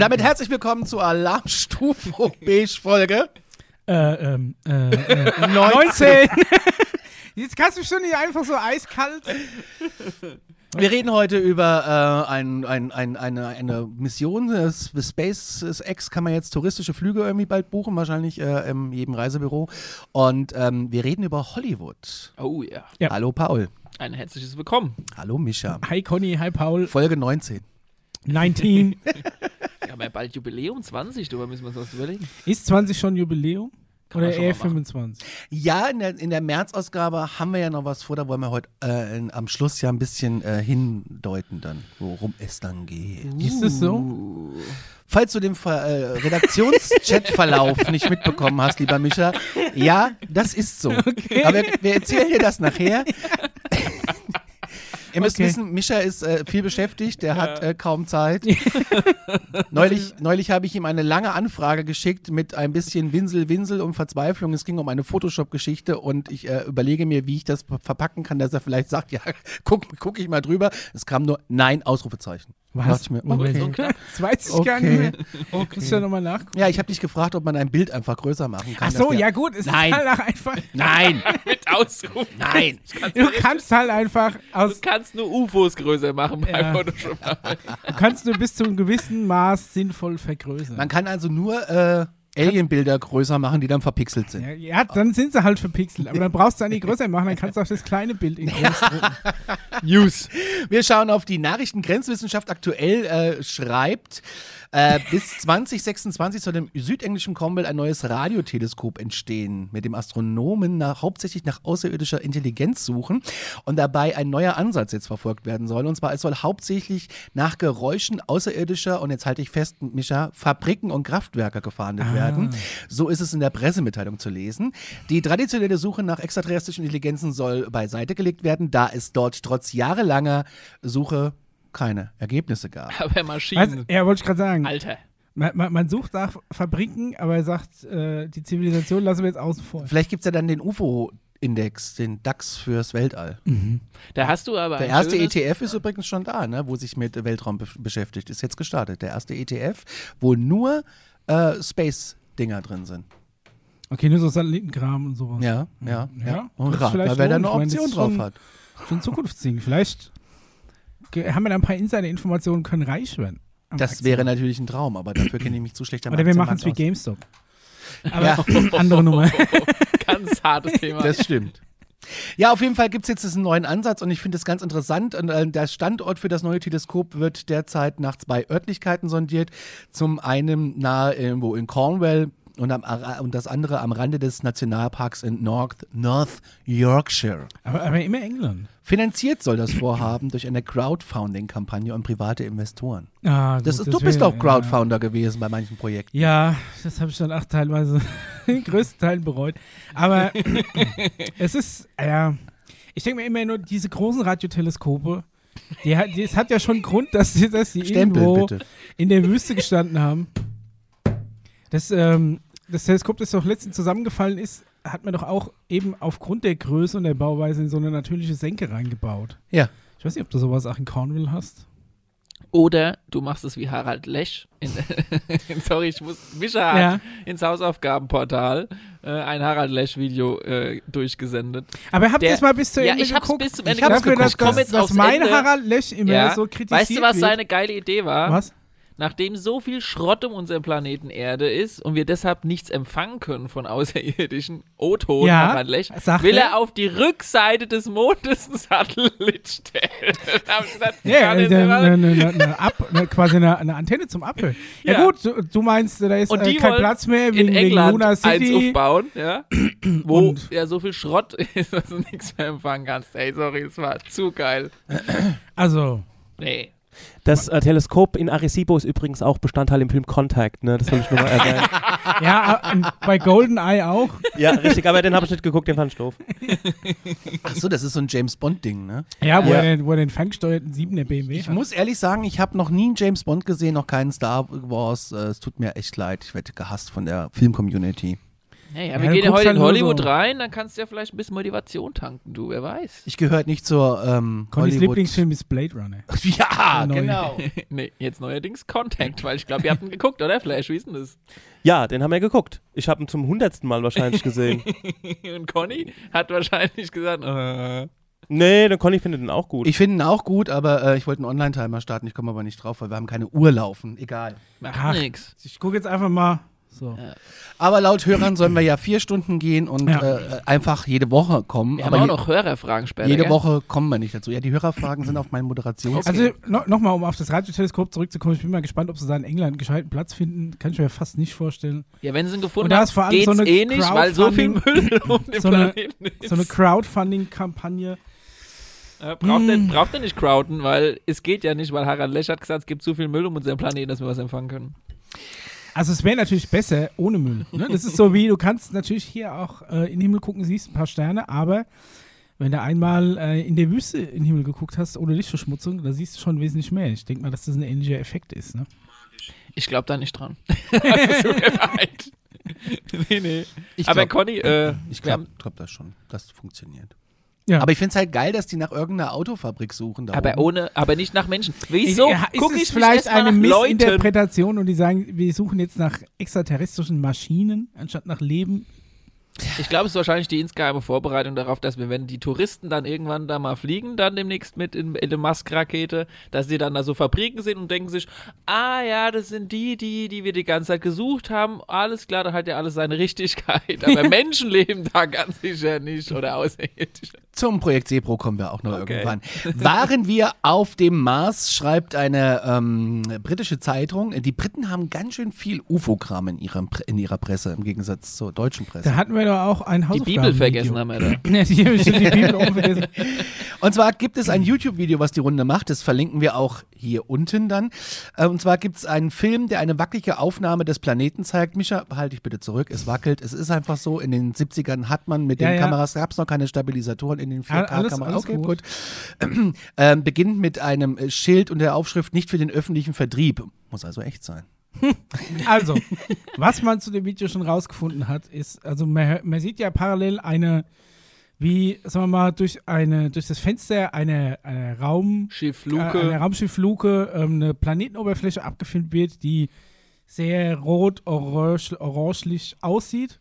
Und damit herzlich willkommen zur Alarmstufe Beige Folge. Äh, ähm, äh, äh, 19. Jetzt kannst du schon nicht einfach so eiskalt. Wir reden heute über äh, ein, ein, ein, eine, eine Mission. Das SpaceX kann man jetzt touristische Flüge irgendwie bald buchen, wahrscheinlich äh, in jedem Reisebüro. Und ähm, wir reden über Hollywood. Oh ja. Ja. Hallo Paul. Ein herzliches Willkommen. Hallo Mischa. Hi Conny, hi Paul. Folge 19. 19. Wir haben ja bald Jubiläum 20, darüber müssen wir uns was überlegen. Ist 20 schon Jubiläum? Kann Oder eher mal machen. 25? Ja, in der, in der März-Ausgabe haben wir ja noch was vor, da wollen wir heute äh, in, am Schluss ja ein bisschen äh, hindeuten dann, worum es dann geht. Ist das so? Falls du den äh, Redaktions-Chat-Verlauf nicht mitbekommen hast, lieber Mischa, ja, das ist so. Aber wir, wir erzählen dir das nachher. Ihr müsst Okay. wissen, Mischa ist äh, viel beschäftigt, der hat äh, kaum Zeit. neulich neulich habe ich ihm eine lange Anfrage geschickt mit ein bisschen Winsel, Winsel und Verzweiflung. Es ging um eine Photoshop-Geschichte und ich äh, überlege mir, wie ich das ver- verpacken kann, dass er vielleicht sagt, ja, guck, guck ich mal drüber. Es kam nur Nein, Ausrufezeichen. Dachte ich mir, Moment. okay. Das weiß ich gar nicht Okay. mehr. Kannst du ja nochmal nachgucken? Ja, ich habe dich gefragt, ob man ein Bild einfach größer machen kann. Ach so, ja gut. Es Nein. ist halt auch einfach. Nein, Mit Ausruf. nein. Du kannst halt einfach Du aus. kannst nur UFOs größer machen bei Ja. Photoshop. Du kannst nur bis zu einem gewissen Maß sinnvoll vergrößern. Man kann also nur äh, Alien-Bilder größer machen, die dann verpixelt sind. ja, ja, dann sind sie halt verpixelt. Aber dann brauchst du dann nicht größer machen, dann kannst du auch das kleine Bild in groß. News. Wir schauen auf die Nachrichten. Grenzwissenschaft aktuell äh, schreibt, äh, bis 2026 soll im südenglischen Cornwall ein neues Radioteleskop entstehen, mit dem Astronomen nach, hauptsächlich nach außerirdischer Intelligenz suchen und dabei ein neuer Ansatz jetzt verfolgt werden soll. Und zwar, es soll hauptsächlich nach Geräuschen außerirdischer, und jetzt halte ich fest, Mischa, Fabriken und Kraftwerke gefahndet werden. So ist es in der Pressemitteilung zu lesen. Die traditionelle Suche nach extraterrestrischen Intelligenzen soll beiseite gelegt werden, da es dort trotz jahrelanger Suche keine Ergebnisse gab. Aber? Maschinen. Ja, wollte ich gerade sagen. Alter. Man, man, man sucht nach Fabriken, aber er sagt, äh, die Zivilisation lassen wir jetzt außen vor. Vielleicht gibt es ja dann den UFO-Index, den DAX fürs Weltall. Da hast du aber Der erste ETF ist übrigens schon da, ne, wo sich mit Weltraum be beschäftigt. Ist jetzt gestartet. Der erste ETF, wo nur äh, Space-Dinger drin sind. Okay, nur so Satellitenkram und sowas. Ja, ja, ja. Ja, Und vielleicht mal, wer da eine meine, Option ist drauf schon- hat. Schon Zukunftsding. Vielleicht haben wir da ein paar Insider-Informationen, können reich werden. Das Aktien. wäre natürlich ein Traum, aber dafür kenne ich mich zu schlecht am Oder wir machen es wie GameStop. Aber andere Nummer. Ganz hartes Thema. Das stimmt. Ja, auf jeden Fall gibt es jetzt diesen neuen Ansatz und ich finde das ganz interessant. Und, äh, der Standort für das neue Teleskop wird derzeit nach zwei Örtlichkeiten sondiert. Zum einen nahe irgendwo in Cornwall und, am, und das andere am Rande des Nationalparks in North, North Yorkshire. aber, aber immer England. Finanziert soll das Vorhaben durch eine Crowdfunding-Kampagne und private Investoren. Ah, Das gut, ist, du bist wär- auch Crowdfounder gewesen bei manchen Projekten. Ja, das habe ich dann auch teilweise in größten Teilen bereut. Aber es ist, ja, ich denke mir immer nur, diese großen Radioteleskope, die hat, die, es hat ja schon einen Grund, dass die, dass die Stempel irgendwo bitte. in der Wüste gestanden haben. Das, ähm, das Teleskop, das doch letztens zusammengefallen ist, hat man doch auch eben aufgrund der Größe und der Bauweise in so eine natürliche Senke reingebaut. Ja. Ich weiß nicht, ob du sowas auch in Cornwall hast. Oder du machst es wie Harald Lesch. In, sorry, ich muss. Mischa hat Ja. ins Hausaufgabenportal äh, ein Harald Lesch-Video äh, durchgesendet. Aber habt ihr es mal bis zu Ja, Ende ich hab's geguckt? bis zum Ende ich hab's geguckt. Dass, Ich komm dass, jetzt dass aufs mein Ende. Harald Lesch immer Ja. so kritisiert Weißt du, was wird. seine geile Idee war? Was? Nachdem so viel Schrott um unseren Planeten Erde ist und wir deshalb nichts empfangen können von außerirdischen O-Ton, Ja, will er. auf die Rückseite des Mondes einen Satellit stellen. Ja, quasi eine, eine Antenne zum Abhören. Ja, Ja. gut, du, du meinst, da ist äh, kein Platz mehr in wegen, wegen England Luna eins City. aufbauen, ja, wo Und- ja so viel Schrott ist, dass du nichts mehr empfangen kannst. Ey, sorry, es war zu geil. Also, Nee. Das äh, Teleskop in Arecibo ist übrigens auch Bestandteil im Film Contact, ne? Das will ich nur mal erwähnen. ja, äh, bei GoldenEye auch. ja, richtig, aber den habe ich nicht geguckt, den fand ich doof. Ach so, das ist so ein James Bond-Ding, ne? Ja, wo, Ja. Er, den, wo er den ferngesteuerten 7er BMW Ich hat. muss ehrlich sagen, ich habe noch nie einen James Bond gesehen, noch keinen Star Wars. Äh, es tut mir echt leid. Ich werde gehasst von der Film-Community. Ja, ja, Ja, wir gehen ja heute halt in Hollywood so. rein, dann kannst du ja vielleicht ein bisschen Motivation tanken, du, wer weiß. Ich gehöre nicht zur ähm, Connys Hollywood. Lieblingsfilm ist Blade Runner. Ja, genau. nee, jetzt neuerdings Contact, weil ich glaube, ihr habt ihn geguckt, oder Flash? Wie ist denn das? Ja, den haben wir geguckt. Ich habe ihn zum hundertsten Mal wahrscheinlich gesehen. Und Conny hat wahrscheinlich gesagt, äh, nee, der Conny findet den auch gut. Ich finde ihn auch gut, aber äh, ich wollte einen Online-Timer starten. Ich komme aber nicht drauf, weil wir haben keine Uhr laufen. Egal. macht Ach. nix. Ich gucke jetzt einfach mal. So. Aber laut Hörern sollen wir ja vier Stunden gehen und Ja. äh, einfach jede Woche kommen. Wir aber haben auch noch Hörerfragen später. jede gell? Woche kommen wir nicht dazu. Ja, die Hörerfragen sind auf meinen Moderations. Also no, nochmal, um auf das Radioteleskop zurückzukommen, ich bin mal gespannt, ob sie da in England einen gescheiten Platz finden. Kann ich mir fast nicht vorstellen. Ja, wenn sie ihn Und gefunden haben, ist vor allem geht's so eine eh nicht, weil so viel Müll um den so eine- Planeten ist. So eine Crowdfunding-Kampagne. Ja, braucht, Mm. er, braucht er nicht crowden, weil es geht ja nicht, weil Harald Lesch hat gesagt, es gibt zu viel Müll um unseren Planeten, dass wir was empfangen können. Also es wäre natürlich besser ohne Müll. Ne? Das ist so wie, du kannst natürlich hier auch äh, in den Himmel gucken, siehst ein paar Sterne, aber wenn du einmal äh, in der Wüste in den Himmel geguckt hast, ohne Lichtverschmutzung, da siehst du schon wesentlich mehr. Ich denke mal, dass das ein ähnlicher Effekt ist. Ne? Ich glaube da nicht dran. Leid. nee, nee. ich Aber glaub, Conny, äh, ich glaube glaub das schon. Das funktioniert. Ja. Aber ich finde es halt geil, dass die nach irgendeiner Autofabrik suchen. Da aber oben. ohne, aber nicht nach Menschen. Wieso? Ist, Guck ist ich es vielleicht eine nach Leuten? Missinterpretation und die sagen, wir suchen jetzt nach extraterrestrischen Maschinen anstatt nach Leben? Ich glaube, es ist wahrscheinlich die insgeheime Vorbereitung darauf, dass wir, wenn die Touristen dann irgendwann da mal fliegen, dann demnächst mit in Elon Musk-Rakete, dass sie dann da so Fabriken sehen und denken sich, ah ja, das sind die, die, die wir die ganze Zeit gesucht haben. Alles klar, da hat ja alles seine Richtigkeit. Aber Menschen leben da ganz sicher nicht oder Außerirdische. Zum Projekt Sepro kommen wir auch noch Okay. irgendwann. Waren wir auf dem Mars, schreibt eine ähm, britische Zeitung. Die Briten haben ganz schön viel UFO-Kram in, ihrem in ihrer Presse, im Gegensatz zur deutschen Presse. Da hatten wir doch auch ein Die Hausaufgaben Bibel vergessen haben wir da. Ja, die die Bibel auch vergessen. Und zwar gibt es ein YouTube-Video, was die Runde macht. Das verlinken wir auch hier unten dann. Äh, Und zwar gibt es einen Film, der eine wackelige Aufnahme des Planeten zeigt. Micha, halte dich bitte zurück. Es wackelt. Es ist einfach so. In den 70ern hat man mit Ja, den ja. Kameras, gab es noch keine Stabilisatoren in den Ja, alles- 4K-Kameras. alles Okay, gut. gut. Ähm, beginnt mit einem äh, Schild und der Aufschrift nicht für den öffentlichen Vertrieb. Muss also echt sein. Also, was man zu dem Video schon rausgefunden hat, ist, also man, man sieht ja parallel eine, wie, sagen wir mal, durch eine, durch das Fenster eine, eine Raum, Schiffluke. Äh, eine Raumschiffluke, ähm, eine Planetenoberfläche abgefilmt wird, die sehr rot, orange, aussieht.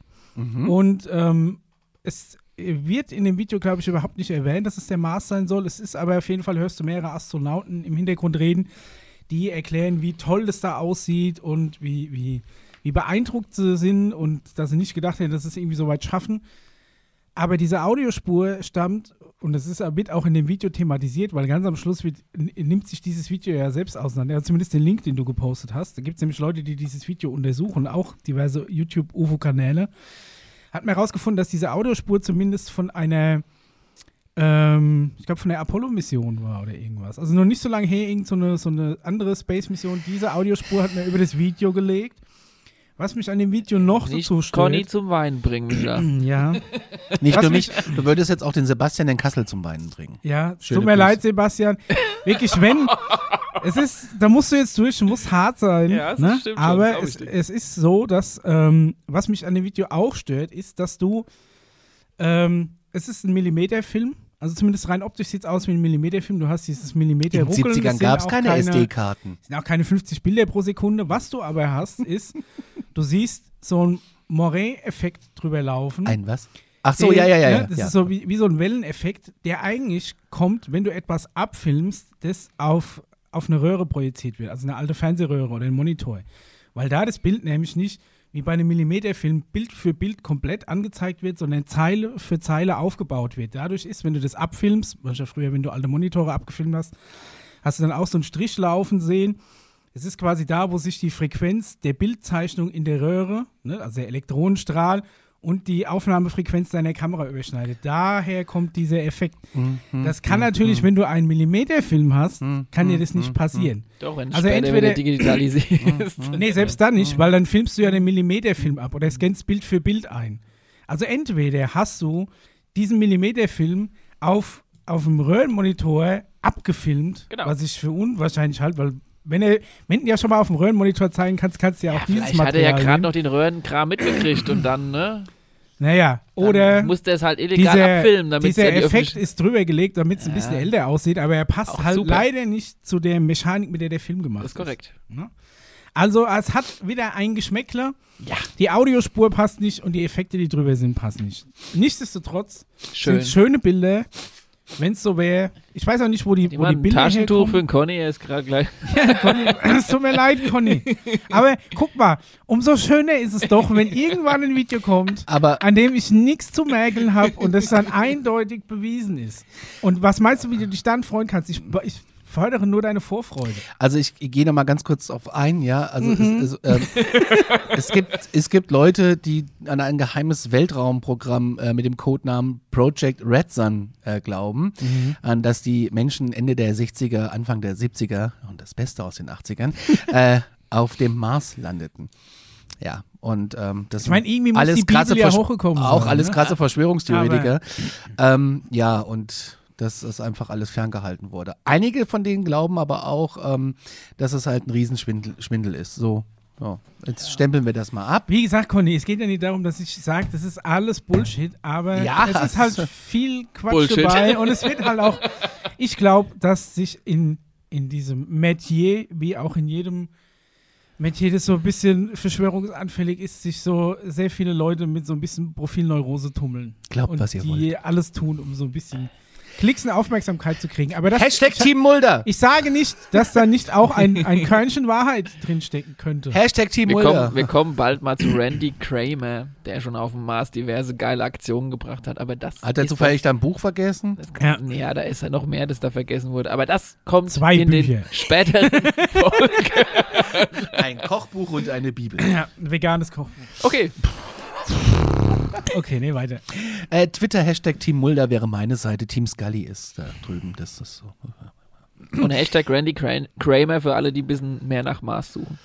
Und ähm, es wird in dem Video, glaube ich, überhaupt nicht erwähnt, dass es der Mars sein soll. Es ist aber auf jeden Fall, hörst du mehrere Astronauten im Hintergrund reden, die erklären, wie toll das da aussieht und wie, wie, wie beeindruckt sie sind und dass sie nicht gedacht hätten, dass sie es irgendwie so weit schaffen. Aber diese Audiospur stammt, und das ist wird auch in dem Video thematisiert, weil ganz am Schluss wird, nimmt sich dieses Video ja selbst auseinander. Ja, zumindest den Link, den du gepostet hast. Da gibt es nämlich Leute, die dieses Video untersuchen, auch diverse YouTube-UFO-Kanäle. Hat man herausgefunden, dass diese Audiospur zumindest von einer, ähm, ich glaube, von der Apollo-Mission war oder irgendwas. Also noch nicht so lange her, irgend so eine, so eine andere Space-Mission. Diese Audiospur hat man über das Video gelegt. Was mich an dem Video noch Nicht dazu stört. Conny zum Weinen bringen, Micha. ja. Nicht Was nur mich, du würdest jetzt auch den Sebastian in Kassel zum Weinen bringen. Ja, Schöne tut mir Grüße. leid, Sebastian. Wirklich, wenn. es ist, da musst du jetzt durch, muss hart sein. Ja, das ne? stimmt schon, Aber ich es, es ist so, dass, ähm, was mich an dem Video auch stört, ist, dass du, ähm, es ist ein Millimeterfilm. Also zumindest rein optisch sieht es aus wie ein Millimeterfilm. Du hast dieses Millimeter In den 70ern gab es keine, SD-Karten. sind auch keine 50 Bilder pro Sekunde. Was du aber hast, ist, du siehst so einen Moray-Effekt drüber laufen. Ein was? Ach so, Den- ja, ja, ja. ne, Das ja. ist so wie, wie so ein Welleneffekt, der eigentlich kommt, wenn du etwas abfilmst, das auf, auf eine Röhre projiziert wird, also eine alte Fernsehröhre oder ein Monitor. Weil da das Bild nämlich nicht wie bei einem Millimeterfilm Bild für Bild komplett angezeigt wird, sondern Zeile für Zeile aufgebaut wird. Dadurch ist, wenn du das abfilmst, ja früher, wenn du alte Monitore abgefilmt hast, hast du dann auch so einen Strich laufen sehen. Es ist quasi da, wo sich die Frequenz der Bildzeichnung in der Röhre, ne, also der Elektronenstrahl, und die Aufnahmefrequenz deiner Kamera überschneidet. Daher kommt dieser Effekt. Mhm, Das kann natürlich, wenn du einen Millimeterfilm hast, kann dir das nicht passieren. Doch, wenn Also später entweder- wieder digitalisierst. Nee, selbst dann nicht, weil dann filmst du ja den Millimeterfilm ab oder scannst Bild für Bild ein. Also entweder hast du diesen Millimeterfilm auf, auf dem Röhrenmonitor abgefilmt, Genau. was ich für unwahrscheinlich halte, weil wenn er, wenn du ja schon mal auf dem Röhrenmonitor zeigen kannst, kannst du ja auch dieses Vielleicht hat er ja Material gerade noch den Röhrenkram mitgekriegt und dann, ne? Naja, oder Muss der es halt illegal dieser, abfilmen, damit dieser ja Effekt ist drüber gelegt, damit es ein bisschen Ja. älter aussieht, aber er passt Auch halt super. leider nicht zu der Mechanik, mit der der Film gemacht Das ist korrekt. Ne? Also es hat wieder ein Geschmäckler. Ja. Die Audiospur passt nicht und die Effekte, die drüber sind, passen nicht. Nichtsdestotrotz Schön. sind schöne Bilder. Wenn es so wäre, ich weiß auch nicht, wo die, wo die Jemand ein Bilder Taschentuch für herkommen. den Conny, er ist gerade gleich. Ja, Conny, es tut mir leid, Conny. Aber guck mal, umso schöner ist es doch, wenn irgendwann ein Video kommt, Aber an dem ich nichts zu mäkeln habe und das dann eindeutig bewiesen ist. Und was meinst du, wie du dich dann freuen kannst? Ich, ich fördere nur deine Vorfreude. Also ich gehe noch mal ganz kurz auf ein, ja. Also Mhm. es, es, ähm, es, gibt, es gibt Leute, die an ein geheimes Weltraumprogramm äh, mit dem Codenamen Project Red Sun äh, glauben, Mhm. an das die Menschen Ende der 60er, Anfang der 70er und das Beste aus den 80ern äh, auf dem Mars landeten. Ja, und ähm, das Ich meine, irgendwie muss alles die krasse ja hochgekommen Auch sein, alles ne? krasse Verschwörungstheoretiker. ähm, ja, und dass es einfach alles ferngehalten wurde. Einige von denen glauben aber auch, ähm, dass es halt ein Riesenschwindel Schwindel ist. So, ja. jetzt stempeln wir das mal ab. Wie gesagt, Conny, es geht ja nicht darum, dass ich sage, das ist alles Bullshit, aber Ja, es ist halt viel Quatsch Bullshit. dabei und es wird halt auch, ich glaube, dass sich in, in diesem Metier, wie auch in jedem Metier, das so ein bisschen verschwörungsanfällig ist, sich so sehr viele Leute mit so ein bisschen Profilneurose tummeln. Glaubt, und was ihr die alles tun, um so ein bisschen Klicks und Aufmerksamkeit zu kriegen. Aber das, Hashtag ich, Team Mulder. ich sage nicht, dass da nicht auch ein, ein Körnchen Wahrheit drinstecken könnte. Hashtag Team Wir Mulder. kommen, wir kommen bald mal zu Randy Kramer, der schon auf dem Mars diverse geile Aktionen gebracht hat. Aber das Hat er zufällig dein Buch vergessen? Das kann, ja. da ist ja noch mehr, das da vergessen wurde. Aber das kommt Zwei in Bücher. den späteren Folgen. Ein Kochbuch und eine Bibel. Ja, ein veganes Kochbuch. Okay, Okay, nee, weiter. Äh, Twitter Hashtag Team Mulder wäre meine Seite. Team Scully ist da drüben. Das ist so. und Hashtag Randy Kra- Kramer für alle, die ein bisschen mehr nach Mars suchen.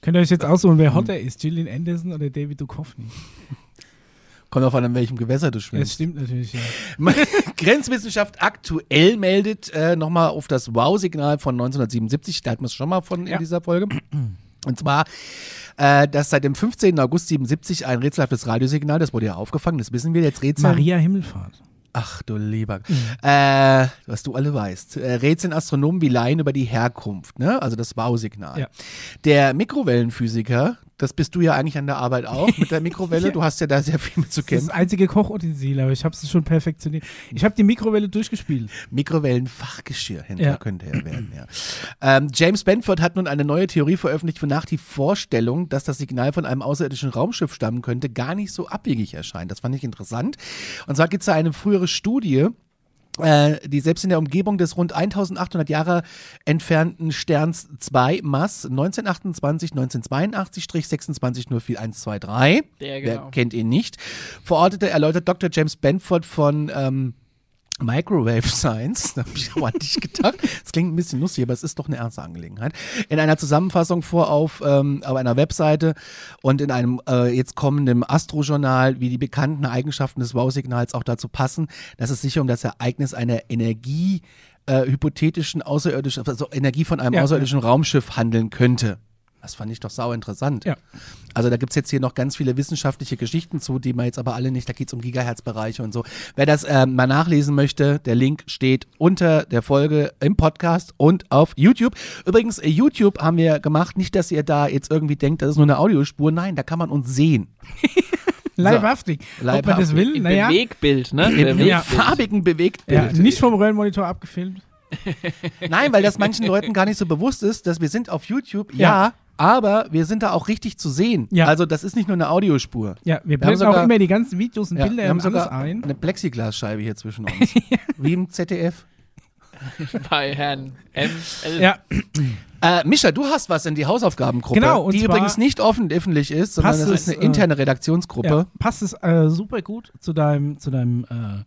Könnt ihr euch jetzt aussuchen, wer hotter ist? Gillian Anderson oder David Duchovny? Kommt auf an, in welchem Gewässer du Das schwimmst. stimmt natürlich, ja. Grenzwissenschaft aktuell meldet äh, nochmal auf das Wow-Signal von 1977, da hatten wir es schon mal von Ja. in dieser Folge. Und zwar, äh, dass seit dem 15. August 77 ein rätselhaftes Radiosignal, das wurde ja aufgefangen, das wissen wir jetzt, Rätsel. Maria Himmelfahrt. Ach du lieber. Äh, was du alle weißt. Äh, rätseln Astronomen wie Laien über die Herkunft, ne? Also das Wow-Signal. Ja. Der Mikrowellenphysiker, das bist du ja eigentlich an der Arbeit auch mit der Mikrowelle. Ja. Du hast ja da sehr viel mit zu Das ist das kämpfen. einzige Kochutensil, aber ich habe es schon perfektioniert. Ich habe die Mikrowelle durchgespielt. Mikrowellenfachgeschirrhändler Ja. könnte er werden, ja. Ähm, James Benford hat nun eine neue Theorie veröffentlicht, wonach die Vorstellung, dass das Signal von einem außerirdischen Raumschiff stammen könnte, gar nicht so abwegig erscheint. Das fand ich interessant. Und zwar gibt es da eine frühere Studie, die selbst in der Umgebung des rund 1800 Jahre entfernten Sterns 2 Mass 1928 1982 26 Der, Wer genau. kennt ihn nicht? Verortete erläutert Dr. James Benford von ähm, Microwave Science, da habe ich auch an dich gedacht. Das klingt ein bisschen lustig, aber es ist doch eine ernste Angelegenheit. In einer Zusammenfassung vor auf, ähm, auf einer Webseite und in einem äh, jetzt kommenden Astrojournal, wie die bekannten Eigenschaften des Wow-Signals auch dazu passen, dass es sich um das Ereignis einer Energie äh, hypothetischen außerirdischen, also Energie von einem Ja, außerirdischen Raumschiff handeln könnte. Das fand ich doch sau interessant. Ja. Also da gibt es jetzt hier noch ganz viele wissenschaftliche Geschichten zu, die man jetzt aber alle nicht, da geht es um Gigahertz-Bereiche und so. Wer das ähm, mal nachlesen möchte, der Link steht unter der Folge im Podcast und auf YouTube. Übrigens, äh, YouTube haben wir gemacht, nicht, dass ihr da jetzt irgendwie denkt, das ist nur eine Audiospur. Nein, da kann man uns sehen. Leibhaftig. Ob man das Leibhaftig. will, Im naja. Bewegbild, ne? Im, Bewegtbild. Ja. farbigen Bewegtbild. Ja, nicht vom Röhrenmonitor abgefilmt. Nein, weil das manchen Leuten gar nicht so bewusst ist, dass wir sind auf YouTube, ja, Ja. Aber wir sind da auch richtig zu sehen. Ja. Also das ist nicht nur eine Audiospur. Ja, wir haben blenden sogar- auch immer die ganzen Videos und Ja, Bilder wir haben sogar ein. eine Plexiglasscheibe hier zwischen uns. Wie im ZDF. Bei Herrn ML. Ja, Äh, Mischa, du hast was in die Hausaufgabengruppe, Genau, und die übrigens nicht offen öffentlich ist, sondern das ist es, eine interne ja, Redaktionsgruppe. passt es äh, super gut zu deinem, zu deinem, äh,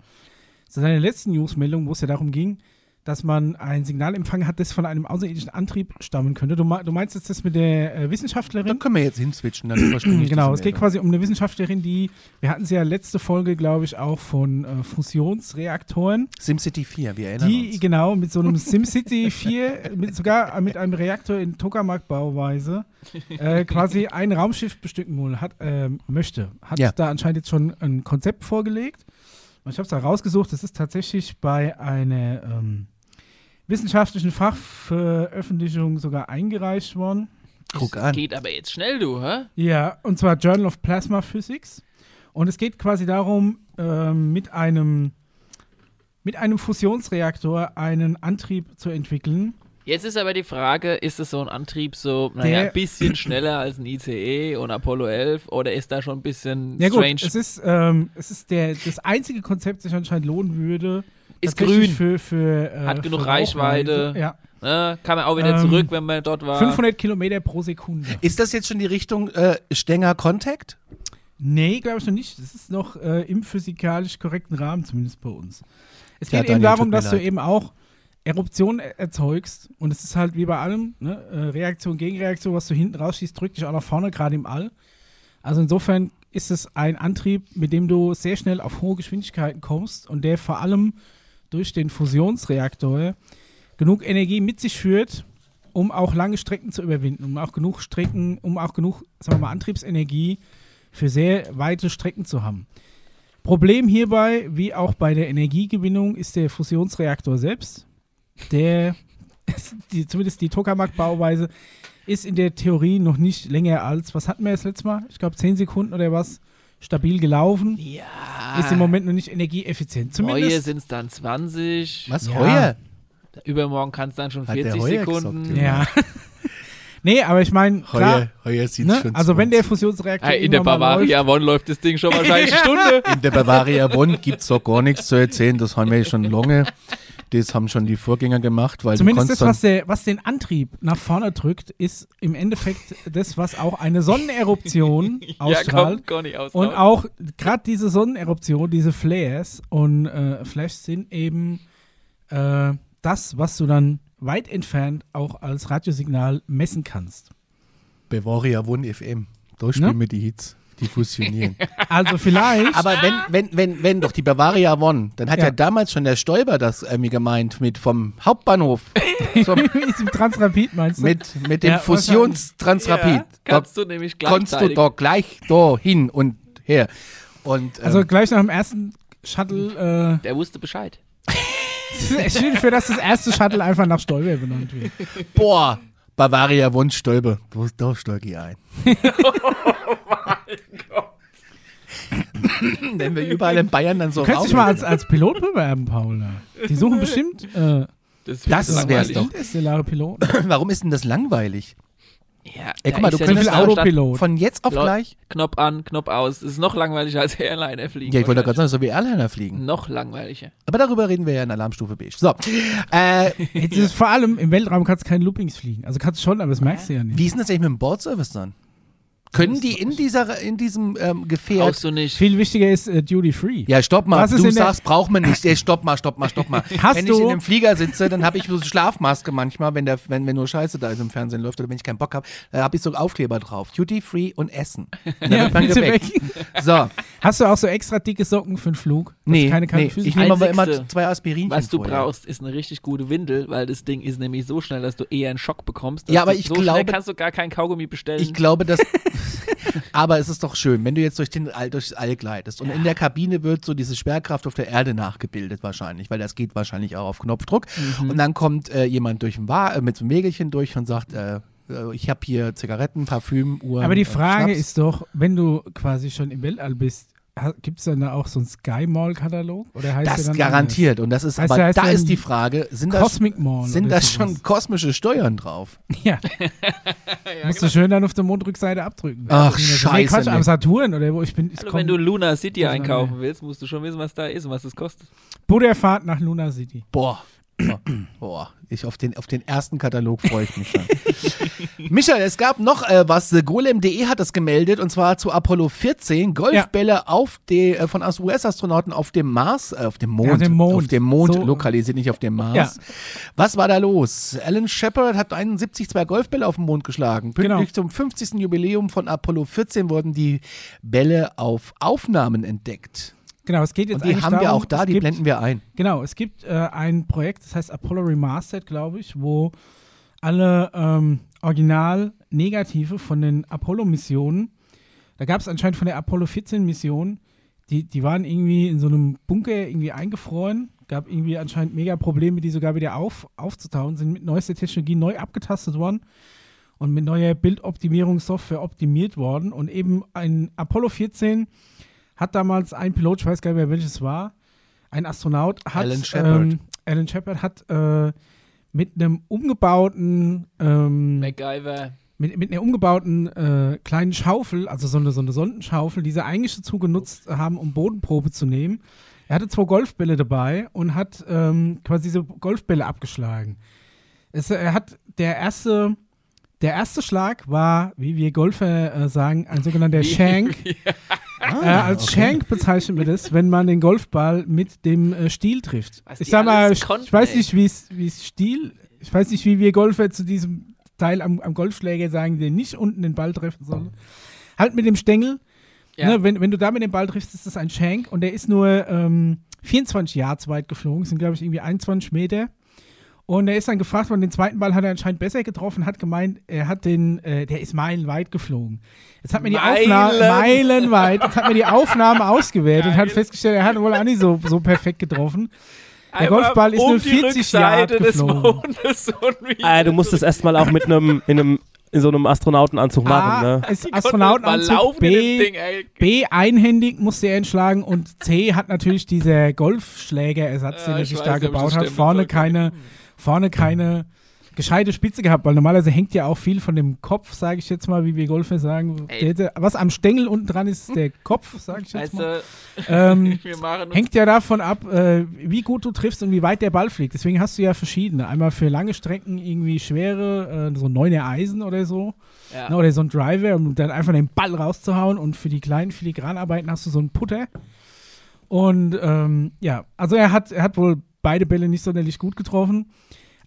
zu deiner letzten Newsmeldung, wo es ja darum ging, dass man ein Signal empfangen hat, das von einem außerirdischen Antrieb stammen könnte. Du, du meinst jetzt das mit der äh, Wissenschaftlerin? können wir jetzt hinswitchen, dann Genau, es geht quasi um eine Wissenschaftlerin, die, wir hatten sie ja letzte Folge, glaube ich, auch von äh, Fusionsreaktoren, SimCity 4, wir erinnern die uns. genau mit so einem SimCity 4, mit, sogar mit einem Reaktor in Tokamak-Bauweise, äh, quasi ein Raumschiff bestücken wohl, hat, ähm, möchte. Hat Ja. da anscheinend jetzt schon ein Konzept vorgelegt. Und ich habe es da rausgesucht, das ist tatsächlich bei einer ähm, wissenschaftlichen Fachveröffentlichung sogar eingereicht worden. Guck Es an. Geht aber jetzt schnell, du, hä? Ja, und zwar Journal of Plasma Physics. Und es geht quasi darum, ähm, mit einem mit einem Fusionsreaktor einen Antrieb zu entwickeln. Jetzt ist aber die Frage, ist es so ein Antrieb so, naja, ein bisschen schneller als ein ICE und Apollo 11 oder ist da schon ein bisschen Ja gut, strange? es ist, ähm, es ist der, das einzige Konzept, das sich anscheinend lohnen würde. Ist grün. Für, für, äh, Hat genug für Reichweite. Ja, Ne? Kann man auch wieder Ähm, zurück, wenn man dort war. 500 Kilometer pro Sekunde. Ist das jetzt schon die Richtung äh, Stenger Contact? Nee, glaube ich noch nicht. Das ist noch äh, im physikalisch korrekten Rahmen, zumindest bei uns. Es Ja, geht eben Daniel, darum, tut mir dass du leid. eben auch Eruption er- erzeugst. Und es ist halt wie bei allem, ne? äh, Reaktion, Gegenreaktion, was du hinten rausschießt, drückt dich auch nach vorne, gerade im All. Also insofern ist es ein Antrieb, mit dem du sehr schnell auf hohe Geschwindigkeiten kommst und der vor allem durch den Fusionsreaktor genug Energie mit sich führt, um auch lange Strecken zu überwinden, um auch genug Strecken, um auch genug, sagen wir mal, Antriebsenergie für sehr weite Strecken zu haben. Problem hierbei, wie auch bei der Energiegewinnung, ist der Fusionsreaktor selbst. Der, die, zumindest die Tokamak-Bauweise, ist in der Theorie noch nicht länger als, was hatten wir das letzte Mal? Ich glaube 10 Sekunden oder was, stabil gelaufen. ja. Ist im Moment noch nicht energieeffizient. Zumindest. sind es dann 20. Was? Ja. Heuer? Übermorgen kann es dann schon Hat der 40 Heuer Sekunden. gesagt, Ja. nee, aber ich meine, klar, Heuer, Heuer sieht ne? schon also wenn der 20. Fusionsreaktor Hey, in der Bavaria One läuft das Ding schon wahrscheinlich eine Stunde. In der Bavaria One gibt es doch gar nichts zu erzählen, das haben wir schon lange. Das haben schon die Vorgänger gemacht, weil Zumindest das, was, der, was den Antrieb nach vorne drückt, ist im Endeffekt das, was auch eine Sonneneruption ja, ausstrahlt. kommt gar nicht aus. und auch gerade diese Sonneneruption, diese Flares und äh, Flashes sind eben äh, das, was du dann weit entfernt auch als Radiosignal messen kannst. Bavaria One FM. Da spielen Ne? wir die Hits, die fusionieren. Also vielleicht. Aber wenn, wenn, wenn, wenn doch die Bavaria One, dann hat ja, Ja. damals schon der Stoiber das irgendwie gemeint mit vom Hauptbahnhof zum, ist im Transrapid meinst du? mit, mit dem Ja, Fusionstransrapid. Ja, da kannst du nämlich konntest du doch gleich da hin und her. Und ähm, also gleich nach dem ersten Shuttle. Der wusste Bescheid. Äh, es steht für, dass das erste Shuttle einfach nach Stolper benannt wird. boah, Bavaria Stoiber, da, da steige ich ein. Wenn wir überall in Bayern dann so Du kannst dich mal als, als Pilot bewerben, Paula. Die suchen bestimmt äh, Das, Das langweilig. doch. interstellare Piloten. Warum ist denn das langweilig? Ja, Ey, guck mal, du ja könntest Autopilot. Von jetzt auf Leute, gleich. Knopf an, Knopf aus. Das ist noch langweiliger als Airliner fliegen. Ja, ich wollte gerade sagen, so wie Airliner fliegen. Noch langweiliger. Aber darüber reden wir ja in Alarmstufe B. So. Äh, Jetzt ist vor allem im Weltraum kannst du keine Loopings fliegen. Also kannst du schon, aber das merkst du ja nicht. wie ist denn das eigentlich mit dem Bordservice dann? Können die in, dieser, in diesem ähm, Gefährt. Brauchst du nicht. Viel wichtiger ist äh, Duty Free. Ja, stopp mal. Was Du sagst, braucht man nicht. Ey, stopp mal, stopp mal, stopp mal. Hast wenn du- ich in dem Flieger sitze, dann habe ich so eine Schlafmaske manchmal, wenn, der, wenn, wenn nur Scheiße da ist im Fernsehen läuft oder wenn ich keinen Bock habe, da habe ich so Aufkleber drauf. Duty Free und Essen. Und dann Ja, wird man bitte geweckt. weg. So, Hast du auch so extra dicke Socken für den Flug? nee, keine nee. Füße ich nehme aber immer zwei Aspirinchen Was du vorher. brauchst, ist eine richtig gute Windel, weil das Ding ist nämlich so schnell, dass du eher einen Schock bekommst. Ja, aber ich so glaube- kannst du gar kein Kaugummi bestellen. Ich glaube, dass. aber es ist doch schön, wenn du jetzt durch den All, durchs All gleitest und in der Kabine wird so diese Schwerkraft auf der Erde nachgebildet wahrscheinlich, weil das geht wahrscheinlich auch auf Knopfdruck. Mhm. Und dann kommt äh, jemand durch ein Wa äh, mit so einem Wägelchen durch und sagt, äh, äh, ich habe hier Zigaretten, Parfüm, Uhren. Aber die äh, Frage ist doch, wenn du quasi schon im Weltall bist, gibt es dann da auch so einen Sky Mall-Katalog? Oder heißt das dann garantiert. Und das ist, Heißt aber da ist die Frage, sind anders? da, Cosmic Mall. sind oder da sowas. schon kosmische Steuern drauf? Ja. Musst du schön dann auf der Mondrückseite abdrücken. Ach, Nee, scheiße, Quatsch, nee. am Saturn oder wo ich bin. Ich Hallo, komm, wenn du Luna City einkaufen willst, musst du schon wissen, was da ist und was es kostet. Butterfahrt nach Luna City. Boah. Boah, ich auf den, auf den ersten Katalog freue ich mich schon. Michael, es gab noch äh, was. äh, Golem.de hat das gemeldet und zwar zu Apollo 14. Golfbälle auf die, äh, von US-Astronauten auf dem Mars, äh, auf dem Mond, Ja, dem Mond. auf dem Mond So. lokalisiert, nicht auf dem Mars. Ja. Was war da los? Alan Shepard hat 71 zwei Golfbälle auf den Mond geschlagen. Pünktlich Genau. zum 50. Jubiläum von Apollo 14 wurden die Bälle auf Aufnahmen entdeckt. Genau, es geht jetzt Und die haben wir darum, auch da, die gibt, blenden wir ein. Genau, es gibt äh, ein Projekt, das heißt Apollo Remastered, glaube ich, wo alle ähm, Original-Negative von den Apollo-Missionen, da gab es anscheinend von der Apollo 14-Mission, die, die waren irgendwie in so einem Bunker irgendwie eingefroren, gab irgendwie anscheinend mega Probleme, die sogar wieder auf, aufzutauen, sind mit neuester Technologie neu abgetastet worden und mit neuer Bildoptimierungssoftware optimiert worden und eben ein Apollo 14 hat damals ein Pilot, ich weiß gar nicht mehr welches war, ein Astronaut hat Alan Shepard. Ähm, Alan Shepard hat äh, mit einem umgebauten ähm, MacGyver. mit, mit einer umgebauten äh, kleinen Schaufel, also so eine, so eine Sondenschaufel, die sie eigentlich dazu genutzt haben, um Bodenprobe zu nehmen. Er hatte zwei Golfbälle dabei und hat ähm, quasi diese Golfbälle abgeschlagen. Es, er hat der erste, der erste Schlag war, wie wir Golfer äh, sagen, ein sogenannter Shank. Ah, äh, als Shank bezeichnen wir das, wenn man den Golfball mit dem äh, Stiel trifft. Was ich sag mal, konnten, ich weiß nicht, wie es wie es Stiel, ich weiß nicht, wie wir Golfer zu diesem Teil am, am Golfschläger sagen, der nicht unten den Ball treffen soll. Halt mit dem Stängel. Ja. Ne, wenn, wenn du da mit dem Ball triffst, ist das ein Shank und der ist nur ähm, 24 Yards weit geflogen, sind glaube ich irgendwie 21 Meter. Und er ist dann gefragt worden, den zweiten Ball hat er anscheinend besser getroffen, hat gemeint, er hat den, äh, der ist meilenweit geflogen. Jetzt hat mir die Aufnahme, Meilen. meilenweit, jetzt hat mir die Aufnahme ausgewertet und hat festgestellt, er hat wohl auch nicht so, so perfekt getroffen. Der Golfball ist um nur die 40 Rückseite Yard des geflogen. Ah, du musst das erstmal auch mit einem in einem in so einem Astronautenanzug machen, A ne? ist Astronautenanzug, B, Ding, ey. B einhändig musste er entschlagen und C hat natürlich dieser Golfschlägerersatz, Ja, den er ich sich weiß, da gebaut hat, vorne keine, vorne keine gescheite Spitze gehabt, weil normalerweise hängt ja auch viel von dem Kopf, sage ich jetzt mal, wie wir Golfer sagen. Hätte, was am Stängel unten dran ist, ist der Kopf, sage ich jetzt Weißt mal. Ähm, Hängt ja davon ab, äh, wie gut du triffst und wie weit der Ball fliegt. Deswegen hast du ja verschiedene. Einmal für lange Strecken irgendwie schwere, äh, so neuner Eisen oder so. ja. Ne, oder so ein Driver, um dann einfach den Ball rauszuhauen. Und für die kleinen Filigranarbeiten hast du so einen Putter. Und ähm, ja, also er hat, er hat wohl beide Bälle nicht sonderlich gut getroffen.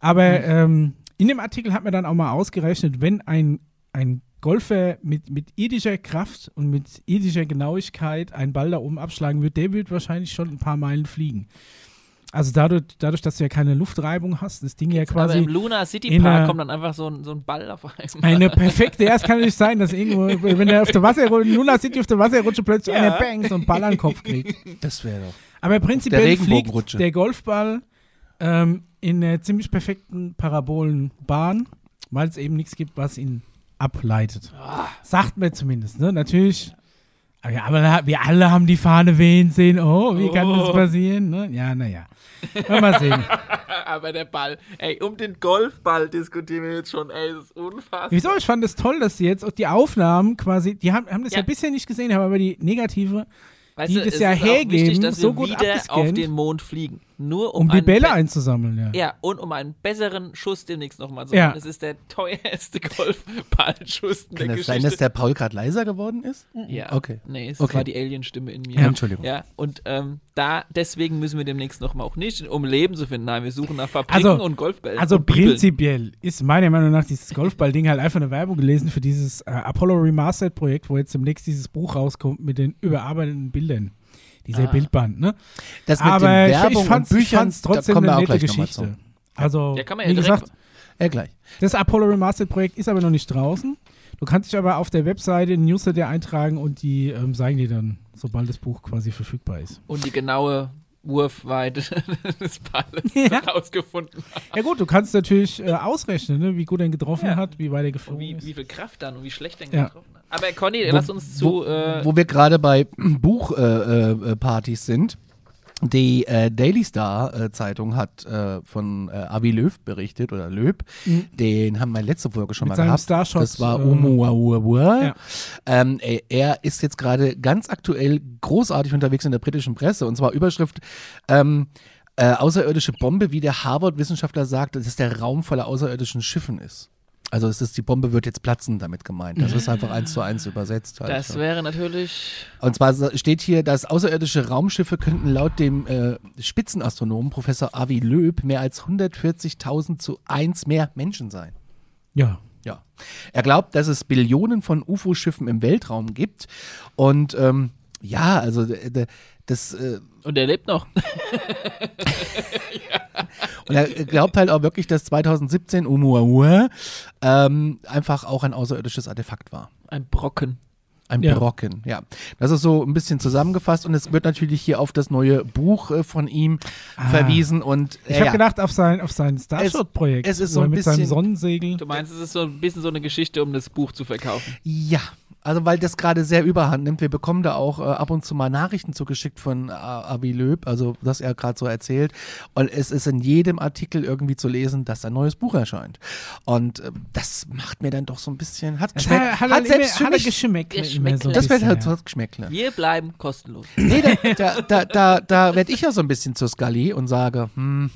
Aber ähm, in dem Artikel hat man dann auch mal ausgerechnet, wenn ein, ein Golfer mit, mit irdischer Kraft und mit irdischer Genauigkeit einen Ball da oben abschlagen wird, der wird wahrscheinlich schon ein paar Meilen fliegen. Also dadurch, dadurch dass du ja keine Luftreibung hast, das Ding ja Aber quasi im Luna City Park der- kommt dann einfach so ein, so ein Ball auf einmal. eine perfekte, ja, es kann nicht sein, dass irgendwo, wenn er auf der Wasserrutsche, Luna City auf der Wasserrutsche plötzlich Ja. einer bang, so einen Ball an den Kopf kriegt. Das wäre doch. Aber prinzipiell der fliegt der Golfball ähm, in einer ziemlich perfekten Parabolenbahn, weil es eben nichts gibt, was ihn ableitet. Ah. Sagt man zumindest, ne? Natürlich. Aber, ja, aber wir alle haben die Fahne wehen sehen. Oh, wie kann das Oh. passieren? Ne? Ja, naja. Mal sehen. Aber der Ball, ey, um den Golfball diskutieren wir jetzt schon, ey, das ist unfassbar. Wieso? Ich fand es toll, dass die jetzt auch die Aufnahmen quasi, die haben, haben das ja, Ja. bisher nicht gesehen, haben aber die negative, Weißt die du, das es ja hergeben, wichtig, dass so wir gut wieder auf den Mond fliegen. Nur um, um die Bälle einzusammeln, ja. Ja, und um einen besseren Schuss demnächst nochmal zu Ja. machen. Es ist der teuerste Golfballschuss in Kann der es sein, dass der Paul gerade leiser geworden ist? ja. Okay. Nee, es Okay. war die Alien-Stimme in mir. Ja, Entschuldigung. Ja, und ähm, da, deswegen müssen wir demnächst nochmal auch nicht, um Leben zu finden. Nein, wir suchen nach Fabriken Also- und Golfbällen. Also und prinzipiell ist meiner Meinung nach dieses Golfball-Ding halt einfach eine Werbung gelesen für dieses äh, Apollo Remastered-Projekt, wo jetzt demnächst dieses Buch rauskommt mit den überarbeiteten Bildern. Dieser Ah. Bildband, ne? Das mit Aber ich, Werbung ich fand's, und ich Büchern, fand's trotzdem eine auch nette Geschichte. Also, Ja, kann man ja wie gesagt, Ja, gleich. das Apollo Remastered-Projekt ist aber noch nicht draußen. Du kannst dich aber auf der Webseite in Newsletter eintragen und die ähm, sagen dir dann, sobald das Buch quasi verfügbar ist. Und die genaue Wurfweite des Balles Ja. rausgefunden. Ja gut, du kannst natürlich äh, ausrechnen, ne, wie gut er getroffen Ja. hat, wie weit er geflogen wie, ist. wie viel Kraft dann und wie schlecht er Ja. getroffen hat. Aber Conny, Wo- lass uns zu. wo, äh, wo wir gerade bei Buchpartys äh, äh, Partys sind. Die äh, Daily Star äh, Zeitung hat äh, von äh, Avi Löw berichtet oder Löb. Mhm. Den haben wir letzte Folge schon Mit mal gehabt. Starshot, das war äh, Oumuamua. ja. Ähm, er, er ist jetzt gerade ganz aktuell großartig unterwegs in der britischen Presse und zwar Überschrift ähm, äh, außerirdische Bombe, wie der Harvard-Wissenschaftler sagt, dass der Raum voller außerirdischen Schiffen ist. Also es ist, die Bombe wird jetzt platzen damit gemeint. Das ist einfach eins zu eins übersetzt. Halt, Das wäre natürlich. Und zwar steht hier, dass außerirdische Raumschiffe könnten laut dem äh, Spitzenastronomen Professor Avi Loeb mehr als 140.000 zu eins mehr Menschen sein. Ja. Ja. Er glaubt, dass es Billionen von UFO-Schiffen im Weltraum gibt. Und ähm, ja, also d- das äh, Und er lebt noch. und er glaubt halt auch wirklich, dass 2017 Oumuamua ähm, einfach auch ein außerirdisches Artefakt war. Ein Brocken. Ein Ja. Brocken, ja. Das ist so ein bisschen zusammengefasst und es wird natürlich hier auf das neue Buch äh, von ihm Ah. verwiesen und Ich äh, habe ja. gedacht auf sein, auf sein Starshot-Projekt. es ist wo so ein mit seinem bisschen- Sonnensegel. Du meinst, es ist so ein bisschen so eine Geschichte, um das Buch zu verkaufen. Ja, also weil das gerade sehr überhand nimmt. Wir bekommen da auch äh, ab und zu mal Nachrichten zugeschickt von äh, Avi Löb, also was er gerade so erzählt. Und es ist in jedem Artikel irgendwie zu lesen, dass ein neues Buch erscheint. Und äh, das macht mir dann doch so ein bisschen, hat Das geschmeckt, hat, hat, hat selbst immer, für hat mich, Geschmäckle Geschmäckle. so ein das wird bisschen, halt so Geschmäckle. Wir bleiben kostenlos. Nee, da, da, da, da, da werde ich ja so ein bisschen zur Scully und sage, hm,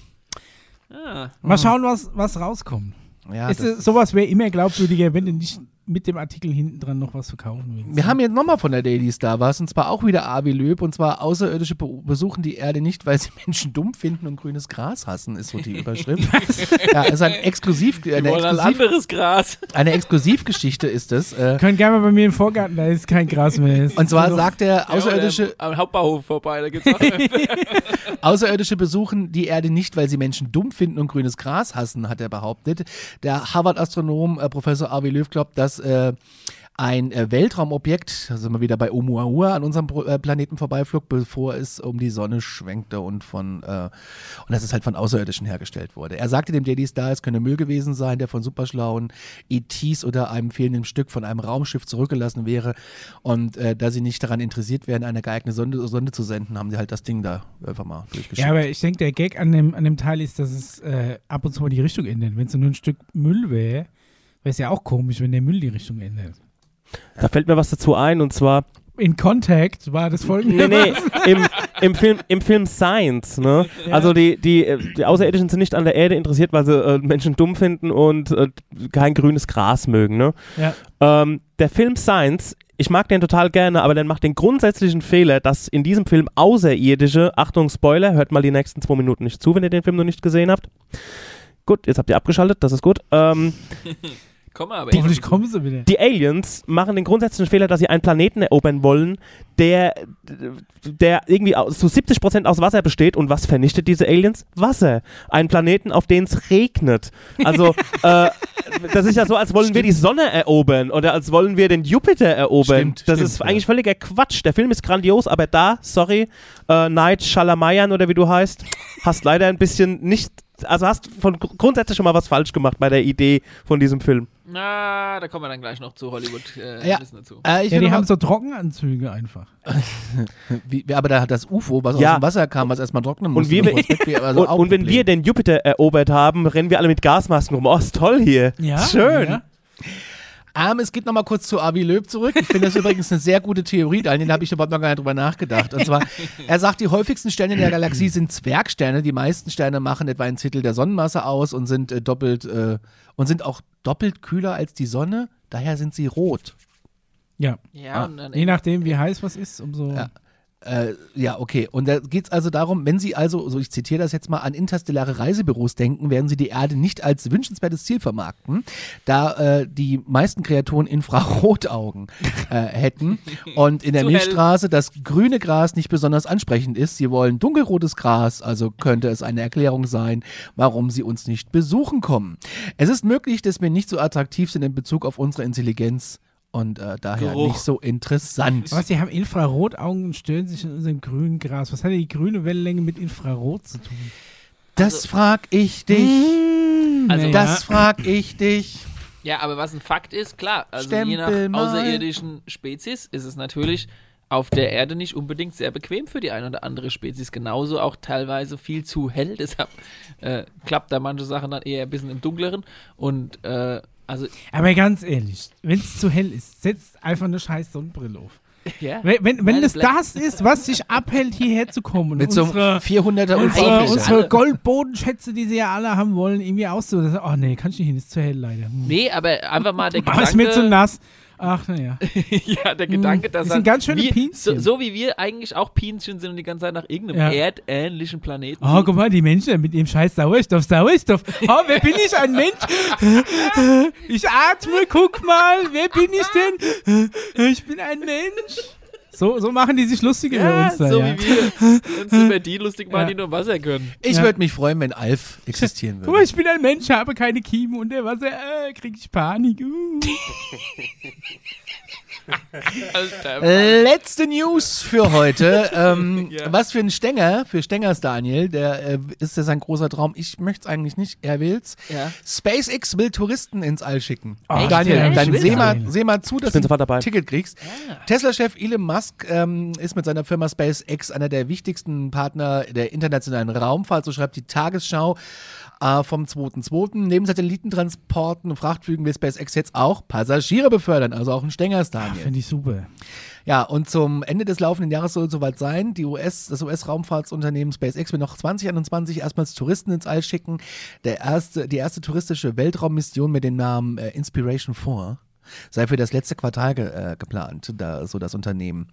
Ah, Mal schauen, was, was rauskommt. ja, ist, sowas wäre immer glaubwürdiger, wenn du nicht mit dem Artikel hinten dran noch was verkaufen willst. Wir haben jetzt nochmal von der Daily Star was, und zwar auch wieder Avi Löb, und zwar Außerirdische be besuchen die Erde nicht, weil sie Menschen dumm finden und grünes Gras hassen, ist so die Überschrift. ja, ist ein Exklusiv, eine, Exklusiv, anderes Gras. eine Exklusivgeschichte ist es. Äh, Können gerne mal bei mir im Vorgarten, da ist kein Gras mehr. Es und ist zwar sagt der Außerirdische, Ja, am Hauptbahnhof vorbei, da gibt's auch. Außerirdische besuchen die Erde nicht, weil sie Menschen dumm finden und grünes Gras hassen, hat er behauptet. Der Harvard-Astronom äh, Professor Avi Löw glaubt, dass äh, ein äh, Weltraumobjekt, da sind wir wieder bei Oumuamua, an unserem äh, Planeten vorbeiflog, bevor es um die Sonne schwenkte und von äh, und dass es halt von Außerirdischen hergestellt wurde. Er sagte dem Daily Star, es könne Müll gewesen sein, der von superschlauen ETs oder einem fehlenden Stück von einem Raumschiff zurückgelassen wäre. Und äh, da sie nicht daran interessiert wären, eine geeignete Sonde, Sonde zu senden, haben sie halt das Ding da einfach mal durchgeschickt. Ja, aber ich denke, der Gag an dem, an dem Teil ist, dass es äh, ab und zu mal die Richtung ändert. Wenn es nur ein Stück Müll wäre, wäre es ja auch komisch, wenn der Müll die Richtung ändert. Da fällt mir was dazu ein und zwar, In Contact war das folgende. nee, nee, im, im, Film, im Film Science, ne? Ja. Also die, die, äh, die Außerirdischen sind nicht an der Erde interessiert, weil sie äh, Menschen dumm finden und äh, kein grünes Gras mögen, ne? Ja. Ähm, der Film Science, ich mag den total gerne, aber der macht den grundsätzlichen Fehler, dass in diesem Film Außerirdische, Achtung Spoiler, hört mal die nächsten zwei Minuten nicht zu, wenn ihr den Film noch nicht gesehen habt. Gut, jetzt habt ihr abgeschaltet, das ist gut. Ähm, Komm mal, aber Hoffentlich kommen sie wieder. die Aliens machen den grundsätzlichen Fehler, dass sie einen Planeten erobern wollen, der, der irgendwie zu 70% aus Wasser besteht. Und was vernichtet diese Aliens? Wasser. Einen Planeten, auf den es regnet. Also, äh, das ist ja so, als wollen wir die Sonne erobern oder als wollen wir den Jupiter erobern. Stimmt, das stimmt, ist ja. eigentlich völliger Quatsch. Der Film ist grandios, aber da, sorry, äh, Night Shalamayan oder wie du heißt, hast leider ein bisschen nicht, also hast von gr- grundsätzlich schon mal was falsch gemacht bei der Idee von diesem Film. Na, da kommen wir dann gleich noch zu Hollywood. Äh, Ja. Dazu. Äh, ich Ja, die haben so Trockenanzüge einfach. wie, aber da hat das UFO, was Ja. aus dem Wasser kam, was erstmal trocknen musste. wir- weg wäre, also und, und wenn wir den Jupiter erobert haben, rennen wir alle mit Gasmasken rum. Oh, ist toll hier. Ja, Schön. Ja. Ähm, es geht nochmal kurz zu Avi Löb zurück. Ich finde das übrigens eine sehr gute Theorie, an den habe ich überhaupt noch gar nicht drüber nachgedacht. Und zwar, er sagt, die häufigsten Sterne in der Galaxie sind Zwergsterne. Die meisten Sterne machen etwa ein Zehntel der Sonnenmasse aus und sind äh, doppelt äh, und sind auch doppelt kühler als die Sonne. Daher sind sie rot. Ja. Ja, Ah. und dann Je nachdem, wie heiß was ist, umso. Ja. Äh, ja, okay. Und da geht es also darum, wenn Sie also, so ich zitiere das jetzt mal, an interstellare Reisebüros denken, werden Sie die Erde nicht als wünschenswertes Ziel vermarkten, da äh, die meisten Kreaturen Infrarotaugen äh, hätten und in der. Milchstraße das grüne Gras nicht besonders ansprechend ist. Sie wollen dunkelrotes Gras, also könnte es eine Erklärung sein, warum Sie uns nicht besuchen kommen. Es ist möglich, dass wir nicht so attraktiv sind in Bezug auf unsere Intelligenz und äh, daher Geruch. nicht so interessant. Was, die haben Infrarotaugen und stören sich in unserem grünen Gras. Was hat denn die grüne Wellenlänge mit Infrarot zu tun? Das frag ich dich. Also Nee, Das frag ich dich. Ja, aber was ein Fakt ist, klar, also je Stempel nach mal. außerirdischen Spezies ist es natürlich auf der Erde nicht unbedingt sehr bequem für die eine oder andere Spezies. Genauso auch teilweise viel zu hell. Deshalb äh, klappt da manche Sachen dann eher ein bisschen im Dunkleren. Und äh, also Aber ganz ehrlich, wenn es zu hell ist, setzt einfach eine scheiß Sonnenbrille auf. Ja. Wenn, wenn, wenn es das ist, was dich abhält, hierher zu kommen. und Mit so unsere, einem 400er unsere, Ultravision. unsere Goldbodenschätze, die sie ja alle haben wollen, irgendwie auszuholen. Oh nee, kann ich nicht hin, ist zu hell leider. Hm. Nee, aber einfach mal der Ah, ist mir zu Gedanke, nass. Ach, naja. ja, der Gedanke, dass das sind ganz schöne wir, so, so wie wir eigentlich auch Pinzchen sind und die ganze Zeit nach irgendeinem Ja. erdähnlichen Planeten Oh, guck mal, die Menschen mit dem scheiß Sauerstoff, Sauerstoff. Oh, wer bin ich? Ein Mensch? Ich atme, guck mal. Wer bin ich denn? Ich bin ein Mensch. So, so machen die sich lustig über Ja, uns da, so ja. wie wir uns über die lustig machen, Ja. die nur Wasser können. Ich Ja. würde mich freuen, wenn Alf existieren Guck mal, würde. ich bin ein Mensch, habe keine Kiemen und der Wasser, äh, krieg ich Panik. Uh. Alter, Letzte News für heute. ähm, Ja. Was für ein Stänger, für Stängers Daniel, der äh, ist ja sein großer Traum. Ich möchte es eigentlich nicht, er will's. Ja. SpaceX will Touristen ins All schicken. Oh, Daniel, dann seh mal, seh mal zu, dass du ein Ticket kriegst. Tesla-Chef Elon Musk ähm, ist mit seiner Firma SpaceX einer der wichtigsten Partner der internationalen Raumfahrt, so schreibt die Tagesschau äh, vom 2.2. Neben Satellitentransporten und Frachtflügen will SpaceX jetzt auch Passagiere befördern, also auch ein Stängers Daniel. Finde ich super. Ja, und zum Ende des laufenden Jahres soll es soweit sein. Die US, das US-Raumfahrtsunternehmen SpaceX will noch 2021 erstmals Touristen ins All schicken. Der erste, die erste touristische Weltraummission mit dem Namen äh, Inspiration 4 sei für das letzte Quartal ge äh, geplant, da, so das Unternehmen.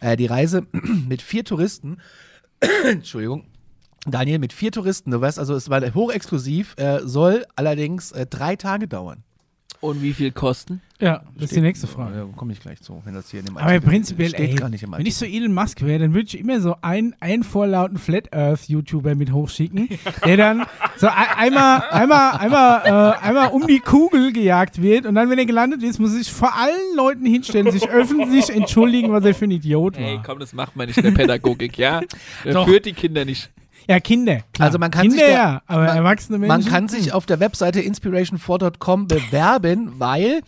Äh, die Reise mit vier Touristen, Entschuldigung, Daniel, mit vier Touristen, du weißt also, es war hochexklusiv, äh, soll allerdings äh, drei Tage dauern. Und wie viel kosten? Ja, das ist die nächste Frage. Ja, komme ich gleich zu, wenn das hier in dem Aber Artikel- prinzipiell, steht ey, gar nicht im wenn ich so. Elon Musk wäre, dann würde ich immer so einen, einen vorlauten Flat Earth YouTuber mit hochschicken, der dann so ein, einmal, einmal, einmal, äh, einmal um die Kugel gejagt wird und dann, wenn er gelandet ist, muss er sich vor allen Leuten hinstellen, sich öffentlich entschuldigen, was er für ein Idiot Ey, war. komm, das macht man nicht in der Pädagogik, ja? Er führt die Kinder nicht. Ja, Kinder. Klar. Also man kann Kinder sich da- ja, aber man- erwachsene Menschen. Man kann sich auf der Webseite inspiration4.com bewerben, weil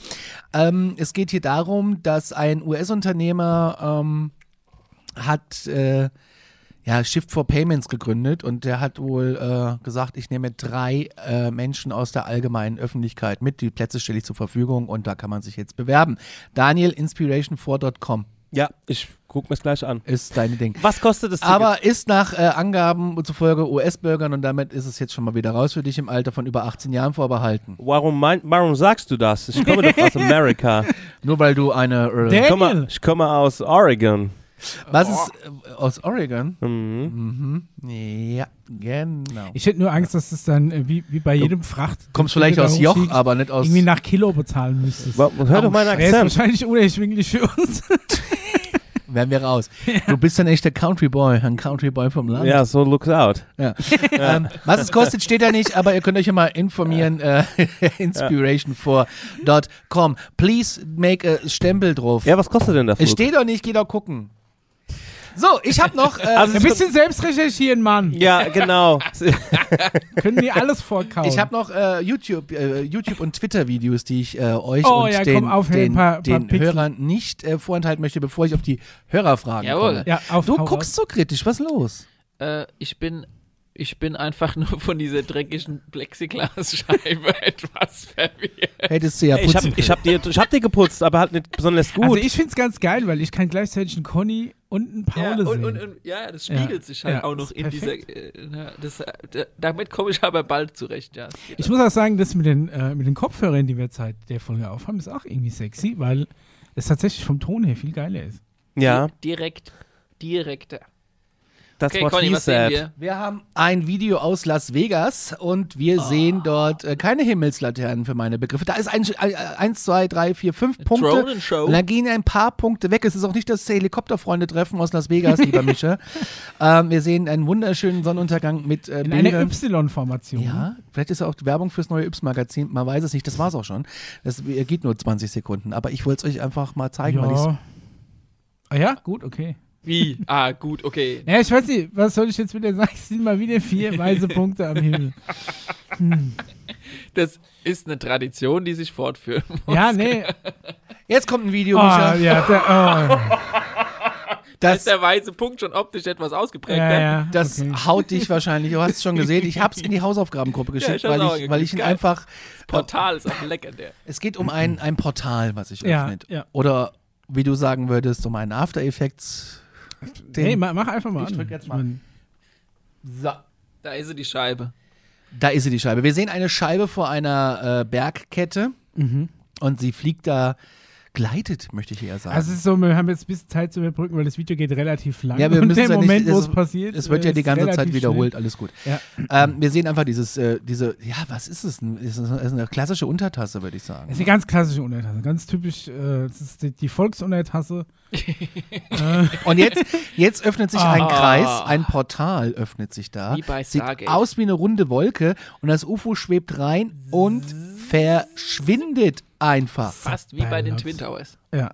ähm, es geht hier darum, dass ein US-Unternehmer ähm, hat äh, ja, Shift for Payments gegründet und der hat wohl äh, gesagt, ich nehme drei äh, Menschen aus der allgemeinen Öffentlichkeit mit, die Plätze stelle ich zur Verfügung und da kann man sich jetzt bewerben. Daniel, inspiration4.com Ja, ich guck mir's gleich an. ist deine Ding. Was kostet das Ticket? Aber ist nach äh, Angaben zufolge US-Bürgern und damit ist es jetzt schon mal wieder raus für dich im Alter von über 18 Jahren vorbehalten. Warum, mein, warum sagst du das? Ich komme doch aus Amerika. Nur weil du eine. Äh, Ich komme, ich komme aus Oregon. was ist äh, aus Oregon? Mhm. Mhm. Ja, genau. Ich hätte nur Angst, dass es dann äh, wie, wie bei jedem Fracht. Kommst vielleicht aus Joch, hochschickst, aber nicht aus. irgendwie nach Kilo bezahlen müsstest. Wa- Hör doch meinen Der ist Akzent. wahrscheinlich unerschwinglich für uns. Wären wir raus. Du bist ein echter Country Boy, ein Country Boy vom Land. Ja, so looks out. Ja. ähm, was es kostet, steht da nicht, aber ihr könnt euch ja mal informieren. Äh, Inspiration4.com. Please make a Stempel drauf. Ja, was kostet denn der es steht doch nicht, geh doch gucken. So, ich habe noch. Äh, Also Ein bisschen selbst recherchieren, Mann. Ja, genau. Können die alles vorkaufen. Ich habe noch äh, YouTube, äh, YouTube und Twitter-Videos, die ich äh, euch Oh, und ja, den, komm, auf, den, paar- paar den Pixel. Hörern nicht äh, vorenthalten möchte, bevor ich auf die Hörerfragen Jawohl. komme. Ja, auf, Du guckst so kritisch, was ist los? Äh, ich bin. Ich bin einfach nur von dieser dreckigen Plexiglasscheibe etwas verwirrt. Hättest du ja Ich putzen hab, ich, hab die, ich hab die geputzt, aber halt nicht besonders gut. Also ich finde es ganz geil, weil ich kann gleichzeitig einen Conny und einen Ja, Paule und, sehen. und, und, ja, das spiegelt Ja, sich halt ja, auch noch in dieser. perfekt. Äh, na, das, äh, da, damit komme ich aber bald zurecht, ja. ich muss auch sagen, das mit den, äh, mit den Kopfhörern, die wir jetzt seit der Folge aufhaben, ist auch irgendwie sexy, weil es tatsächlich vom Ton her viel geiler ist. ja, Direkt, direkter. That's Okay, what Conny, he was sehen said. wir? Wir haben ein Video aus Las Vegas und wir sehen dort äh, keine Himmelslaternen für meine Begriffe. Da ist ein, äh, eins, zwei, drei, vier, fünf Punkte. Und da gehen ein paar Punkte weg. Es ist auch nicht das Helikopterfreunde-Treffen aus Las Vegas, lieber Mischa. ähm, wir sehen einen wunderschönen Sonnenuntergang mit äh, In einer. Y-Formation. Ja, vielleicht ist ja auch die Werbung fürs neue Yps-Magazin. Man weiß es nicht. Das war's auch schon. Das äh, geht nur 20 Sekunden. Aber ich wollte es euch einfach mal zeigen, weil ich ja. Ah ja, gut, okay. Wie? Ah, gut, okay. Ja, ich weiß nicht, was soll ich jetzt wieder sagen? Es sind mal wieder vier weiße Punkte am Himmel. Das ist eine Tradition, die sich fortführen muss. Ja, nee. Jetzt kommt ein Video, Oh, Micha. ja, der, oh. Da Das, ist der weiße Punkt schon optisch etwas ausgeprägt. ja, ne? ja. das okay. haut dich wahrscheinlich. Du hast es schon gesehen. Ich habe es in die Hausaufgabengruppe geschickt, ich hab's weil, ich, weil ich ihn. Geil. einfach. Portal ist auch lecker, der. Es geht um ein, ein Portal, was sich Ja, öffnet. ja. Oder wie du sagen würdest, um einen After Effects. Den- Hey, ma- mach einfach mal Ich drück jetzt mal. So. Da ist sie die Scheibe. Da ist sie, die Scheibe. Wir sehen eine Scheibe vor einer äh, Bergkette Mhm. und sie fliegt da, gleitet, möchte ich eher sagen. Also es ist so, wir haben jetzt ein bisschen Zeit zu überbrücken, weil das Video geht relativ lang. Ja, wir und müssen der es ja nicht- Moment, wo es- es passiert, es wird ja äh, die ganze Zeit wiederholt, alles gut. Ja. Ähm, wir sehen einfach dieses, äh, diese, ja, was ist es denn? Es ist eine klassische Untertasse, würde ich sagen. Das ist eine ganz klassische Untertasse, ganz typisch, äh, das ist die, die Volksuntertasse. äh, Und jetzt, jetzt öffnet sich ein Ah. Kreis, ein Portal öffnet sich da. Wie bei Sieht aus wie eine runde Wolke und das UFO schwebt rein und verschwindet einfach. Fast wie bei den. Twin Towers. ja.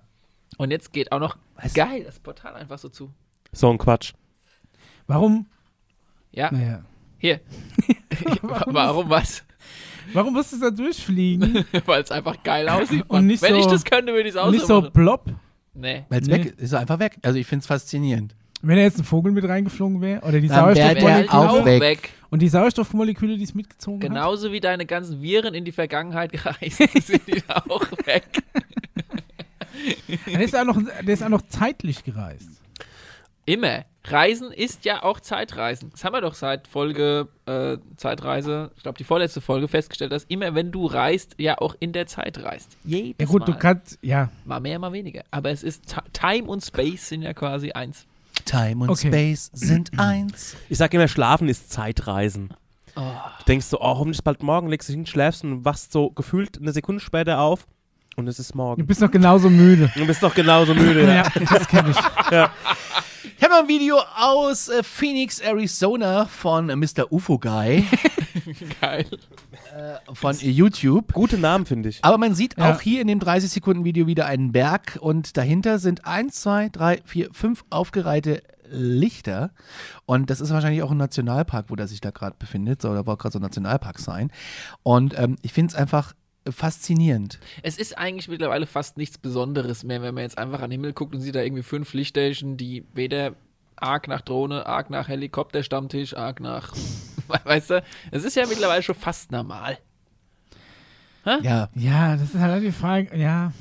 Und jetzt geht auch noch, Was? geil, das Portal einfach so zu. So ein Quatsch. Warum? Ja, Naja. hier. Warum was? Warum musst du da durchfliegen? Weil es einfach geil aussieht. Und nicht Wenn so- ich das könnte, würde ich es auch nicht so so plopp? Nee. Weil es Nee. weg ist, ist einfach weg. Also ich finde es faszinierend. Wenn da jetzt ein Vogel mit reingeflogen wäre oder die Dann wär der Sauerstoffmoleküle auch weg. weg. und die Sauerstoffmoleküle, die es mitgezogen hat. Genauso wie deine ganzen Viren in die Vergangenheit gereist sind die auch weg. Der ist, auch noch, der ist auch noch zeitlich gereist. Immer. Reisen ist ja auch Zeitreisen. Das haben wir doch seit Folge äh, Zeitreise, ich glaube die vorletzte Folge festgestellt, dass immer wenn du reist, ja auch in der Zeit reist. Jedes Ja gut, Mal. du kannst, ja. Mal mehr, mal weniger. Aber es ist Ti- Time und Space sind ja quasi eins. Time und Okay. Space sind eins. Ich sag immer, Schlafen ist Zeitreisen. Oh. Du denkst so, oh, hoffentlich ist bald morgen, legst dich hin, schläfst und wachst so gefühlt eine Sekunde später auf und es ist Du morgen. bist noch genauso müde. Du bist doch genauso müde. ja. ja, das kenne ich. Ich habe noch ein Video aus äh, Phoenix, Arizona von äh, Mr. UFO Guy Geil. von äh, YouTube. Gute Namen, finde ich. Aber man sieht Ja. auch hier in dem 30-Sekunden-Video wieder einen Berg und dahinter sind eins, zwei, drei, vier, fünf aufgereihte Lichter. Und das ist wahrscheinlich auch ein Nationalpark, wo der sich da gerade befindet. Soll aber auch gerade so ein Nationalpark sein. Und ähm, ich finde es einfach faszinierend. Es ist eigentlich mittlerweile fast nichts Besonderes mehr, wenn man jetzt einfach an den Himmel guckt und sieht da irgendwie fünf Lichtstationen, die weder arg nach Drohne, arg nach Helikopterstammtisch, arg nach. Weißt du? Es ist ja mittlerweile schon fast normal. Ja. Ja, das ist halt die Frage. Ja,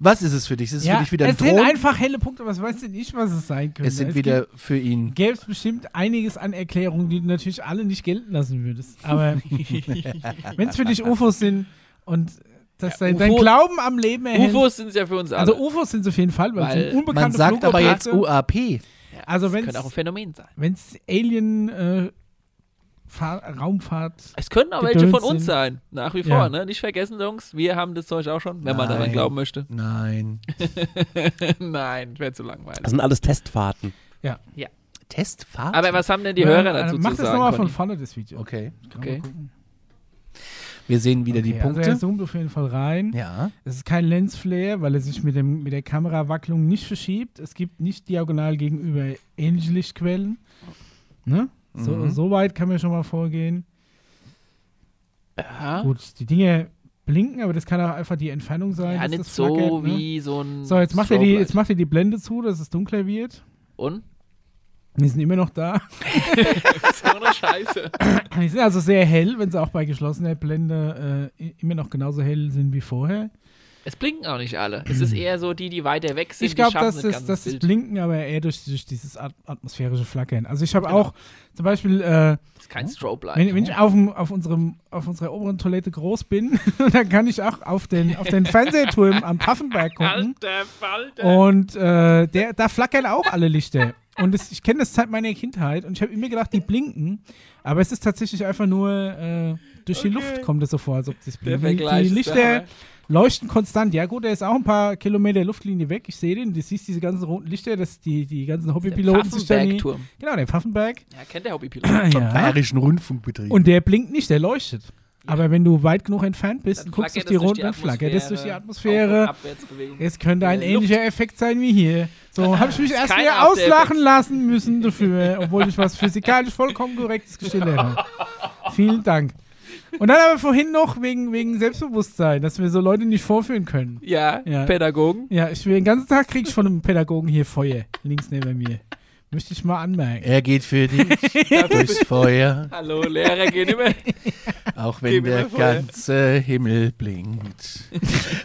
Was ist es für dich? Ist es ja für dich wieder ein es sind Drohnen? einfach helle Punkte, aber was weiß denn ich, was es sein könnte. Es sind wieder für ihn. Gäbe es bestimmt einiges an Erklärungen, die du natürlich alle nicht gelten lassen würdest. Aber wenn es für dich UFOs sind und das dein, dein Glauben am Leben erhält. UFOs sind es ja für uns alle. also UFOs sind es auf jeden Fall, weil, es Weil sind unbekannte Man sagt aber jetzt. UAP. also das könnte auch ein Phänomen sein. Wenn es Alien äh, Fahr Raumfahrt. Es können auch welche von uns sind. sein. Nach wie Ja. vor, ne? Nicht vergessen, Jungs. Wir haben das Zeug auch schon, wenn man daran Nein. glauben möchte. Nein. Nein, wäre zu langweilig. Das sind alles Testfahrten. Testfahrt? Aber was haben denn die Ja, Hörer dazu Mach zu das sagen? nochmal von vorne, das Video. Okay. Okay. Wir sehen wieder die Okay, Also er Punkte. zoomt auf jeden Fall rein. ja. Es ist kein Lensflare, weil er sich mit, dem, mit der Kamerawacklung nicht verschiebt. Es gibt nicht diagonal gegenüber ähnliche Lichtquellen. Ne? So, Mhm. so weit kann man schon mal vorgehen. Ja, Gut, die Dinge blinken, aber das kann auch einfach die Entfernung sein. ja nicht das so flackert, ne? wie so ein. So, jetzt macht, er die, jetzt macht er die Blende zu, dass es dunkler wird. Und? Die sind immer noch da. so eine Scheiße. Die sind also sehr hell, wenn sie auch bei geschlossener Blende äh, immer noch genauso hell sind wie vorher. Es blinken auch nicht alle. Es ist eher so die, die weiter weg sind. Ich glaube, das, das, das Bild. Blinken aber eher durch, durch dieses at atmosphärische Flackern. Also ich habe Genau. auch zum Beispiel, äh, Das ist kein Strobe-Light. wenn, wenn ich auf, dem, auf, unserem, auf unserer oberen Toilette groß bin, dann kann ich auch auf den, auf den Fernsehturm am Pfaffenberg gucken. Alter Falter. Und äh, der, da flackern auch alle Lichter. Und das, ich kenne das seit meiner Kindheit und ich habe immer gedacht, die blinken. Aber es ist tatsächlich einfach nur äh, durch die Okay. Luft kommt es so vor, als ob das blinkt. Die, die Lichter leuchten konstant. Ja gut, der ist auch ein paar Kilometer Luftlinie weg. Ich sehe den. Du siehst diese ganzen roten Lichter, das die, die ganzen Hobbypiloten sich da nie. Pfaffenberg-Turm. Genau, der Pfaffenberg. Ja, kennt der Hobbypilot. ja. Bayerischen Rundfunkbetrieb. Und der blinkt nicht, der leuchtet. Aber wenn du weit genug entfernt bist Dann guckst auf flackert die roten, dann flackert es durch die Auf- Atmosphäre. Es könnte ein Luft- ähnlicher Effekt sein wie hier. So, habe ich mich erst wieder auslachen lassen müssen dafür, obwohl ich was physikalisch vollkommen korrektes gestellt habe. Vielen Dank. Und dann aber vorhin noch wegen, wegen Selbstbewusstsein, dass wir so Leute nicht vorführen können. Ja, Ja. Pädagogen. Ja, ich will den ganzen Tag krieg ich von einem Pädagogen hier Feuer, links neben mir. Möchte ich mal anmerken. Er geht für dich durchs Feuer, Hallo, Lehrer, geh nicht mehr. auch wenn mir der Feuer. ganze Himmel blinkt.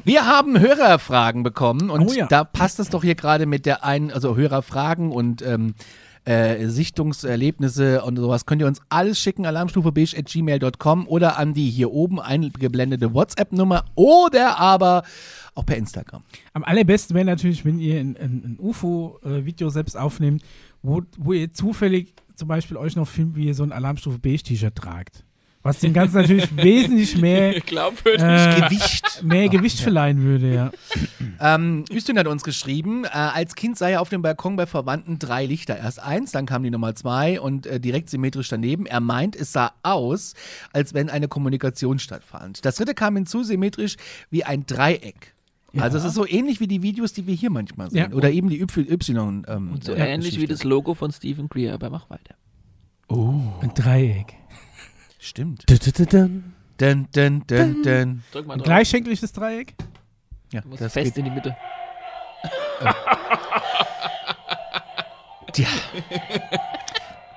Wir haben Hörerfragen bekommen und Oh ja. da passt es doch hier gerade mit der einen, also Hörerfragen und ähm, äh, Sichtungserlebnisse und sowas könnt ihr uns alles schicken, alarmstufebeige.gmail.com oder an die hier oben eingeblendete WhatsApp-Nummer oder aber auch per Instagram. Am allerbesten wäre natürlich, wenn ihr ein, ein, ein UFO-Video selbst aufnehmt, wo, wo ihr zufällig zum Beispiel euch noch filmt, wie ihr so ein Alarmstufe Beige-T-Shirt tragt. Was dem Ganzen natürlich wesentlich mehr, äh, Gewicht. mehr Gewicht verleihen würde, ja. Ähm, Üstün hat uns geschrieben, äh, als Kind sah er auf dem Balkon bei Verwandten drei Lichter. Erst eins, dann kam die Nummer zwei und äh, direkt symmetrisch daneben. Er meint, es sah aus, als wenn eine Kommunikation stattfand. Das dritte kam hinzu, symmetrisch wie ein Dreieck. Also es ist so ähnlich wie die Videos, die wir hier manchmal sehen. Ja. Oder eben die Y. y ähm, Und so äh, ähnlich wie das Logo von Stephen Greer, aber mach weiter. Ein Dreieck. Stimmt. Dun, dun, dun, dun. Drück mal Ein drauf. gleichschenkliges Dreieck? Ja, Du musst das fest geht. in die Mitte. Tja.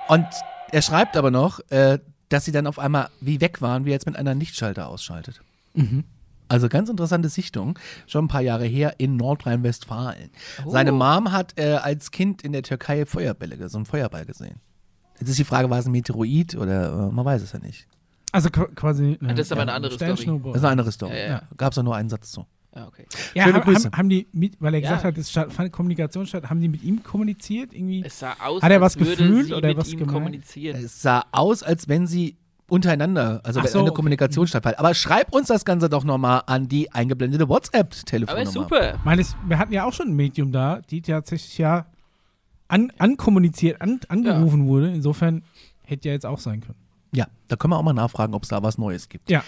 Und er schreibt aber noch, äh, dass sie dann auf einmal wie weg waren, wie er jetzt mit einer Lichtschalter ausschaltet. Mhm. Also ganz interessante Sichtung, schon ein paar Jahre her in Nordrhein-Westfalen. Oh. Seine Mom hat äh, als Kind in der Türkei Feuerbälle, so einen Feuerball gesehen. Jetzt ist die Frage, war es ein Meteoroid oder äh, man weiß es ja nicht. Also qu- quasi. Ah, das ist aber eine andere Story. Das ist eine andere Story. Ja, ja, ja. Gab es auch nur einen Satz zu. Ja, okay. Ja, Schöne haben, Grüße. haben, haben die, mit, weil er gesagt Ja. hat, es statt, fand Kommunikation statt, haben die mit ihm kommuniziert? Irgendwie? Es sah aus, Hat er als was würde gefühlt sie oder mit was ihm gemeint? Es sah aus, als wenn sie untereinander, also Ach wenn so, eine okay. Kommunikation stattfand. Aber schreib uns das Ganze doch nochmal an die eingeblendete Aber WhatsApp-Telefonnummer. super. Ich meine, es- wir hatten ja auch schon ein Medium da, die tatsächlich ja an, ankommuniziert, an, angerufen wurde. Insofern hätte ja jetzt auch sein können. Ja, da können wir auch mal nachfragen, ob es da was Neues gibt. Ja.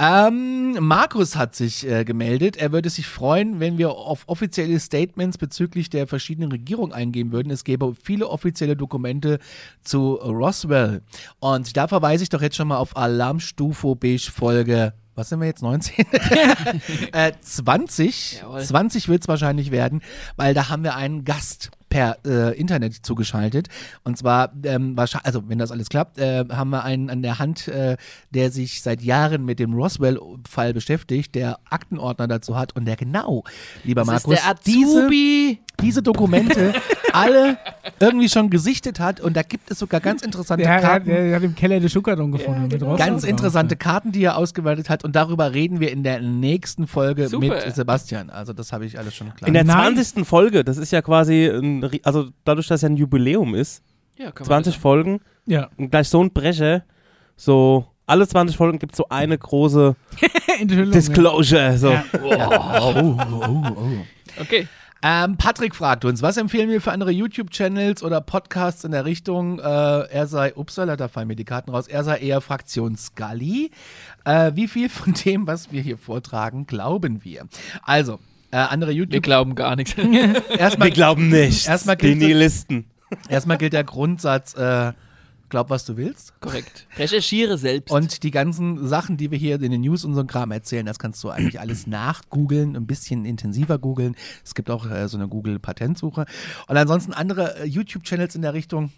Ähm, Markus hat sich äh, gemeldet. Er würde sich freuen, wenn wir auf offizielle Statements bezüglich der verschiedenen Regierungen eingehen würden. Es gäbe viele offizielle Dokumente zu Roswell. Und da verweise ich doch jetzt schon mal auf Alarmstufe Beige Folge. Was sind wir jetzt? 19? äh, 20. Jawohl. 20 wird es wahrscheinlich werden, weil da haben wir einen Gast per äh, Internet zugeschaltet. Und zwar, ähm, wahrscheinlich, also wenn das alles klappt, äh, haben wir einen an der Hand, äh, der sich seit Jahren mit dem Roswell-Fall beschäftigt, der Aktenordner dazu hat und der genau, lieber Das Markus, ist der Azubi. Diese Dokumente alle irgendwie schon gesichtet hat. Und da gibt es sogar ganz interessante Der, Karten. der hat im Keller die Schuckerdon gefunden. mit Rostock Ganz interessante Karten, die er ausgewertet hat und darüber reden wir in der nächsten Folge Super. mit Sebastian. Also das habe ich alles schon klar. In der Nein. 20. Folge, das ist ja quasi, ein, also dadurch, dass ja ein Jubiläum ist, Ja, kann man 20 das- Folgen, Ja. und gleich so ein Brecher, so alle 20 Folgen gibt es so eine große. Disclosure. So. Ja. oh, oh, oh, oh. Okay. Ähm, Patrick fragt uns, was empfehlen wir für andere YouTube-Channels oder Podcasts in der Richtung, äh, er sei, upsala, da fallen mir die Karten raus, er sei eher Fraktion Scully. Äh, wie viel von dem, was wir hier vortragen, glauben wir? Also, äh, andere Wir YouTube, glauben gar nichts. erstmal, Wir glauben nicht. Erstmal die gibt's- Nihilisten. erstmal gilt der Grundsatz, äh, glaub, was du willst. Korrekt. Recherchiere selbst. Und die ganzen Sachen, die wir hier in den News und so ein Kram erzählen, das kannst du eigentlich alles nachgoogeln, ein bisschen intensiver googeln. Es gibt auch äh, so eine Google-Patentsuche. Und ansonsten andere äh, YouTube-Channels in der Richtung.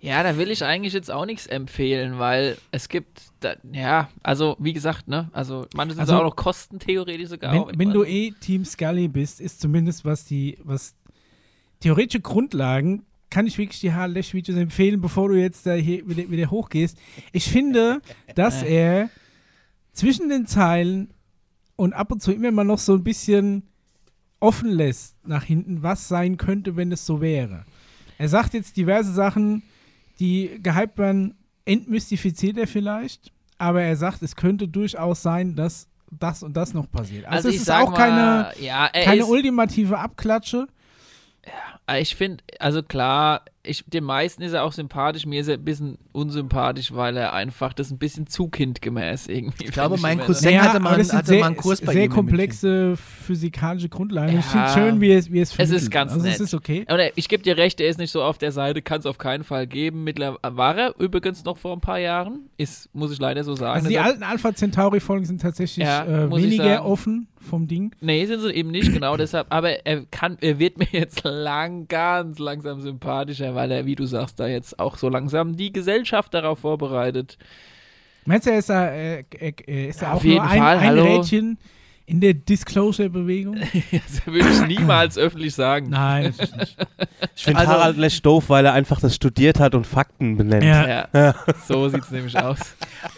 Ja, da will ich eigentlich jetzt auch nichts empfehlen, weil es gibt, da, ja, also wie gesagt, ne, also manche sind Also, auch noch kostentheoretisch sogar. auch Wenn, wenn du eh Team Scully bist, ist zumindest was die, was theoretische Grundlagen, kann ich wirklich die Harlech-Videos empfehlen, bevor du jetzt da hier wieder, wieder hochgehst. Ich finde, dass er zwischen den Zeilen und ab und zu immer mal noch so ein bisschen offen lässt nach hinten, was sein könnte, wenn es so wäre. Er sagt jetzt diverse Sachen, die gehypt werden, entmystifiziert er vielleicht, aber er sagt, es könnte durchaus sein, dass das und das noch passiert. Also, also es ist auch keine, mal, ja, er keine ist, ultimative Abklatsche. Ich finde, also klar, ich, den meisten ist er auch sympathisch, mir ist er ein bisschen unsympathisch, weil er einfach das ein bisschen zu kindgemäß irgendwie. Ich glaube, mein immer, Cousin hatte mal- hatte sehr, mal einen Kurs bei sehr ihm in komplexe physikalische Grundlagen. Ich Ja. finde schön, wie es, wie es Es ist ganz also nett. es ist okay. Aber ich gebe dir recht, er ist nicht so auf der Seite, kann es auf keinen Fall geben. Mittlerweile war er übrigens noch vor ein paar Jahren, ist, muss ich leider so sagen. Also die Deshalb- alten Alpha Centauri-Folgen sind tatsächlich Ja, äh, ich weniger sagen. offen vom Ding. Nee, sind sie eben nicht, genau deshalb. Aber er kann, er wird mir jetzt lang, ganz langsam sympathischer, weil er, wie du sagst, da jetzt auch so langsam die Gesellschaft darauf vorbereitet. Meinst du, er ist da, äh, äh, ist da Ja, auch auf jeden nur ein, Fall, ein. Rädchen in der Disclosure-Bewegung? Das würde ich niemals öffentlich sagen. Nein, natürlich nicht. Ich finde Also- Harald Lesch doof, weil er einfach das studiert hat und Fakten benennt. Ja. Ja, so sieht es nämlich aus.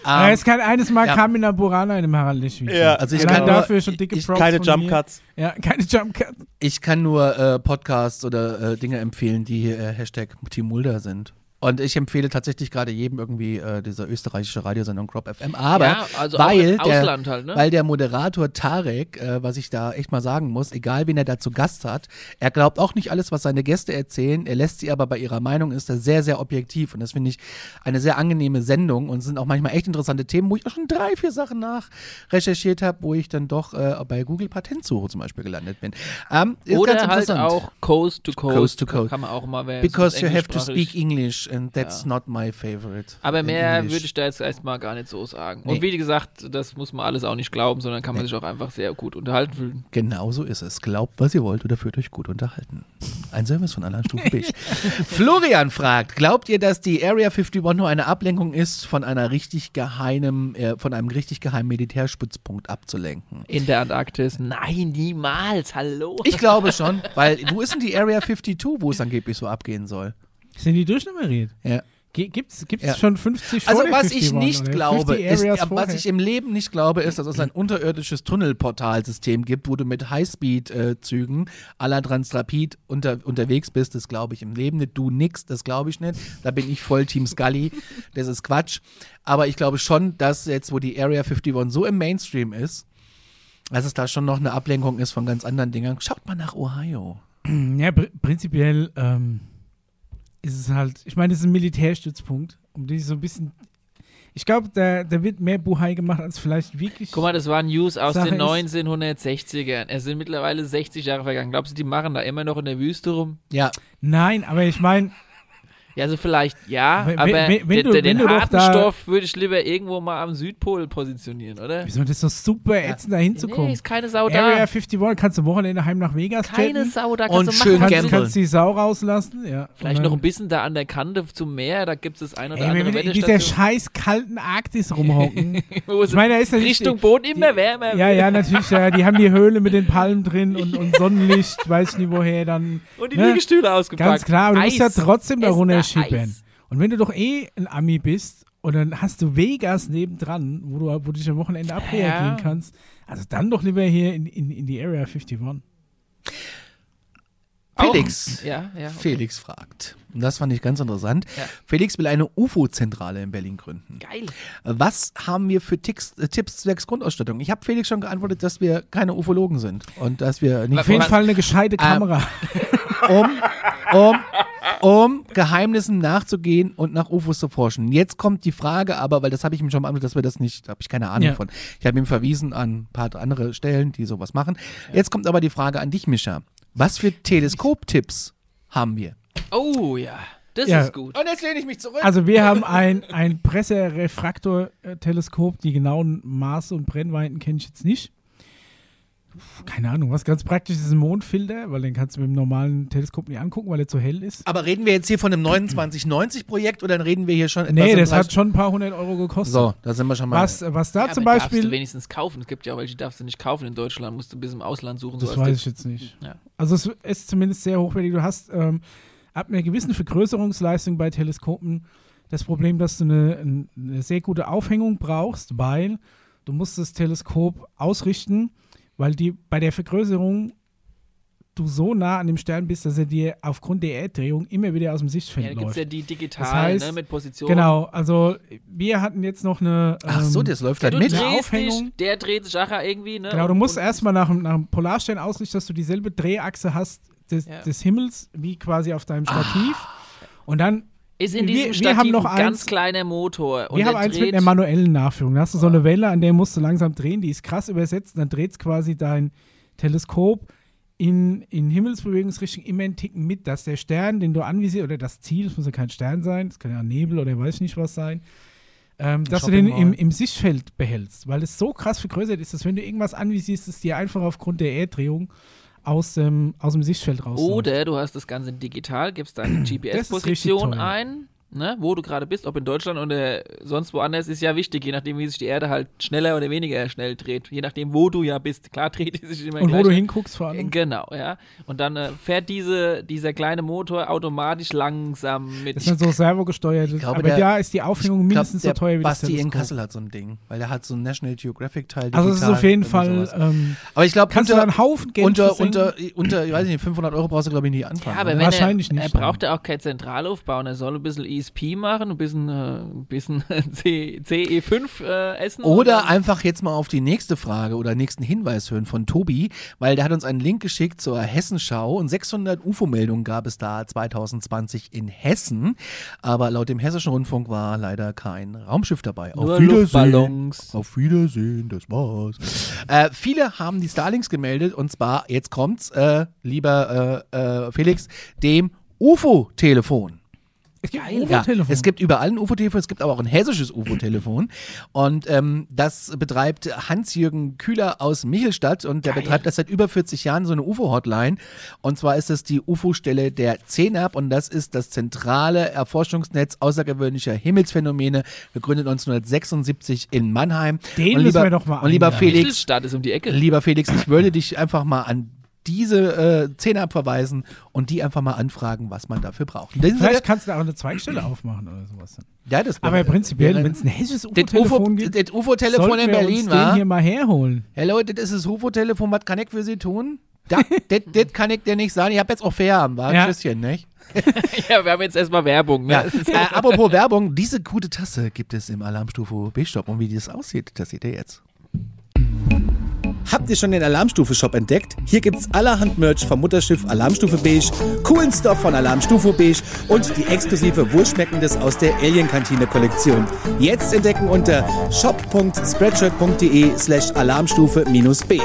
Aber Ähm, es kann eines Mal ja. kam in der Burana in dem Harald Lesch Video. Ja, also ich Allein kann nur- dafür schon dicke ich- Props Keine von Jump. Cuts. Ja, keine Jump Cuts. Ich kann nur äh, Podcasts oder äh, Dinge empfehlen, die äh, Hashtag Team Mulder sind. Und ich empfehle tatsächlich gerade jedem irgendwie äh, diese österreichische Radiosendung Crop FM. Aber ja, also weil der- halt, ne? Weil der Moderator Tarek, äh, was ich da echt mal sagen muss, egal wen er da zu Gast hat, er glaubt auch nicht alles, was seine Gäste erzählen. Er lässt sie aber bei ihrer Meinung, ist er sehr, sehr objektiv. Und das finde ich eine sehr angenehme Sendung und sind auch manchmal echt interessante Themen, wo ich auch schon drei, vier Sachen nach recherchiert habe, wo ich dann doch äh, bei Google Patentsuche zum Beispiel gelandet bin. Ähm, ist Oder halt auch Coast to Coast. Coast to Coast. Kann man auch mal, Because you have to speak English and that's Ja. not my favorite. Aber mehr English. würde ich da jetzt erstmal gar nicht so sagen. Nee. Und wie gesagt, das muss man alles auch nicht glauben, sondern kann man sich auch einfach sehr gut unterhalten fühlen. Genau so ist es. Glaubt, was ihr wollt oder fühlt euch gut unterhalten. Ein Service von Alarm Stufe B. Florian fragt, glaubt ihr, dass die Area 51 nur eine Ablenkung ist, von einer richtig geheimen, äh, von einem richtig geheimen Militärstützpunkt abzulenken? In der Antarktis? Nein, niemals. Hallo. Ich glaube schon, weil wo ist denn die Area 52, wo es angeblich so abgehen soll? Sind die durchnummeriert? Ja. Gibt's, gibt's Ja. schon 50 vor Also was 50 ich waren, nicht oder? glaube, 50 ist, was ich im Leben nicht glaube, ist, dass es ein unterirdisches Tunnelportalsystem gibt, wo du mit Highspeed-Zügen la Transrapid unter, unterwegs bist. Das glaube ich im Leben nicht. Du nix, das glaube ich nicht. Da bin ich voll Team Scully. Das ist Quatsch. Aber ich glaube schon, dass jetzt, wo die Area 51 so im Mainstream ist, dass es da schon noch eine Ablenkung ist von ganz anderen Dingen. Schaut mal nach Ohio. Ja, pr prinzipiell ähm, ist es halt, ich meine, es ist ein Militärstützpunkt, um die so ein bisschen. Ich glaube, da, da wird mehr Buhai gemacht, als vielleicht wirklich. Guck mal, das waren News aus Sache den ist- 1960ern. Es sind mittlerweile 60 Jahre vergangen. Glaubst du, die machen da immer noch in der Wüste rum? Ja, Nein, aber ich meine, Ja, also vielleicht ja, Wenn- aber wenn- wenn den, du- den wenn doch harten da- Stoff würde ich lieber irgendwo mal am Südpol positionieren, oder? wieso das ist doch super ätzend, da Nee, hinzukommen. ist keine Sau Area da. 51 kannst du Wochenende heim nach Vegas Keine jetten. Sau da. Und Kannst du schön machen. Kannst, kannst die Sau rauslassen, ja. Vielleicht Und noch ein bisschen da an der Kante zum Meer, da gibt es das ein oder Ey, wenn andere wir in dieser scheiß kalten Arktis rumhocken. Wo es ich meine, da ist ja Richtung Boden immer die- wärmer. Ja, ja, natürlich. Ja, die haben die Höhle mit den Palmen drin und, und Sonnenlicht, weiß ich nicht woher dann. Und die Ne? Liegestühle ausgepackt. Ganz klar, aber du musst ja trotzdem da runter Eis. Und wenn du doch eh ein Ami bist und dann hast du Vegas nebendran, wo du, wo du dich am Wochenende abreagieren Ja. kannst, also dann doch lieber hier in, in, in die Area 51. Auch- Felix. Ja, ja. Felix fragt. Und das fand ich ganz interessant. Ja. Felix will eine UFO-Zentrale in Berlin gründen. Geil. Was haben wir für Ticks, äh, Tipps zwecks Grundausstattung? Ich habe Felix schon geantwortet, dass wir keine Ufologen sind und dass wir nicht Auf jeden Fall eine gescheite Ah. Kamera. um, um, um Geheimnissen nachzugehen und nach UFOs zu forschen. Jetzt kommt die Frage aber, weil das habe ich ihm schon beantwortet, dass wir das nicht, da habe ich keine Ahnung Ja. von. Ich habe ihm verwiesen an ein paar andere Stellen, die sowas machen. Jetzt kommt aber die Frage an dich, Mischa. Was für Teleskoptipps haben wir? Oh ja, das Ja. ist gut. Und jetzt lehne ich mich zurück. Also wir haben ein, ein Presserefraktor-Teleskop. Die genauen Maße und Brennweiten kenne ich jetzt nicht. Keine Ahnung, was ganz praktisch ist ein Mondfilter, weil den kannst du mit dem normalen Teleskop nicht angucken, weil er zu hell ist. aber reden wir jetzt hier von einem 2990-Projekt oder reden wir hier schon etwas Nee, das hat schon ein paar hundert Euro gekostet. So, da sind wir schon mal. Was, was da Ja, zum aber darfst du Beispiel. wenigstens kaufen. Es gibt ja auch welche, die darfst du nicht kaufen in Deutschland. Musst du bis im Ausland suchen. Das so als weiß ich jetzt nicht. Ja. Also es ist zumindest sehr hochwertig. Du hast ähm, ab einer gewissen Vergrößerungsleistung bei Teleskopen das Problem, dass du eine, eine sehr gute Aufhängung brauchst, weil du musst das Teleskop ausrichten, weil die bei der Vergrößerung du so nah an dem Stern bist, dass er dir aufgrund der Erddrehung immer wieder aus dem Sichtfeld Ja, da gibt läuft. es ja die digital, Das heißt, ne, mit Position. Genau, also wir hatten jetzt noch eine. Ach so, ähm, das läuft Ja, halt du mit. Aufhängung. dich, der dreht sich nachher irgendwie, ne? Genau, du musst erstmal nach, dem- nach dem Polarstern ausrichten, dass du dieselbe Drehachse hast des, Ja. des Himmels wie quasi auf deinem Stativ. Und dann, Ist in wir- diesem wir Stativ haben noch ein ganz kleiner Motor. Und wir haben eins mit einer manuellen Nachführung. Da hast du so eine Welle, an der musst du langsam drehen, die ist krass übersetzt. Und dann dreht es quasi dein Teleskop in, in Himmelsbewegungsrichtung immer einen Ticken mit, dass der Stern, den du anvisierst, oder das Ziel, das muss ja kein Stern sein, das kann ja Nebel oder weiß ich nicht was sein, ähm, dass du den im, im Sichtfeld behältst, weil es so krass vergrößert ist, dass wenn du irgendwas anvisierst, es dir einfach aufgrund der Erddrehung aus dem, aus dem Sichtfeld raus. Oder du hast das Ganze digital, gibst deine GPS-Position ein, ne, wo du gerade bist, ob in Deutschland oder sonst woanders, ist ja wichtig, je nachdem, wie sich die Erde halt schneller oder weniger schnell dreht. Je nachdem, wo du ja bist. Klar dreht die sich immer Und wo gleich. du hinguckst vor allem. Genau, ja. Und dann äh, fährt diese, dieser kleine Motor automatisch langsam mit. Das ist dann so servogesteuert. Ich glaube, aber der- da ist die Aufhängung Ich glaub, mindestens so teuer wie Basti das in Teleskop. Kassel hat so ein Ding, weil der hat so ein National Geographic Teil. Also es ist auf jeden Fall, ähm, Aber ich glaube, kannst du unter, da einen Haufen Geld unter, versenken. unter, unter, ich weiß nicht, 500 Euro brauchst du, glaube ich, nie anfangen. ja, aber ne? wenn Wahrscheinlich er, nicht, er braucht ja auch keinen Zentralaufbau, er soll ein bisschen ESP machen, ein bisschen, äh, ein bisschen C, CE5 äh, essen. Oder dann- einfach jetzt mal auf die nächste Frage oder nächsten Hinweis hören von Tobi, weil der hat uns einen Link geschickt zur Hessenschau und 600 UFO-Meldungen gab es da 2020 in Hessen, aber laut dem Hessischen Rundfunk war leider kein Raumschiff dabei. nur auf Wiedersehen. Luftballons. Auf Wiedersehen, das war's. äh, viele haben die Starlinks gemeldet und zwar, jetzt kommt's, äh, lieber äh, äh, Felix, dem UFO-Telefon. Es gibt Ja, UFO-Telefon. es gibt überall ein UFO-Telefon, es gibt aber auch ein hessisches UFO-Telefon. Und ähm, das betreibt Hans-Jürgen Kühler aus Michelstadt und der betreibt das seit über 40 Jahren, so eine UFO-Hotline. Und zwar ist es die UFO-Stelle der CENAP und das ist das zentrale Erforschungsnetz außergewöhnlicher Himmelsphänomene, gegründet 1976 in Mannheim. Den und müssen lieber, wir doch mal Und lieber. Felix, Mittelstadt ist um die Ecke. lieber Felix, ich würde dich einfach mal an diese äh, CENAP verweisen und die einfach mal anfragen, was man dafür braucht. Vielleicht kannst du da auch eine Zweigstelle aufmachen oder sowas. ja, das Aber prinzipiell, wenn es ein hessisches UFO-Telefon UFO gibt, das UFO-Telefon in wir Berlin uns den war. hier mal herholen. Hey Leute, das ist das UFO-Telefon, was kann ich für Sie tun? Da, das, das kann ich dir nicht sagen. Ich habe jetzt auch Feierabend, war? Ja. Tschüsschen, nicht? ja, wir haben jetzt erstmal Werbung. Ne? Ja. äh, apropos Werbung, diese gute Tasse gibt es im Alarmstufe B-Shop. Und wie das aussieht, das seht ihr jetzt. Habt ihr schon den Alarmstufe-Shop entdeckt? Hier gibt's allerhand Merch vom Mutterschiff Alarmstufe Beige, coolen Stuff von Alarmstufe Beige und die exklusive Wohlschmeckendes aus der Alien-Kantine-Kollektion. Jetzt entdecken unter shop.spreadshirt.de slash alarmstufe-beige.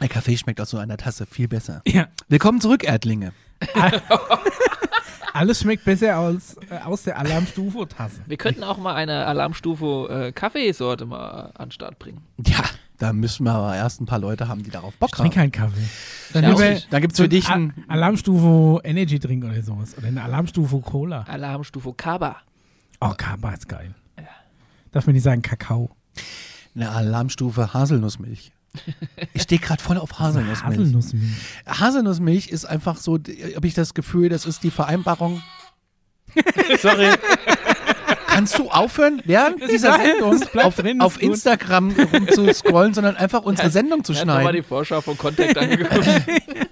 Der Kaffee schmeckt aus so einer Tasse viel besser. Ja. Willkommen zurück, Erdlinge. Alles schmeckt besser als, äh, aus der Alarmstufe-Tasse. Wir könnten auch mal eine Alarmstufe äh, Kaffeesorte mal an den Start bringen. Ja, da müssen wir aber erst ein paar Leute haben, die darauf Bock Ich trinke haben. keinen Kaffee. Dann Ja, auch Dann gibt's für dich ein ein A- Alarmstufe Energy Drink oder sowas. Oder eine Alarmstufe Cola. Alarmstufe Kaba. Oh, Kaba ist geil. Darf man nicht sagen Kakao? eine Alarmstufe Haselnussmilch. Ich stehe gerade voll auf Haselnussmilch. Haselnussmilch. Haselnussmilch ist einfach so, habe ich das Gefühl, das ist die Vereinbarung. Sorry. Kannst du aufhören, während dieser Nein, Sendung auf, drin, auf. Instagram rumzuscrollen, sondern einfach unsere Sendung zu Er hat nochmal schneiden? die Vorschau von Contact angeguckt.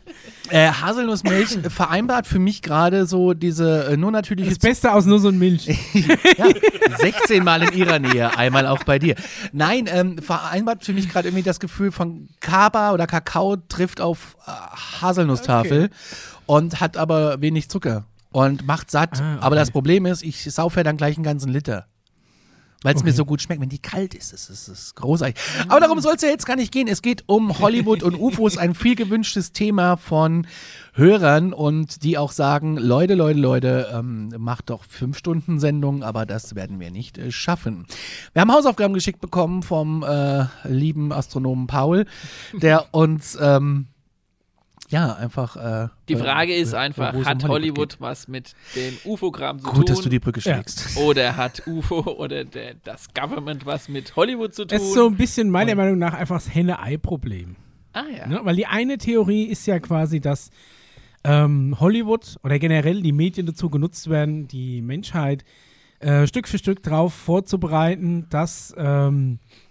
Äh, Haselnussmilch vereinbart für mich gerade so diese äh, nur natürliche Das Beste aus Nuss und Milch. Ja, 16 Mal in ihrer Nähe, einmal auch bei dir. Nein, ähm, vereinbart für mich gerade irgendwie das Gefühl von Kaba oder Kakao trifft auf äh, Haselnusstafel und hat aber wenig Zucker und macht satt. Ah, okay. Aber das Problem ist, ich saufe ja dann gleich einen ganzen Liter. Weil es mir Okay. so gut schmeckt, wenn die kalt ist. Das ist, ist großartig. Aber darum soll es ja jetzt gar nicht gehen. Es geht um Hollywood und UFOs, ein viel gewünschtes Thema von Hörern und die auch sagen, Leute, Leute, Leute, ähm, macht doch fünf Stunden Sendung, aber das werden wir nicht äh, schaffen. Wir haben Hausaufgaben geschickt bekommen vom äh, lieben Astronomen Paul, der uns ähm, ja einfach äh, Die Frage äh, ist einfach, hat Hollywood geht. was mit dem UFO-Kram zu tun? Gut, dass du die Brücke Ja. schlägst. Oder hat UFO oder der, das Government was mit Hollywood zu tun? Das ist so ein bisschen meiner Meinung nach einfach das Henne-Ei-Problem. ah ja. Ne? Weil die eine Theorie ist ja quasi, dass ähm, Hollywood oder generell die Medien dazu genutzt werden, die Menschheit äh, Stück für Stück darauf vorzubereiten, dass ähm, äh,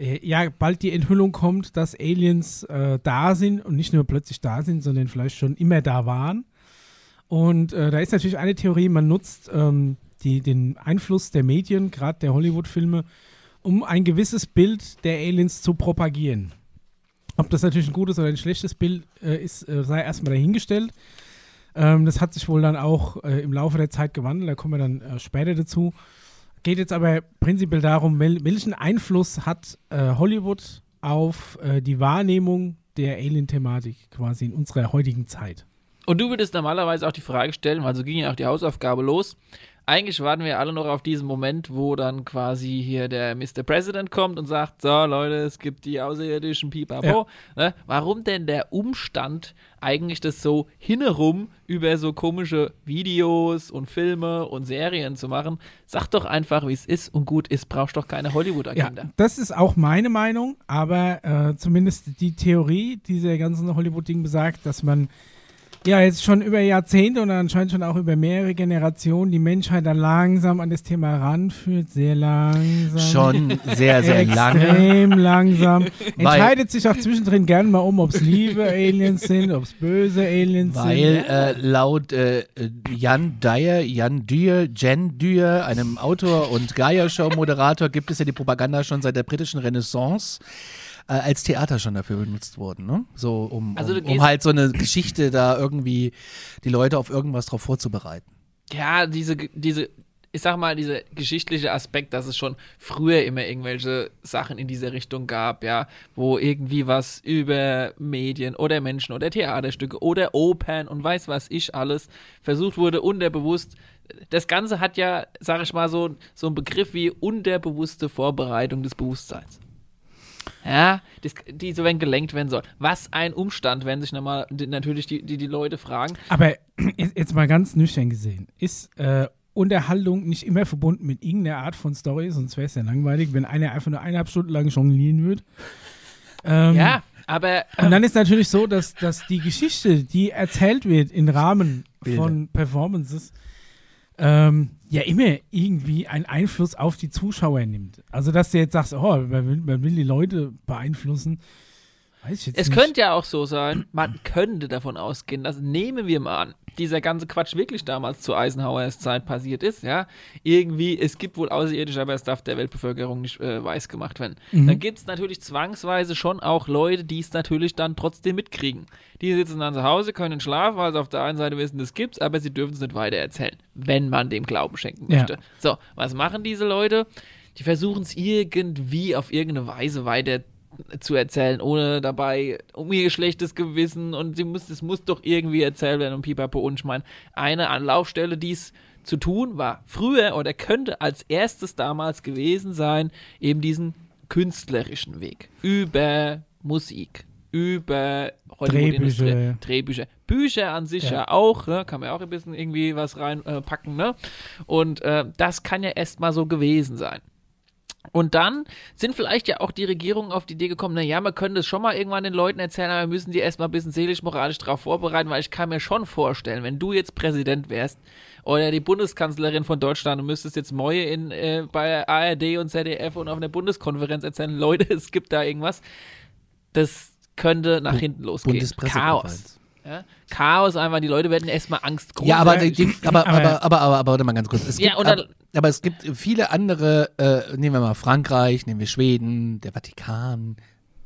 ja bald die Enthüllung kommt, dass Aliens äh, da sind und nicht nur plötzlich da sind, sondern vielleicht schon immer da waren. Und äh, da ist natürlich eine Theorie, man nutzt ähm, die, den Einfluss der Medien, gerade der Hollywood-Filme, um ein gewisses Bild der Aliens zu propagieren. Ob das natürlich ein gutes oder ein schlechtes Bild äh, ist, äh, sei erstmal dahingestellt. Ähm, das hat sich wohl dann auch äh, im Laufe der Zeit gewandelt, da kommen wir dann äh, später dazu. Geht jetzt aber prinzipiell darum, wel welchen Einfluss hat äh, Hollywood auf äh, die Wahrnehmung der Alien-Thematik quasi in unserer heutigen Zeit. Und du würdest normalerweise auch die Frage stellen, weil so ging ja auch die Hausaufgabe los. Eigentlich warten wir alle noch auf diesen Moment, wo dann quasi hier der Mr. President kommt und sagt: So, Leute, es gibt die außerirdischen Pipapo. Ne? Warum denn der Umstand, eigentlich das so hinherum über so komische Videos und Filme und Serien zu machen? Sag doch einfach, wie es ist und gut ist. Brauchst doch keine Ja, Hollywood-Agenda. das ist auch meine Meinung, aber äh, zumindest die Theorie dieser ganzen Hollywood-Ding besagt, dass man ja jetzt schon über Jahrzehnte und anscheinend schon auch über mehrere Generationen die Menschheit dann langsam an das Thema ranführt, sehr langsam. Schon sehr, sehr lange. Extrem langsam. Entscheidet sich auch zwischendrin gern mal um, ob es liebe Aliens sind, ob es böse Aliens Weil sind. äh, laut äh, Jan Dyer, Jan Dyer, Jen Dyer, einem Autor und Gaia-Show-Moderator, gibt es ja die Propaganda schon seit der britischen Renaissance äh, als Theater schon dafür benutzt worden. Ne? So, um, Also um, um halt so eine Geschichte da irgendwie die Leute auf irgendwas drauf vorzubereiten. Ja, diese, diese, ich sag mal, dieser geschichtliche Aspekt, dass es schon früher immer irgendwelche Sachen in diese Richtung gab, ja, wo irgendwie was über Medien oder Menschen oder Theaterstücke oder Opern und weiß was ich alles versucht wurde, unterbewusst. Das Ganze hat ja, sag ich mal, so, so einen Begriff wie unterbewusste Vorbereitung des Bewusstseins. Ja, das, die so wenn gelenkt werden soll. Was ein Umstand, wenn sich nochmal die- natürlich die, die, die Leute fragen. Aber jetzt mal ganz nüchtern gesehen, ist äh, Unterhaltung nicht immer verbunden mit irgendeiner Art von Story, sonst wäre es ja langweilig, wenn einer einfach nur eineinhalb Stunden lang jonglieren würde. Ähm, Ja, aber Und dann ist natürlich so, dass, dass die Geschichte, die erzählt wird im Rahmen Bilder. von Performances, ähm, ja immer irgendwie einen Einfluss auf die Zuschauer nimmt. Also, dass du jetzt sagst, oh, man will, man will die Leute beeinflussen, weiß ich jetzt Es nicht. könnte ja auch so sein, man könnte davon ausgehen, dass nehmen wir mal an, dieser ganze Quatsch wirklich damals zu Eisenhowers Zeit passiert ist, ja. Irgendwie, es gibt wohl Außerirdische, aber es darf der Weltbevölkerung nicht äh, weiß gemacht werden. Mhm. Dann gibt es natürlich zwangsweise schon auch Leute, die es natürlich dann trotzdem mitkriegen. Die sitzen dann zu Hause, können schlafen, weil sie auf der einen Seite wissen, das gibt's, aber sie dürfen es nicht weiter erzählen, wenn man dem Glauben schenken Ja. möchte. So, was machen diese Leute? Die versuchen es irgendwie auf irgendeine Weise weiter zu erzählen, ohne dabei um ihr schlechtes Gewissen und sie muss, es muss doch irgendwie erzählt werden und pipapo und ich meine, eine Anlaufstelle, dies zu tun, war früher oder könnte als erstes damals gewesen sein, eben diesen künstlerischen Weg über Musik, über Drehbücher. Drehbücher, Bücher an sich ja, Ja. auch, ne? kann man ja auch ein bisschen irgendwie was reinpacken, äh, ne? Und äh, das kann ja erstmal so gewesen sein. Und dann sind vielleicht ja auch die Regierungen auf die Idee gekommen, naja, man könnte es schon mal irgendwann den Leuten erzählen, aber wir müssen die erstmal ein bisschen seelisch-moralisch darauf vorbereiten, weil ich kann mir schon vorstellen, wenn du jetzt Präsident wärst oder die Bundeskanzlerin von Deutschland und müsstest jetzt Moje in, äh, bei ARD und ZDF und auf einer Bundeskonferenz erzählen, Leute, es gibt da irgendwas, das könnte nach hinten losgehen. Chaos. Ja? Chaos einfach, die Leute werden erstmal Angst Ja, aber, aber- aber, aber, aber, aber, warte mal ganz kurz. Es Ja, gibt, und dann- aber, es gibt viele andere, äh, nehmen wir mal Frankreich, nehmen wir Schweden, der Vatikan.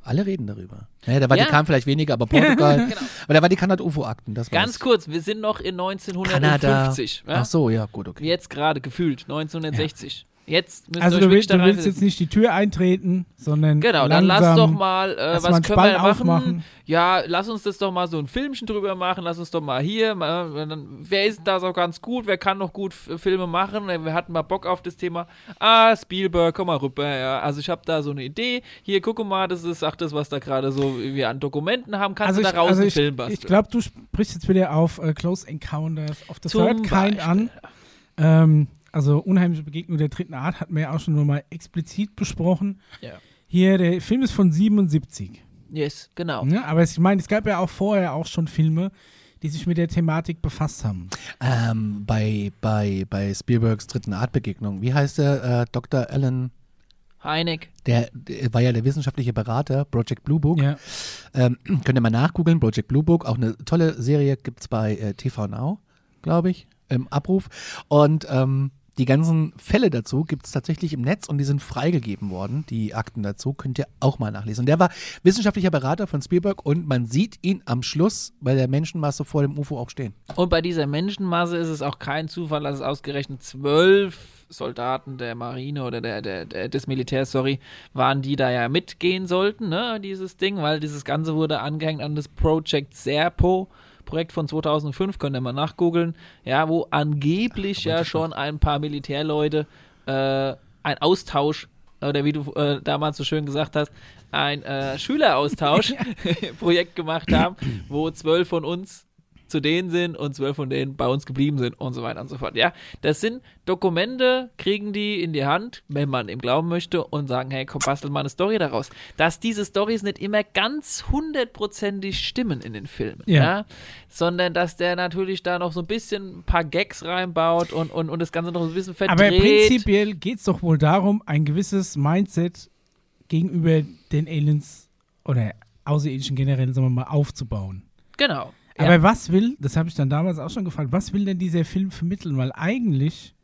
Alle reden darüber. Ja, der Vatikan Ja. vielleicht weniger, aber Portugal. Genau. Aber der Vatikan hat UFO-Akten, das Ganz war's. kurz, wir sind noch in Kanada. 1950. Ja? Ach so, ja, gut, okay. Jetzt gerade gefühlt, 1960. Jetzt müsst Also ihr du euch willst, wirklich du willst jetzt nicht die Tür eintreten, sondern Genau, dann langsam lass doch mal, äh, was können wir machen? aufmachen. Ja, lass uns das doch mal so ein Filmchen drüber machen, lass uns doch mal hier, mal, dann, wer ist da so ganz gut, wer kann noch gut Filme machen, wir hatten mal Bock auf das Thema, ah, Spielberg, komm mal rüber, ja, also ich habe da so eine Idee, hier, guck mal, das ist auch das, was da gerade so wir an Dokumenten haben, kannst also du ich, da raus also einen ich, Film basteln. ich glaube, du sprichst jetzt wieder auf äh, Close Encounters. Of the Zum Third Kind an. Ähm, also unheimliche Begegnung der dritten Art hatten wir ja auch schon nur mal explizit besprochen. Ja. Hier, der Film ist von 77. Yes, genau. Ne? Aber es, ich meine, es gab ja auch vorher auch schon Filme, die sich mit der Thematik befasst haben. Ähm, bei, bei, bei Spielbergs dritten Artbegegnung, wie heißt der? Äh, Dr. Alan, Heineck. der, der war ja der wissenschaftliche Berater, Project Blue Book. Ja. Ähm, könnt ihr mal nachgoogeln, Project Blue Book, auch eine tolle Serie gibt es bei äh, TV Now, glaube ich, im Abruf. Und ähm, die ganzen Fälle dazu gibt es tatsächlich im Netz und die sind freigegeben worden, die Akten dazu, könnt ihr auch mal nachlesen. Und der war wissenschaftlicher Berater von Spielberg und man sieht ihn am Schluss bei der Menschenmasse vor dem UFO auch stehen. Und bei dieser Menschenmasse ist es auch kein Zufall, dass es ausgerechnet zwölf Soldaten der Marine oder der, der, der, des Militärs, sorry, waren, die da ja mitgehen sollten, ne, dieses Ding, weil dieses Ganze wurde angehängt an das Project Serpo Projekt von 2005, könnt ihr mal nachgoogeln, ja, wo angeblich ja schon ein paar Militärleute äh, ein Austausch oder wie du äh, damals so schön gesagt hast, ein äh, Schüleraustausch-Projekt gemacht haben, wo zwölf von uns zu denen sind und zwölf von denen bei uns geblieben sind und so weiter und so fort. Ja, das sind Dokumente, kriegen die in die Hand, wenn man ihm glauben möchte und sagen, hey, komm, bastel mal eine Story daraus. Dass diese Stories nicht immer ganz hundertprozentig stimmen in den Filmen, ja. Ja. sondern dass der natürlich da noch so ein bisschen ein paar Gags reinbaut und, und, und das Ganze noch so ein bisschen verdreht. Aber prinzipiell geht es doch wohl darum, ein gewisses Mindset gegenüber den Aliens oder Außerirdischen generell, sagen wir mal, aufzubauen. Genau. Aber ja. was will, das habe ich dann damals auch schon gefragt, was will denn dieser Film vermitteln? Weil eigentlich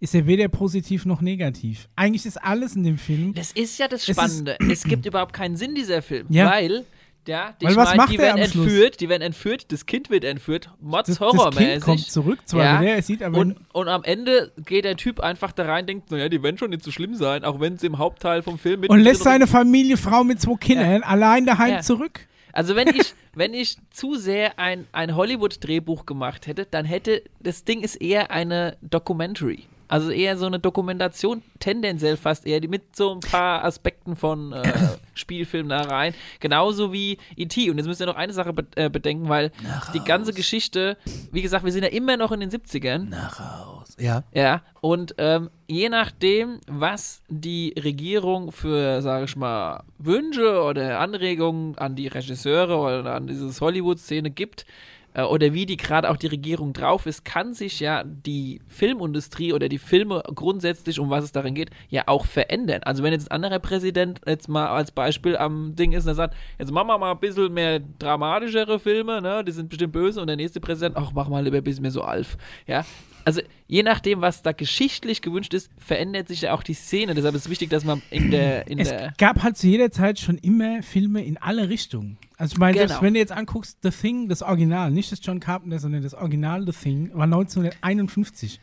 ist er weder positiv noch negativ. Eigentlich ist alles in dem Film. Das ist ja das Es Spannende. Es, gibt überhaupt keinen Sinn, dieser Film. Ja. Weil, ja, die, Weil was mein, macht die er werden am Schluss? entführt, die werden entführt, das Kind wird entführt, Mods Das, das Kind horrormäßig. kommt zurück, zwar Ja. wieder, er sieht aber Und, und am Ende geht der Typ einfach da rein, denkt, naja, die werden schon nicht so schlimm sein, auch wenn sie im Hauptteil vom Film mit und lässt seine Familie, Frau mit zwei Kindern allein daheim Ja. zurück. Also wenn ich, wenn ich zu sehr ein, ein Hollywood-Drehbuch gemacht hätte, dann hätte, das Ding ist eher eine Documentary. Also eher so eine Dokumentation, tendenziell fast eher, die mit so ein paar Aspekten von äh, Spielfilm da rein. Genauso wie E.T. Und jetzt müsst ihr noch eine Sache be äh, bedenken, weil die ganze Geschichte, wie gesagt, wir sind ja immer noch in den 70ern. Nach Haus. Ja. Ja, und ähm, je nachdem, was die Regierung für, sage ich mal, Wünsche oder Anregungen an die Regisseure oder an diese Hollywood-Szene gibt, äh, oder wie die gerade auch die Regierung drauf ist, kann sich ja die Filmindustrie oder die Filme grundsätzlich, um was es darin geht, ja auch verändern. Also wenn jetzt ein anderer Präsident jetzt mal als Beispiel am Ding ist und er sagt, jetzt machen wir mal ein bisschen mehr dramatischere Filme, ne, die sind bestimmt böse und der nächste Präsident, ach, mach mal lieber ein bisschen mehr so Alf. Ja, also je nachdem, was da geschichtlich gewünscht ist, verändert sich ja auch die Szene. Deshalb ist es wichtig, dass man in der, in Es der gab halt zu jeder Zeit schon immer Filme in alle Richtungen. Also ich meine, selbst Genau. wenn du jetzt anguckst, The Thing, das Original, nicht das John Carpenter, sondern das Original The Thing, war 1951.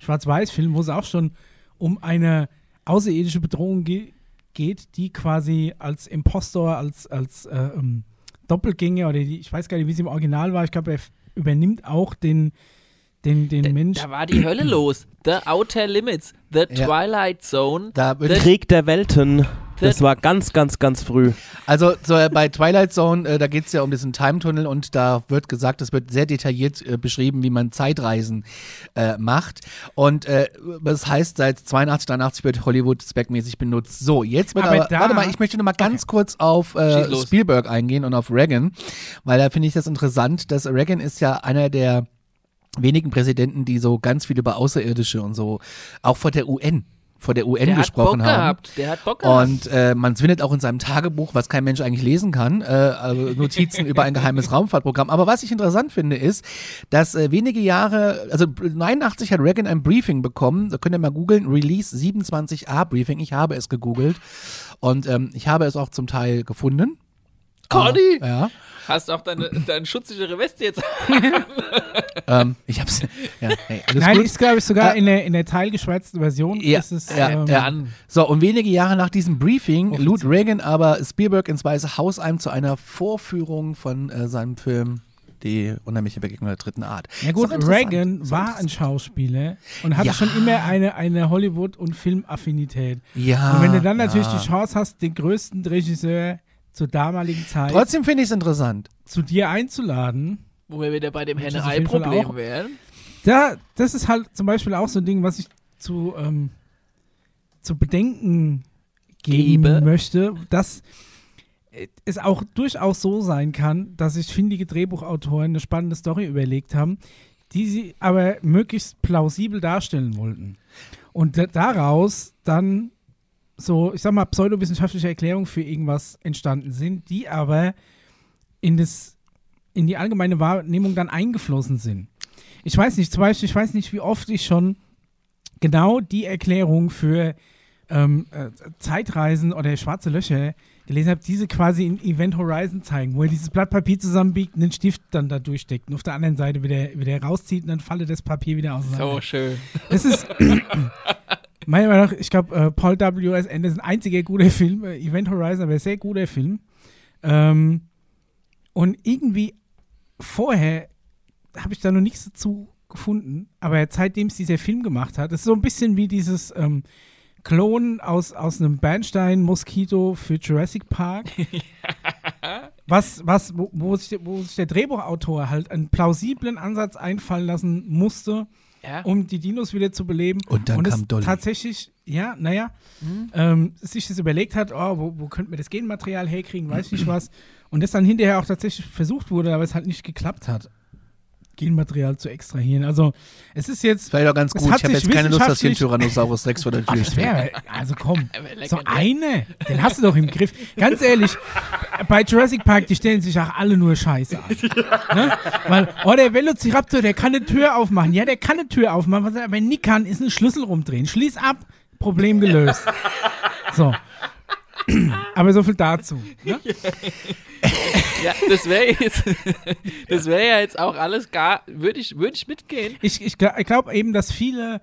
Schwarz-Weiß-Film, wo es auch schon um eine außerirdische Bedrohung ge geht, die quasi als Impostor, als, als äh, ähm, Doppelgänger oder die, ich weiß gar nicht, wie es im Original war, ich glaube, er übernimmt auch den, den, den Mensch. da war die Hölle los. The Outer Limits, The Ja. Twilight Zone. Da The- Krieg der Welten. Das war ganz, ganz, ganz früh. Also so, äh, bei Twilight Zone, äh, da geht es ja um diesen Time-Tunnel und da wird gesagt, es wird sehr detailliert äh, beschrieben, wie man Zeitreisen äh, macht. Und äh, das heißt, seit 82, 83 wird Hollywood speckmäßig benutzt. So, jetzt wird Aber aber, da- warte mal, ich möchte noch mal ganz kurz auf äh. Spielberg eingehen und auf Reagan, weil da finde ich das interessant, dass Reagan ist ja einer der wenigen Präsidenten, die so ganz viel über Außerirdische und so, auch vor der UN, vor der UN Der hat gesprochen Bock haben. gehabt. Der hat Bock gehabt. Und äh, man findet auch in seinem Tagebuch, was kein Mensch eigentlich lesen kann, äh, also Notizen über ein geheimes Raumfahrtprogramm. Aber was ich interessant finde, ist, dass äh, wenige Jahre, also 89 hat Reagan ein Briefing bekommen, da könnt ihr mal googeln, Release 27a Briefing, ich habe es gegoogelt und ähm, ich habe es auch zum Teil gefunden. Conny! Ja, Hast auch deine, deine schutzsichere Weste jetzt. ähm, ich hab's, ja, hey, Nein, gut. ist, glaube ich, sogar Äh, in der, in der teilgeschwärzten Version. Ja, ist es, ja, ähm, ja. So, und wenige Jahre nach diesem Briefing Offiziell. lud Reagan aber Spielberg ins Weiße Haus ein zu einer Vorführung von äh, seinem Film Die unheimliche Begegnung der dritten Art. Ja gut. Reagan war ein Schauspieler und hatte Ja. schon immer eine, eine Hollywood- und Filmaffinität. Ja. und wenn du dann natürlich ja. die Chance hast, den größten Regisseur zur damaligen Zeit Trotzdem finde ich es interessant. zu dir einzuladen, Wo wir wieder bei dem Das ist auf jeden Fall Henne-Ei-Problem auch- wären. da, das ist halt zum Beispiel auch so ein Ding, was ich zu, ähm, zu bedenken geben Gebe. möchte, dass es auch durchaus so sein kann, dass sich findige Drehbuchautoren eine spannende Story überlegt haben, die sie aber möglichst plausibel darstellen wollten. Und da- daraus dann so, ich sag mal, pseudowissenschaftliche Erklärungen für irgendwas entstanden sind, die aber in, das, in die allgemeine Wahrnehmung dann eingeflossen sind. Ich weiß nicht, zum Beispiel, ich weiß nicht, wie oft ich schon genau die Erklärung für ähm, äh, Zeitreisen oder schwarze Löcher gelesen habe, diese quasi in Event Horizon zeigen, wo er dieses Blatt Papier zusammenbiegt und den Stift dann da durchsteckt und auf der anderen Seite wieder, wieder rauszieht und dann falle das Papier wieder auseinander. So schön. Es ist meiner Meinung nach, ich glaube, äh, Paul W.S. Anderson, einziger guter Film, äh, Event Horizon, aber sehr guter Film. Ähm, und irgendwie vorher habe ich da noch nichts dazu gefunden, aber seitdem es dieser Film gemacht hat, ist so ein bisschen wie dieses ähm, Klon aus, aus einem Bernstein-Moskito für Jurassic Park. was, was, wo, wo, sich, wo sich der Drehbuchautor halt einen plausiblen Ansatz einfallen lassen musste, Ja. um die Dinos wieder zu beleben. Und dann und kam es Dolly. tatsächlich, ja, naja, Mhm. ähm, sich das überlegt hat, oh, wo, wo könnten wir das Genmaterial herkriegen, weiß ich nicht was. Und das dann hinterher auch tatsächlich versucht wurde, aber es halt nicht geklappt hat, Genmaterial zu extrahieren. Also es ist jetzt, Vielleicht auch ganz gut. Ich habe jetzt keine Lust, dass hier ein Tyrannosaurus Rex vor der Tür steht. wäre, also komm, so eine, den hast du doch im Griff. Ganz ehrlich, bei Jurassic Park, die stellen sich auch alle nur Scheiße an. Ne? Weil, oh, der Velociraptor, der kann eine Tür aufmachen. Ja, der kann eine Tür aufmachen, was er aber nicht kann, ist einen Schlüssel rumdrehen. Schließ ab, Problem gelöst. So. Aber so viel dazu. Ne? Ja, das wäre jetzt, das wäre ja jetzt auch alles gar, würde ich, würde ich mitgehen. Ich, ich, ich glaube eben, dass viele,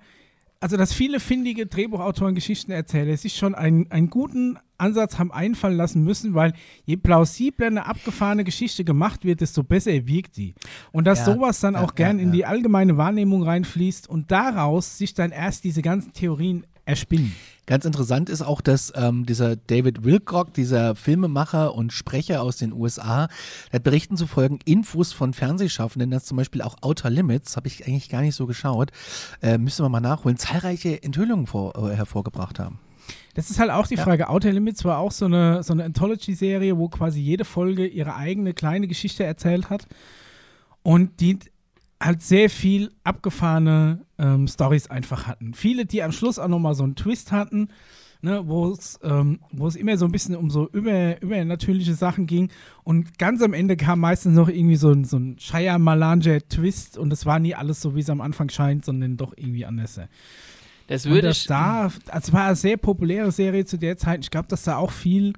also dass viele findige Drehbuchautoren, Geschichtenerzähler sich schon einen, einen guten Ansatz haben einfallen lassen müssen, weil je plausibler eine abgefahrene Geschichte gemacht wird, desto besser wirkt sie. Und dass Ja, sowas dann ja, auch gern ja, in die allgemeine Wahrnehmung reinfließt und daraus sich dann erst diese ganzen Theorien erspinnen. Ganz interessant ist auch, dass ähm, dieser David Wilcock, dieser Filmemacher und Sprecher aus den USA, hat Berichten zufolge Infos von Fernsehschaffenden, dass zum Beispiel auch Outer Limits, habe ich eigentlich gar nicht so geschaut, äh, müssen wir mal nachholen, zahlreiche Enthüllungen vor, äh, hervorgebracht haben. Das ist halt auch die Ja. Frage. Outer Limits war auch so eine, so eine Anthology-Serie, wo quasi jede Folge ihre eigene kleine Geschichte erzählt hat. Und die halt sehr viel abgefahrene ähm, Stories einfach hatten. Viele, die am Schluss auch nochmal so einen Twist hatten, ne, wo es ähm, immer so ein bisschen um so über, übernatürliche Sachen ging. Und ganz am Ende kam meistens noch irgendwie so ein, so ein Shia-Malanger-Twist und es war nie alles so, wie es am Anfang scheint, sondern doch irgendwie anders. Das Und würde das ich, da, also es war eine sehr populäre Serie zu der Zeit. Ich glaube, dass da auch viel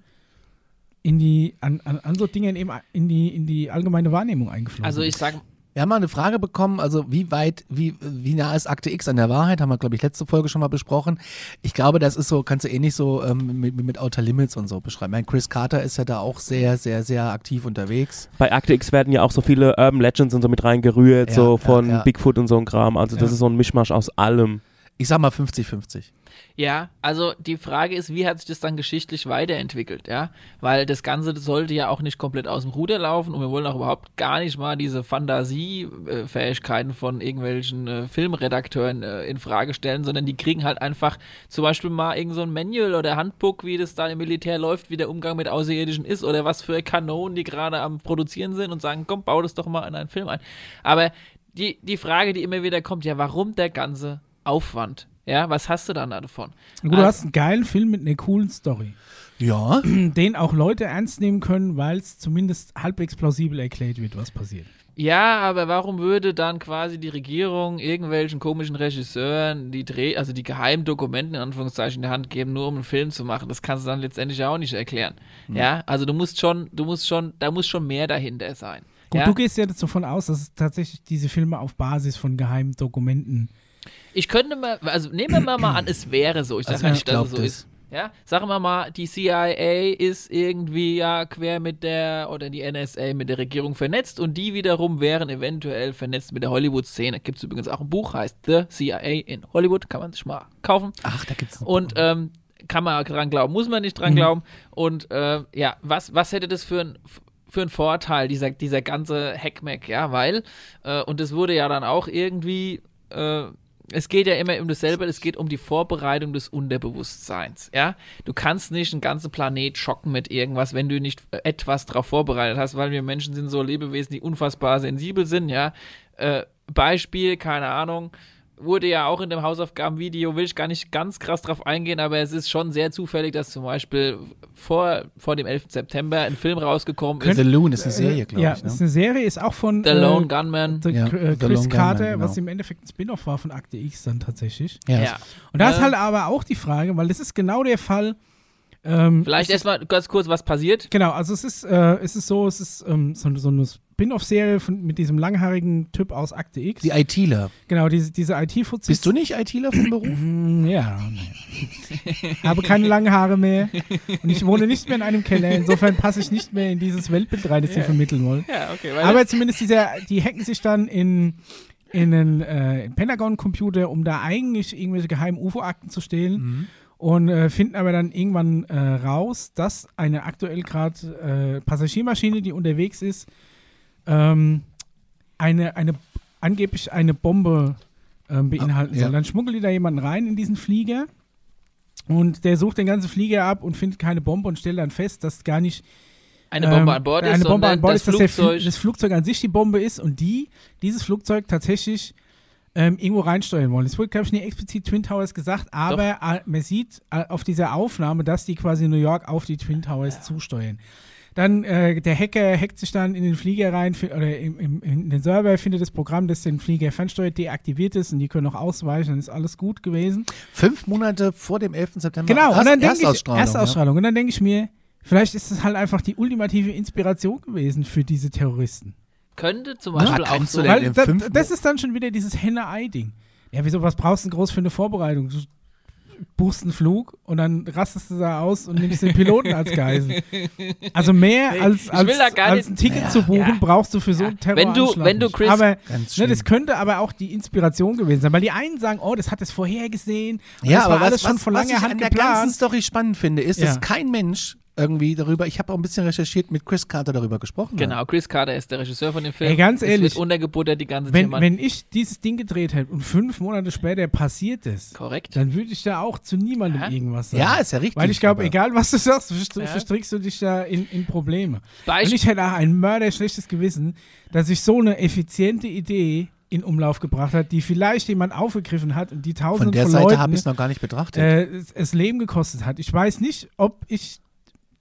in die, an, an, an so Dingen eben in die, in die allgemeine Wahrnehmung eingeflogen also ich ist. sage, Wir haben mal eine Frage bekommen, also wie weit, wie, wie nah ist Akte X an der Wahrheit, haben wir, glaube ich, letzte Folge schon mal besprochen. Ich glaube, das ist so, kannst du eh nicht so ähm, mit, mit Outer Limits und so beschreiben. Ich meine, Chris Carter ist ja da auch sehr, sehr, sehr aktiv unterwegs. Bei Akte X werden ja auch so viele Urban Legends und so mit reingerührt, Ja, so ja, von ja. Bigfoot und so ein Kram. Also das Ja. ist so ein Mischmasch aus allem. Ich sag mal 50-50. ja, also die Frage ist, wie hat sich das dann geschichtlich weiterentwickelt, ja? Weil das Ganze sollte ja auch nicht komplett aus dem Ruder laufen und wir wollen auch überhaupt gar nicht mal diese Fantasiefähigkeiten von irgendwelchen äh, Filmredakteuren äh, in Frage stellen, sondern die kriegen halt einfach zum Beispiel mal irgend so ein Manual oder Handbuch, wie das da im Militär läuft, wie der Umgang mit Außerirdischen ist oder was für Kanonen die gerade am Produzieren sind und sagen, komm, bau das doch mal in einen Film ein. Aber die, die Frage, die immer wieder kommt, ja, warum der ganze Aufwand? Ja, was hast du dann davon? Gut, du hast einen geilen Film mit einer coolen Story, Ja. den auch Leute ernst nehmen können, weil es zumindest halbwegs plausibel erklärt wird, was passiert. Ja, aber warum würde dann quasi die Regierung irgendwelchen komischen Regisseuren die Dreh, also die geheimen Dokumenten in Anführungszeichen in die Hand geben, nur um einen Film zu machen? Das kannst du dann letztendlich auch nicht erklären. Ja, also du musst schon, du musst schon, da muss schon mehr dahinter sein. Gut, ja? du gehst ja davon aus, dass es tatsächlich diese Filme auf Basis von geheimen Dokumenten. Ich könnte mal, also nehmen wir mal, an, es wäre so. Ich sage Also ja ich nicht, dass es so das. ist. Ja, sagen wir mal, die CIA ist irgendwie ja quer mit der, oder die NSA mit der Regierung vernetzt und die wiederum wären eventuell vernetzt mit der Hollywood-Szene. Gibt es übrigens auch ein Buch, heißt The CIA in Hollywood, kann man sich mal kaufen. Ach, da gibt's noch. Und ähm, kann man dran glauben, muss man nicht dran Mhm. glauben. Und äh, ja, was, was hätte das für ein für einen Vorteil, dieser, dieser ganze Hackmack, ja, weil, äh, und es wurde ja dann auch irgendwie, äh, es geht ja immer um dasselbe, es geht um die Vorbereitung des Unterbewusstseins, ja. Du kannst nicht einen ganzen Planet schocken mit irgendwas, wenn du nicht etwas darauf vorbereitet hast, weil wir Menschen sind so Lebewesen, die unfassbar sensibel sind, ja. Äh, Beispiel, keine Ahnung, wurde ja auch in dem Hausaufgabenvideo, will ich gar nicht ganz krass drauf eingehen, aber es ist schon sehr zufällig, dass zum Beispiel vor, vor dem 11. September ein Film rausgekommen ist, The Loon ist eine Serie, glaube ja, ich. ist Ne? eine Serie, ist auch von The äh, Lone Gunman. The, Ja, äh, The Chris Lone Carter, Gunman, was genau. im Endeffekt ein Spin-off war von Akte X dann tatsächlich. Ja. Ja. Und da ist Ja. halt aber auch die Frage, weil das ist genau der Fall, Ähm, Vielleicht erstmal ganz kurz, was passiert. Genau, also es ist, äh, es ist so, es ist ähm, so, so eine Spin-off-Serie von- mit diesem langhaarigen Typ aus Akte X. Die ITler. genau, diese, diese IT-Fuzis. Bist du nicht ITler vom Beruf? Mm, Ja, habe keine langen Haare mehr und ich wohne nicht mehr in einem Keller. Insofern passe ich nicht mehr in dieses Weltbild rein, das sie vermitteln wollen. Ja, okay. Aber zumindest dieser, die hacken sich dann in, in einen äh, Pentagon-Computer, um da eigentlich irgendwelche geheimen UFO-Akten zu stehlen. Und äh, finden aber dann irgendwann äh, raus, dass eine aktuell gerade äh, Passagiermaschine, die unterwegs ist, ähm, eine, eine angeblich eine Bombe ähm, beinhalten Ah, ja. soll. Dann schmuggeln die da jemanden rein in diesen Flieger und der sucht den ganzen Flieger ab und findet keine Bombe und stellt dann fest, dass gar nicht eine Bombe ähm, an Bord ist, eine Bombe sondern an Bord das ist, dass der Flugzeug. das Flugzeug an sich die Bombe ist und die dieses Flugzeug tatsächlich ähm, irgendwo reinsteuern wollen. Es wurde, glaube ich, nicht explizit Twin Towers gesagt, aber äh, man sieht äh, auf dieser Aufnahme, dass die quasi New York auf die Twin Towers zusteuern. Dann äh, der Hacker hackt sich dann in den Flieger rein oder im, im, in den Server, findet das Programm, das den Flieger fernsteuert, deaktiviert ist und die können auch ausweichen, dann ist alles gut gewesen. Fünf Monate vor dem 11. September. Genau, und dann denke ich, Erstausstrahlung, Erstausstrahlung. Und dann denke ich mir, vielleicht ist es halt einfach die ultimative Inspiration gewesen für diese Terroristen. Könnte zum Na, Beispiel auch kannst so. Weil in das, ist dann schon wieder dieses Henne-Ei-Ding. Ja, wieso, was brauchst du denn groß für eine Vorbereitung? Du buchst einen Flug und dann rastest du da aus und nimmst den Piloten als Geisel. Also mehr als, ich als, da als ein Ticket zu buchen, ja. brauchst du für so einen Wenn Terroranschlag du- wenn du. Chris- aber Ganz ne, das könnte aber auch die Inspiration gewesen sein, weil die einen sagen, oh, das hat es vorhergesehen. Ja, das aber war was, alles schon was, vor was langer ich Hand an der ganzen geplant. Story spannend finde, ist, Ja. dass kein Mensch irgendwie darüber, ich habe auch ein bisschen recherchiert, mit Chris Carter darüber gesprochen. Genau, Chris Carter ist der Regisseur von dem Film. Ey, ganz es ehrlich, wird untergebuttert, die ganze Wenn, Thema. wenn ich dieses Ding gedreht hätte und fünf Monate später passiert es, Korrekt. dann würde ich da auch zu niemandem Ja. irgendwas sagen. Ja, ist ja richtig. Weil ich glaube, egal was du sagst, verstr- Ja. verstrickst du dich da in, in Probleme. Und Beispiel, ich hätte auch ein mörderschlechtes Gewissen, dass ich so eine effiziente Idee in Umlauf gebracht hat, die vielleicht jemand aufgegriffen hat und die Von tausende der von Seite Leuten habe ich es noch gar nicht betrachtet. äh, es, es Leben gekostet hat. Ich weiß nicht, ob ich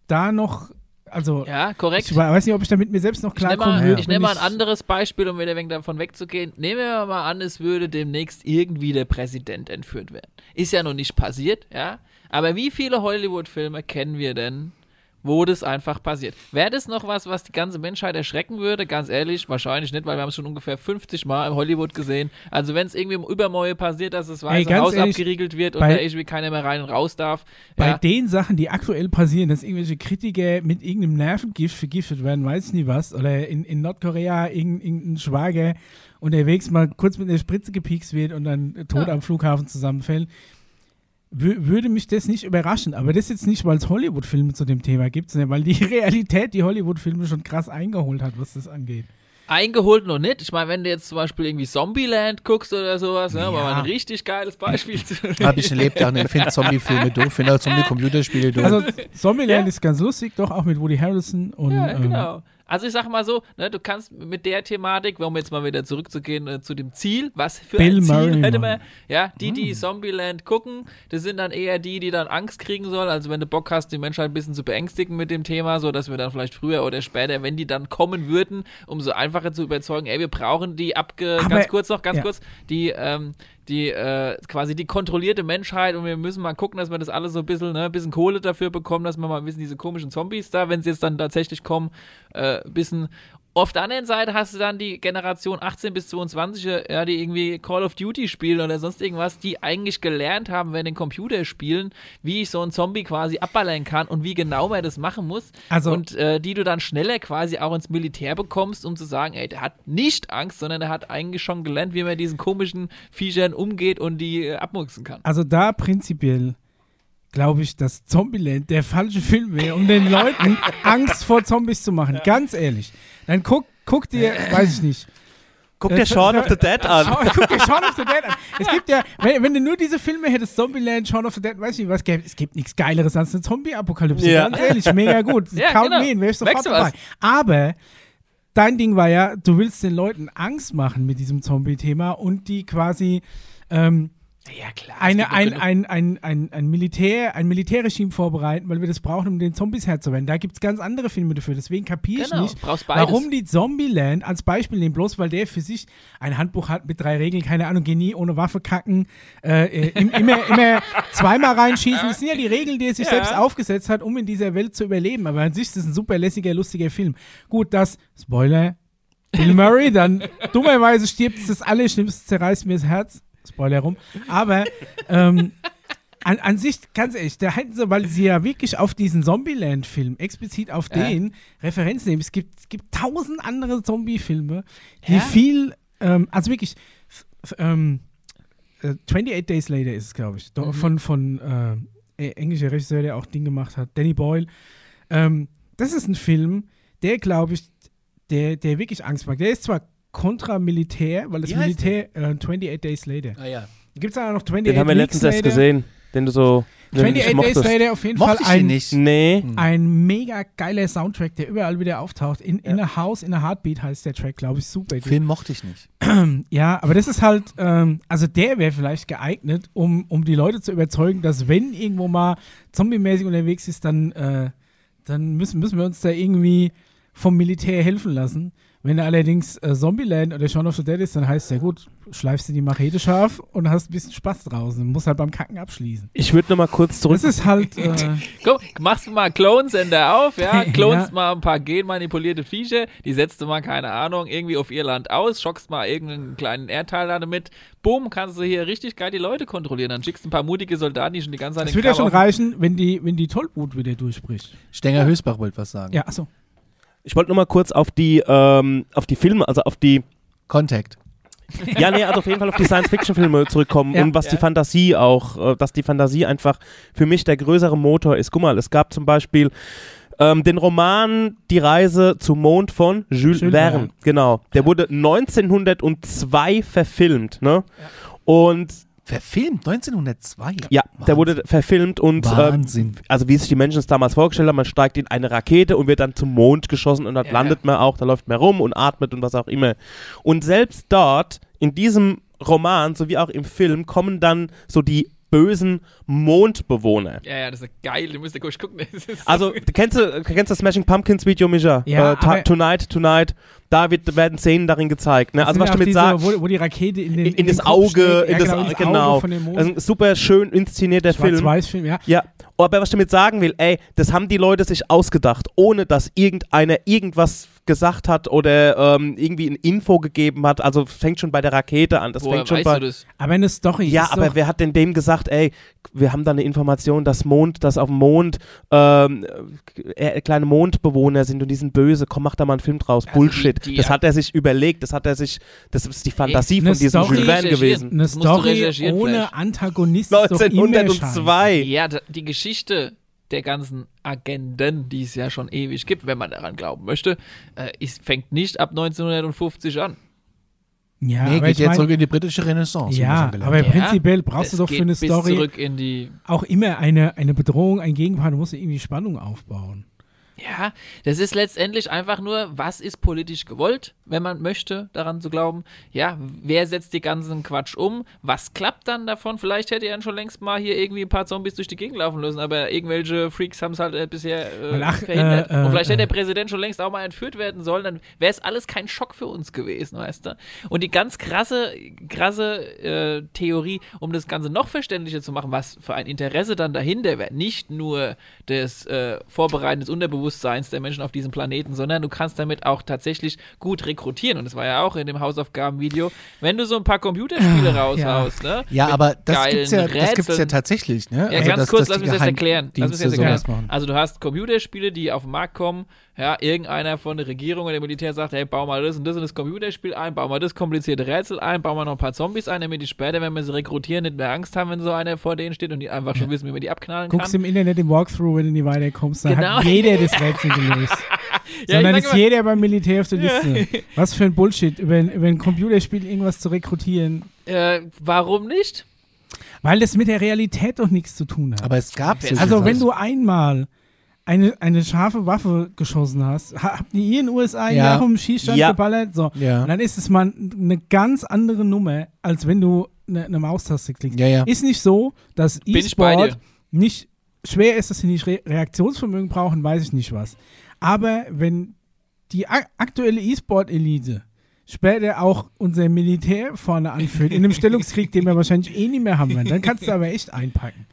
da noch, also ja, korrekt. ich weiß nicht, ob ich da mit mir selbst noch Ich nehme mal, ich wenn nehm mal ein anderes Beispiel, um wieder ein wenig davon wegzugehen. Nehmen wir mal an, es würde demnächst irgendwie der Präsident entführt werden. Ist ja noch nicht passiert, ja. Aber wie viele Hollywood-Filme kennen wir denn, wo das einfach passiert? Wäre das noch was, was die ganze Menschheit erschrecken würde? Ganz ehrlich, wahrscheinlich nicht, weil wir haben es schon ungefähr 50 Mal im Hollywood gesehen. Also wenn es irgendwie im Übermäue passiert, dass das Weiße ganz Haus ehrlich, abgeriegelt wird und bei- da irgendwie keiner mehr rein und raus darf. Bei ja. den Sachen, die aktuell passieren, dass irgendwelche Kritiker mit irgendeinem Nervengift vergiftet werden, weiß ich nie was, oder in, in Nordkorea irgendein, irgendein Schwager unterwegs mal kurz mit einer Spritze gepiekst wird und dann tot Ja. am Flughafen zusammenfällt, würde mich das nicht überraschen. Aber das jetzt nicht, weil es Hollywood-Filme zu dem Thema gibt, sondern weil die Realität die Hollywood-Filme schon krass eingeholt hat, was das angeht. Eingeholt noch nicht. Ich meine, wenn du jetzt zum Beispiel irgendwie Zombieland guckst oder sowas, ne, Ja. war mal ein richtig geiles Beispiel zu Habe ich erlebt, ja, ich finde Zombie-Filme doof, finde auch Zombie-Computerspiele doof. Also Zombieland Ja. ist ganz lustig, doch auch mit Woody Harrelson und Ja, ähm, genau. Also ich sag mal so, ne, du kannst mit der Thematik, um jetzt mal wieder zurückzugehen äh, zu dem Ziel, was für Bill ein Ziel Murray, hätte man, ja, die, die Zombieland gucken, das sind dann eher die, die dann Angst kriegen sollen, also wenn du Bock hast, die Menschheit ein bisschen zu beängstigen mit dem Thema, so dass wir dann vielleicht früher oder später, wenn die dann kommen würden, um so einfacher zu überzeugen, ey, wir brauchen die abge, Aber- ganz kurz noch, ganz ja. kurz, die, ähm, die äh, quasi die kontrollierte Menschheit und wir müssen mal gucken, dass wir das alles so ein bisschen, ne, ein bisschen Kohle dafür bekommen, dass wir mal ein bisschen diese komischen Zombies da, wenn sie jetzt dann tatsächlich kommen, äh, ein bisschen. Auf der anderen Seite hast du dann die Generation 18 bis 22, ja, die irgendwie Call of Duty spielen oder sonst irgendwas, die eigentlich gelernt haben, wenn den Computer spielen, wie ich so einen Zombie quasi abballern kann und wie genau man das machen muss. Also- und äh, die du dann schneller quasi auch ins Militär bekommst, um zu sagen, ey, der hat nicht Angst, sondern der hat eigentlich schon gelernt, wie man mit diesen komischen Viechern umgeht und die äh, abmuchsen kann. Also da prinzipiell glaube ich, dass Zombieland der falsche Film wäre, um den Leuten Angst vor Zombies zu machen. Ganz ehrlich. Dann guck, guck dir, weiß ich nicht. Guck Äh, dir Shaun of the Dead an. Guck dir Shaun of the Dead an. Es gibt ja, wenn, wenn du nur diese Filme hättest, Zombieland, Shaun of the Dead, weiß ich nicht, was gäbe, es gibt nichts Geileres als eine Zombie-Apokalypse. Ja. Ganz ehrlich, mega gut. Ja, Count genau. me in, wäre ich sofort dabei. was? Aber dein Ding war ja, du willst den Leuten Angst machen mit diesem Zombie-Thema und die quasi ähm, Ja, klar. eine, es ein, ein, ein, ein, ein, Militär, ein Militärregime vorbereiten, weil wir das brauchen, um den Zombies Herr zu werden. Da gibt es ganz andere Filme dafür. Deswegen kapiere ich Genau, nicht, warum die Zombieland als Beispiel nehmen, bloß weil der für sich ein Handbuch hat mit drei Regeln, keine Ahnung, geh nie ohne Waffe kacken, äh, äh, im, immer, immer zweimal reinschießen. Das sind ja die Regeln, die er sich Ja. selbst aufgesetzt hat, um in dieser Welt zu überleben. Aber an sich ist das ein super lässiger, lustiger Film. Gut, das, Spoiler, Bill Murray, dann dummerweise stirbt es das Allerschlimmste, zerreißt mir das Herz. Spoiler rum. Aber ähm, an, an sich, ganz ehrlich, da hätten sie, weil sie ja wirklich auf diesen Zombieland-Film, explizit auf Ja. den Referenz nehmen. Es gibt, es gibt tausend andere Zombie-Filme, die Ja. viel, ähm, also wirklich, ähm, äh, 28 Days Later ist es, glaube ich, Mhm. Von, von äh, äh, englischer Regisseur, der auch Ding gemacht hat, Danny Boyle. Ähm, das ist ein Film, der, glaube ich, der, der wirklich Angst macht. Der ist zwar kontra-Militär, weil das Wie heißt Militär, äh, 28 Days Later. Ah ja. Gibt es da noch 28 Den haben wir Weeks letztens erst Later? gesehen, den du so den du nicht 28 Days mochtest. Later auf jeden Mochte Fall ich den ein, nicht. Nee. ein mega geiler Soundtrack, der überall wieder auftaucht. In, in a House, in a Heartbeat heißt der Track, glaube ich, super. Film mochte ich nicht. Ja, aber das ist halt, ähm, also der wäre vielleicht geeignet, um, um die Leute zu überzeugen, dass wenn irgendwo mal zombie-mäßig unterwegs ist, dann, äh, dann müssen, müssen wir uns da irgendwie vom Militär helfen lassen. Wenn allerdings äh, Zombieland oder Shaun of the Dead ist, dann heißt es ja gut, schleifst du die Machete scharf und hast ein bisschen Spaß draußen. Du musst halt beim Kacken abschließen. Ich würde noch mal kurz zurück. Das ist halt, äh, Komm, machst du mal Clone-Sender auf, ja? Ja. Klonst mal ein paar genmanipulierte Viecher, die setzt du mal, keine Ahnung, irgendwie auf ihr Land aus, schockst mal irgendeinen kleinen Erdteil damit, bumm, kannst du hier richtig geil die Leute kontrollieren. Dann schickst du ein paar mutige Soldaten, die schon die ganze Zeit es den wird ja schon reichen, wenn die, wenn die Tollwut wieder durchbricht. Stenger Höchstbach wollte was sagen. Ja, achso. Ich wollte noch mal kurz auf die, ähm, auf die Filme, also auf die, Contact. ja, nee, also auf jeden Fall auf die Science-Fiction-Filme zurückkommen Ja. und was die Ja. Fantasie auch, äh, dass die Fantasie einfach für mich der größere Motor ist. Guck mal, es gab zum Beispiel ähm, den Roman Die Reise zum Mond von Jules, Jules Verne. Verne. Genau. Der wurde 1902 verfilmt, ne? Und Verfilmt 1902. ja, der Wahnsinn. wurde verfilmt und ähm, Wahnsinn. also wie sich die Menschen es damals vorgestellt haben, man steigt in eine Rakete und wird dann zum Mond geschossen und dort Ja. landet man auch, da läuft man rum und atmet und was auch immer. Und selbst dort, in diesem Roman, sowie auch im Film, kommen dann so die bösen Mondbewohner. Ja, ja, das ist geil, du musst ja kurz gucken. Also, kennst du, kennst du das Smashing Pumpkins Video, Micha? Ja, äh, Tonight, Tonight. Da wird, werden Szenen darin gezeigt. Ne? Also, was damit diese, sage, wo, wo die Rakete in den in, in das Auge, in ja, das, genau, ins genau. Auge von dem Mond. Also ein super schön inszenierter Film. Schwarz-Weiß-Film, ja. Ja, aber was ich damit sagen will, ey, das haben die Leute sich ausgedacht, ohne dass irgendeiner irgendwas gesagt hat oder ähm, irgendwie ein Info gegeben hat. Also fängt schon bei der Rakete an. Das Woher fängt schon weißt bei. du das? Aber eine Story Ja, ist aber doch, wer hat denn dem gesagt, ey, wir haben da eine Information, dass Mond, dass auf dem Mond ähm, äh, kleine Mondbewohner sind und die sind böse, komm, mach da mal einen Film draus. Also Bullshit. die- die- das hat er sich überlegt, das hat er sich, das ist die Fantasie Eine von diesem Story- Jules Verne gewesen. eine Story ohne vielleicht. Antagonist ist doch immer scheiße. 1902. Ja, die Geschichte der ganzen Agenden, die es ja schon ewig gibt, wenn man daran glauben möchte, äh, ist, fängt nicht ab 1950 an. Ja, nee, aber geht ich jetzt mein, zurück in die britische Renaissance. ja, aber. Ja, prinzipiell brauchst du Es doch für eine Story zurück in die auch immer eine, eine Bedrohung, ein Gegenpart. Du musst irgendwie Spannung aufbauen. Ja, das ist letztendlich einfach nur, was ist politisch gewollt, wenn man möchte, daran zu glauben. Ja, wer setzt die ganzen Quatsch um? Was klappt dann davon? Vielleicht hätte er schon längst mal hier irgendwie ein paar Zombies durch die Gegend laufen lassen, aber irgendwelche Freaks haben es halt äh, bisher äh, ach, verhindert. äh, äh, Und vielleicht hätte äh. der Präsident schon längst auch mal entführt werden sollen, dann wäre es alles kein Schock für uns gewesen, weißt du? Und die ganz krasse, krasse äh, Theorie, um das Ganze noch verständlicher zu machen, was für ein Interesse dann dahinter wäre, nicht nur des äh, Vorbereiten des Unterbewusstseins der Menschen auf diesem Planeten, sondern du kannst damit auch tatsächlich gut rekrutieren. Und das war ja auch in dem Hausaufgabenvideo, wenn du so ein paar Computerspiele raushaust, ne? Ja, mit aber das gibt's ja, das gibt's ja tatsächlich, ne? Ja, Also, ganz dass- kurz, dass lass mich das erklären. Lass mich das erklären. Also du hast Computerspiele, die auf den Markt kommen, ja, irgendeiner von der Regierung oder dem Militär sagt, hey, bau mal das und das und das Computerspiel ein, bau mal das komplizierte Rätsel ein, bau mal noch ein paar Zombies ein, damit die später, wenn wir sie rekrutieren, nicht mehr Angst haben, wenn so einer vor denen steht und die einfach schon wissen, wie man die abknallen Guckst kann. im Internet im Walkthrough, wenn du nie weiterkommst, dann Genau. hat jeder das Rätsel gelöst. Ja, Sondern ich ist jeder beim Militär auf der Liste. Was für ein Bullshit, über, ein- über ein Computerspiel irgendwas zu rekrutieren. Äh, warum nicht? Weil das mit der Realität doch nichts zu tun hat. Aber es gab Also, Also wenn du einmal eine, eine scharfe Waffe geschossen hast, ha- habt ihr in den USA Ja. ja. dem Schießstand Ja. geballert? So. Ja. Und dann ist es mal eine ganz andere Nummer, als wenn du eine, eine Maustaste klickst. Ja, ja. Ist nicht so, dass E-Sport nicht schwer ist, dass sie nicht Re Reaktionsvermögen brauchen, weiß ich nicht was. Aber wenn die ak aktuelle E-Sport-Elite später auch unser Militär vorne anführt, in einem Stellungskrieg, den wir wahrscheinlich eh nicht mehr haben werden, dann kannst du aber echt einpacken.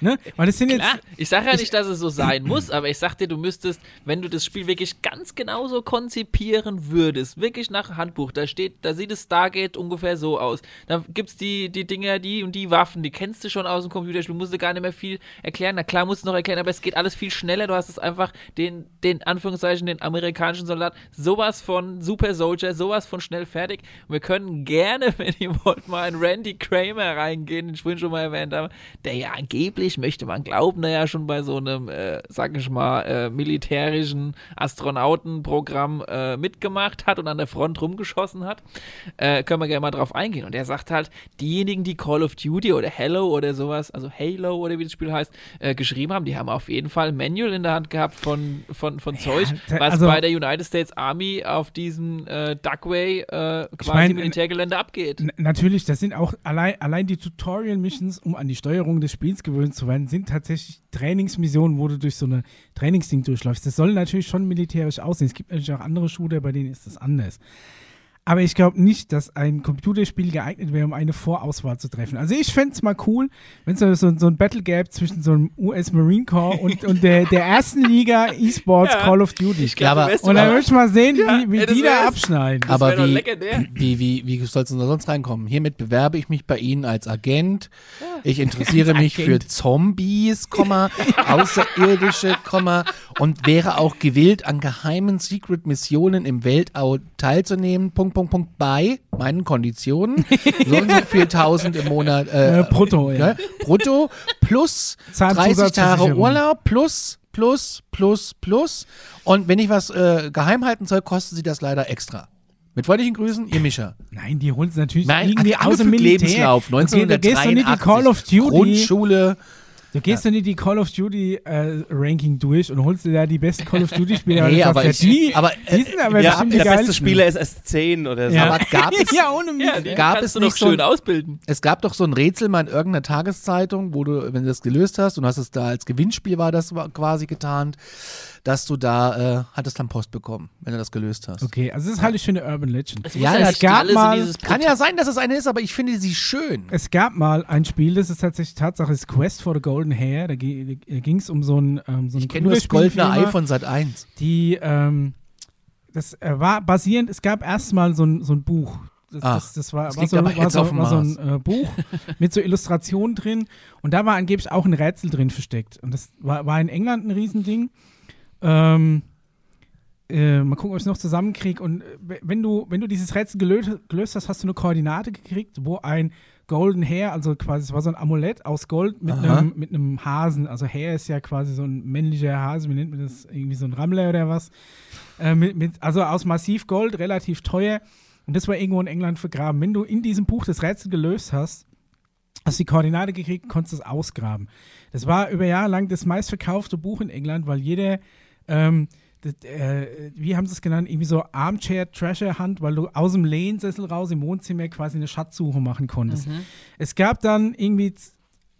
Ne? Weil das sind jetzt. Klar, ich sage ja nicht, dass es so sein muss, aber ich sag dir, du müsstest, wenn du das Spiel wirklich ganz genauso konzipieren würdest, wirklich nach Handbuch, da steht, da sieht es Stargate ungefähr so aus. Da gibt's die, die Dinger, die und die Waffen, die kennst du schon aus dem Computerspiel, musst du gar nicht mehr viel erklären. Na klar, musst du noch erklären, aber es geht alles viel schneller. Du hast es einfach den, den Anführungszeichen, den amerikanischen Soldat, sowas von Super Soldier, sowas von schnell fertig. Und wir können gerne, wenn ihr wollt, mal in Randy Kramer reingehen, den ich vorhin schon mal erwähnt habe, der ja angeblich, möchte man glauben, der ja schon bei so einem, äh, sag ich mal, äh, militärischen Astronautenprogramm äh, mitgemacht hat und an der Front rumgeschossen hat. Äh, können wir gerne mal drauf eingehen. Und er sagt halt, diejenigen, die Call of Duty oder Hello oder sowas, also Halo oder wie das Spiel heißt, äh, geschrieben haben, die haben auf jeden Fall ein Manual in der Hand gehabt von, von, von Zeug, da- was also- bei der United States Army auf diesem äh, Duckway quasi mein, Militärgelände abgeht. Natürlich, das sind auch allein, allein die Tutorial-Missions, um an die Steuerung des Spiels gewöhnt zu werden, sind tatsächlich Trainingsmissionen, wo du durch so eine Trainingsding durchläufst. Das soll natürlich schon militärisch aussehen. Es gibt natürlich auch andere Shooter, bei denen ist das anders. Aber ich glaube nicht, dass ein Computerspiel geeignet wäre, um eine Vorauswahl zu treffen. Also ich fände es mal cool, wenn es so, so, ein Battle Gap zwischen so einem US Marine Corps und, und der, der ersten Liga E-Sports Ja. Call of Duty. Ich glaube, Ja, aber- und dann würde ich mal sehen, wie, wie ey, das die da abschneiden. Das Aber wie-. Wie, wie, wie soll es denn da sonst reinkommen? Hiermit bewerbe ich mich bei Ihnen als Agent. Ich interessiere mich für Agent. Zombies, Komma, Außerirdische, Komma, und wäre auch gewillt, an geheimen Secret-Missionen im Weltall teilzunehmen. Punkt, Punkt, Punkt, bei meinen Konditionen. So und so 4000 im Monat. Äh, Äh, brutto, ja. ne? Brutto plus 30 Tage. Urlaub plus, plus, plus, plus. Und wenn ich was äh, geheim halten soll, kostet sie das leider extra. Mit freundlichen Grüßen, ihr Mischer. Nein, die holen es natürlich Nein, irgendwie aus dem Militär. Lebenslauf, Du geh- Du gehst doch nicht die 1983. Call of Duty, Grundschule. Du gehst doch nicht die Call of Duty äh, Ranking durch und holst dir da die besten Call of Duty Spiele. Nee, aber sagst, ich- ja, die, aber, die äh, sind aber Ja, bestimmt der die beste. Spieler ist S10 oder so. Ja. Aber gab es, ja, ohne Mist. Ja, Gab kannst es du noch nicht so- schön ausbilden. Es gab doch so ein Rätsel mal in irgendeiner Tageszeitung, wo du, wenn du das gelöst hast und hast es da als Gewinnspiel war das war quasi getarnt, dass du da äh, hattest dann Post bekommen, wenn du das gelöst hast. Okay, also das ist halt eine schöne Urban Legend. Es Ja, nicht gab mal- Kann ja sein, dass es eine ist, aber ich finde sie schön. Es gab mal ein Spiel, das ist tatsächlich Tatsache, ist Quest for the Golden Hair. Da ging es um so ein, ähm, so eine Ich kenne nur das goldene Ei von Sat 1. die ähm, das äh, war basierend, es gab erstmal so ein, so ein Buch. Das, Ah, das, das war, das war, liegt so, aber war, so, war so ein äh, Buch mit so Illustrationen drin und da war angeblich auch ein Rätsel drin versteckt. Und das war, war in England ein Riesending. Ähm, äh, mal gucken, ob ich es noch zusammenkriege. Und äh, wenn du, wenn du dieses Rätsel gelöst, gelöst hast, hast du eine Koordinate gekriegt, wo ein Golden Hair, also quasi, es war so ein Amulett aus Gold mit einem, mit einem Hasen. Also Hair ist ja quasi so ein männlicher Hase, wie nennt man das? Irgendwie so ein Rammler oder was? Äh, mit, mit, also aus Massivgold, relativ teuer. Und das war irgendwo in England vergraben. Wenn du in diesem Buch das Rätsel gelöst hast, hast du die Koordinate gekriegt, konntest es ausgraben. Das war über Jahre lang das meistverkaufte Buch in England, weil jeder, ähm, das, äh, wie haben sie es genannt, irgendwie so Armchair Treasure Hunt, weil du aus dem Lehnsessel raus im Wohnzimmer quasi eine Schatzsuche machen konntest. Es gab dann irgendwie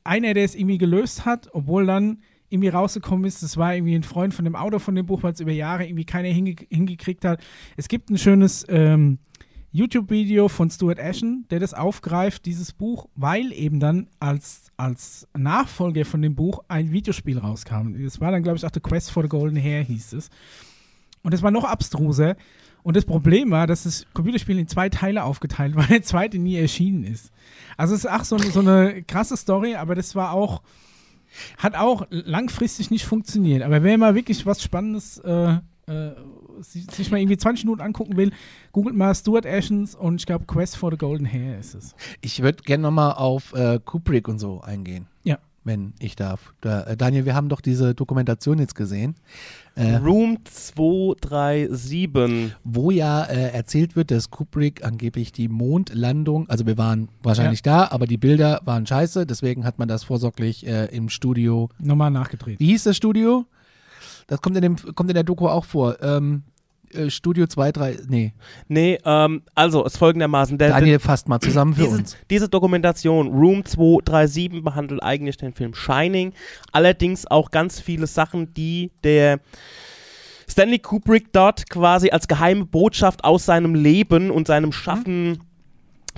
einer, der es irgendwie gelöst hat, obwohl dann irgendwie rausgekommen ist, das war irgendwie ein Freund von dem Autor von dem Buch, weil es über Jahre irgendwie keiner hinge hingekriegt hat. Es gibt ein schönes ähm, YouTube-Video von Stuart Ashen, der das aufgreift, dieses Buch, weil eben dann als, als Nachfolger von dem Buch ein Videospiel rauskam. Das war dann, glaube ich, auch The Quest for the Golden Hair hieß es. Und das war noch abstruser. Und das Problem war, dass das Computerspiel in zwei Teile aufgeteilt war, der zweite nie erschienen ist. Also es ist auch so, eine- so eine krasse Story, aber das war auch, hat auch langfristig nicht funktioniert. Aber wer mal wirklich was Spannendes äh, äh, sich, sich mal irgendwie 20 Minuten angucken will, googelt mal Stuart Ashens und ich glaube Quest for the Golden Hair ist es. Ich würde gerne nochmal auf äh, Kubrick und so eingehen. Ja. Wenn ich darf. Da, äh, Daniel, wir haben doch diese Dokumentation jetzt gesehen, äh, Room 237. wo ja äh, erzählt wird, dass Kubrick angeblich die Mondlandung, also wir waren wahrscheinlich da, aber die Bilder waren scheiße, deswegen hat man das vorsorglich äh, im Studio. Nochmal nachgedreht. Wie hieß das Studio? Das kommt in, dem, kommt in der Doku auch vor. Ähm, äh, Studio 2, 3, nee, Nee, ähm, also, es folgendermaßen. Der, Daniel fasst mal zusammen für diese, uns. diese Dokumentation Room 237 behandelt eigentlich den Film Shining, allerdings auch ganz viele Sachen, die der Stanley Kubrick dort quasi als geheime Botschaft aus seinem Leben und seinem Schaffen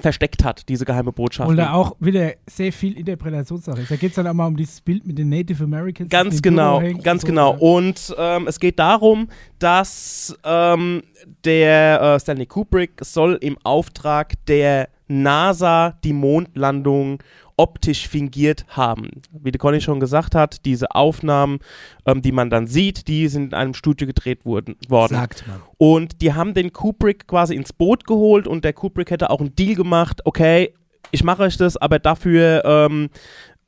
versteckt hat, diese geheime Botschaft. Und da auch wieder sehr viel Interpretationssache ist. Da geht es dann auch mal um dieses Bild mit den Native Americans. Ganz genau, hängt ganz und so. genau. Und ähm, es geht darum, dass ähm, der äh, Stanley Kubrick soll im Auftrag der NASA die Mondlandung optisch fingiert haben. Wie Conny schon gesagt hat, diese Aufnahmen, ähm, die man dann sieht, die sind in einem Studio gedreht wurden, worden. Sagt man. Und die haben den Kubrick quasi ins Boot geholt und der Kubrick hätte auch einen Deal gemacht, okay, ich mache euch das, aber dafür ähm,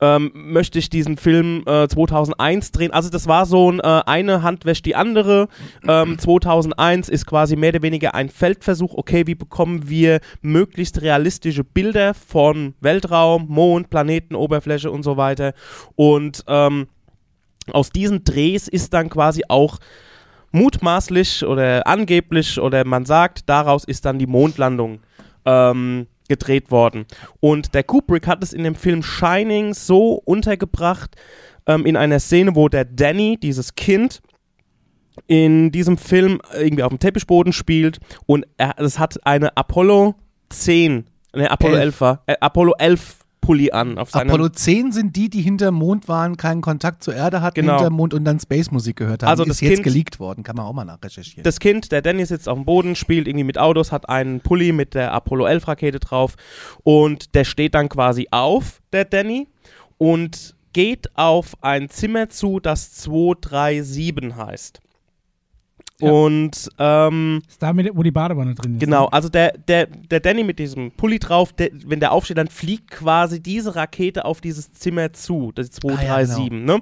ähm, möchte ich diesen Film äh, 2001 drehen. Also das war so ein, äh, eine Hand wäscht die andere. Ähm, 2001 ist quasi mehr oder weniger ein Feldversuch, okay, wie bekommen wir möglichst realistische Bilder von Weltraum, Mond, Planeten, Oberfläche und so weiter. Und ähm, aus diesen Drehs ist dann quasi auch mutmaßlich oder angeblich oder man sagt, daraus ist dann die Mondlandung ähm, gedreht worden. Und der Kubrick hat es in dem Film Shining so untergebracht, ähm, in einer Szene, wo der Danny, dieses Kind, in diesem Film irgendwie auf dem Teppichboden spielt und es hat eine Apollo 10, ne, Apollo 11, Elf. war, äh, Apollo 11 Pulli an auf seinem Apollo 10 sind die, die hinterm Mond waren, keinen Kontakt zur Erde hatten, Genau. hinterm Mond und dann Space-Musik gehört haben. Also ist das jetzt Kind- geleakt worden, kann man auch mal nachrecherchieren. Das Kind, der Danny sitzt auf dem Boden, spielt irgendwie mit Autos, hat einen Pulli mit der Apollo 11 Rakete drauf und der steht dann quasi auf, der Danny, und geht auf ein Zimmer zu, das 237 heißt. Ja. Und ähm, Ist da, mit, wo die Badewanne drin ist. Genau, ne? also der, der, der Danny mit diesem Pulli drauf, der, wenn der aufsteht, dann fliegt quasi diese Rakete auf dieses Zimmer zu, das ist Ah, ja, 237, ne?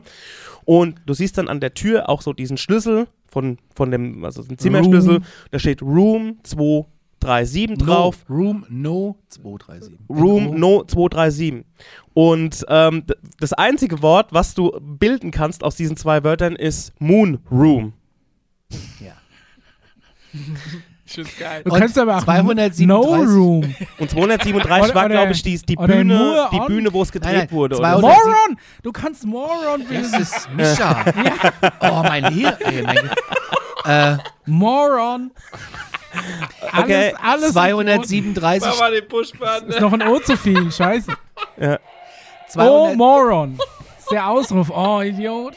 Und du siehst dann an der Tür auch so diesen Schlüssel von, von dem, also den Zimmerschlüssel, Room. da steht Room 237 drauf. No, Room No 237. Room No 237. Und ähm, das einzige Wort, was du bilden kannst aus diesen zwei Wörtern, ist Moon Room. Ja. Find's geil. Du Und kannst aber auch 237 No Room. Und 237 Oder- war, glaube ich, die, die Bühne, die Bühne, wo es gedreht Nein, nein, wurde. 200 Oder so. Moron! Du kannst Moron Das ist Mischa. Oh, mein Hirn. Ey, mein Ge- äh, Moron. Alles, Okay, alles 237. Mach mal den Pushbutton. Ist noch ein O zu viel. Scheiße. Oh, 200, Moron. ist der Ausruf. Oh, Idiot.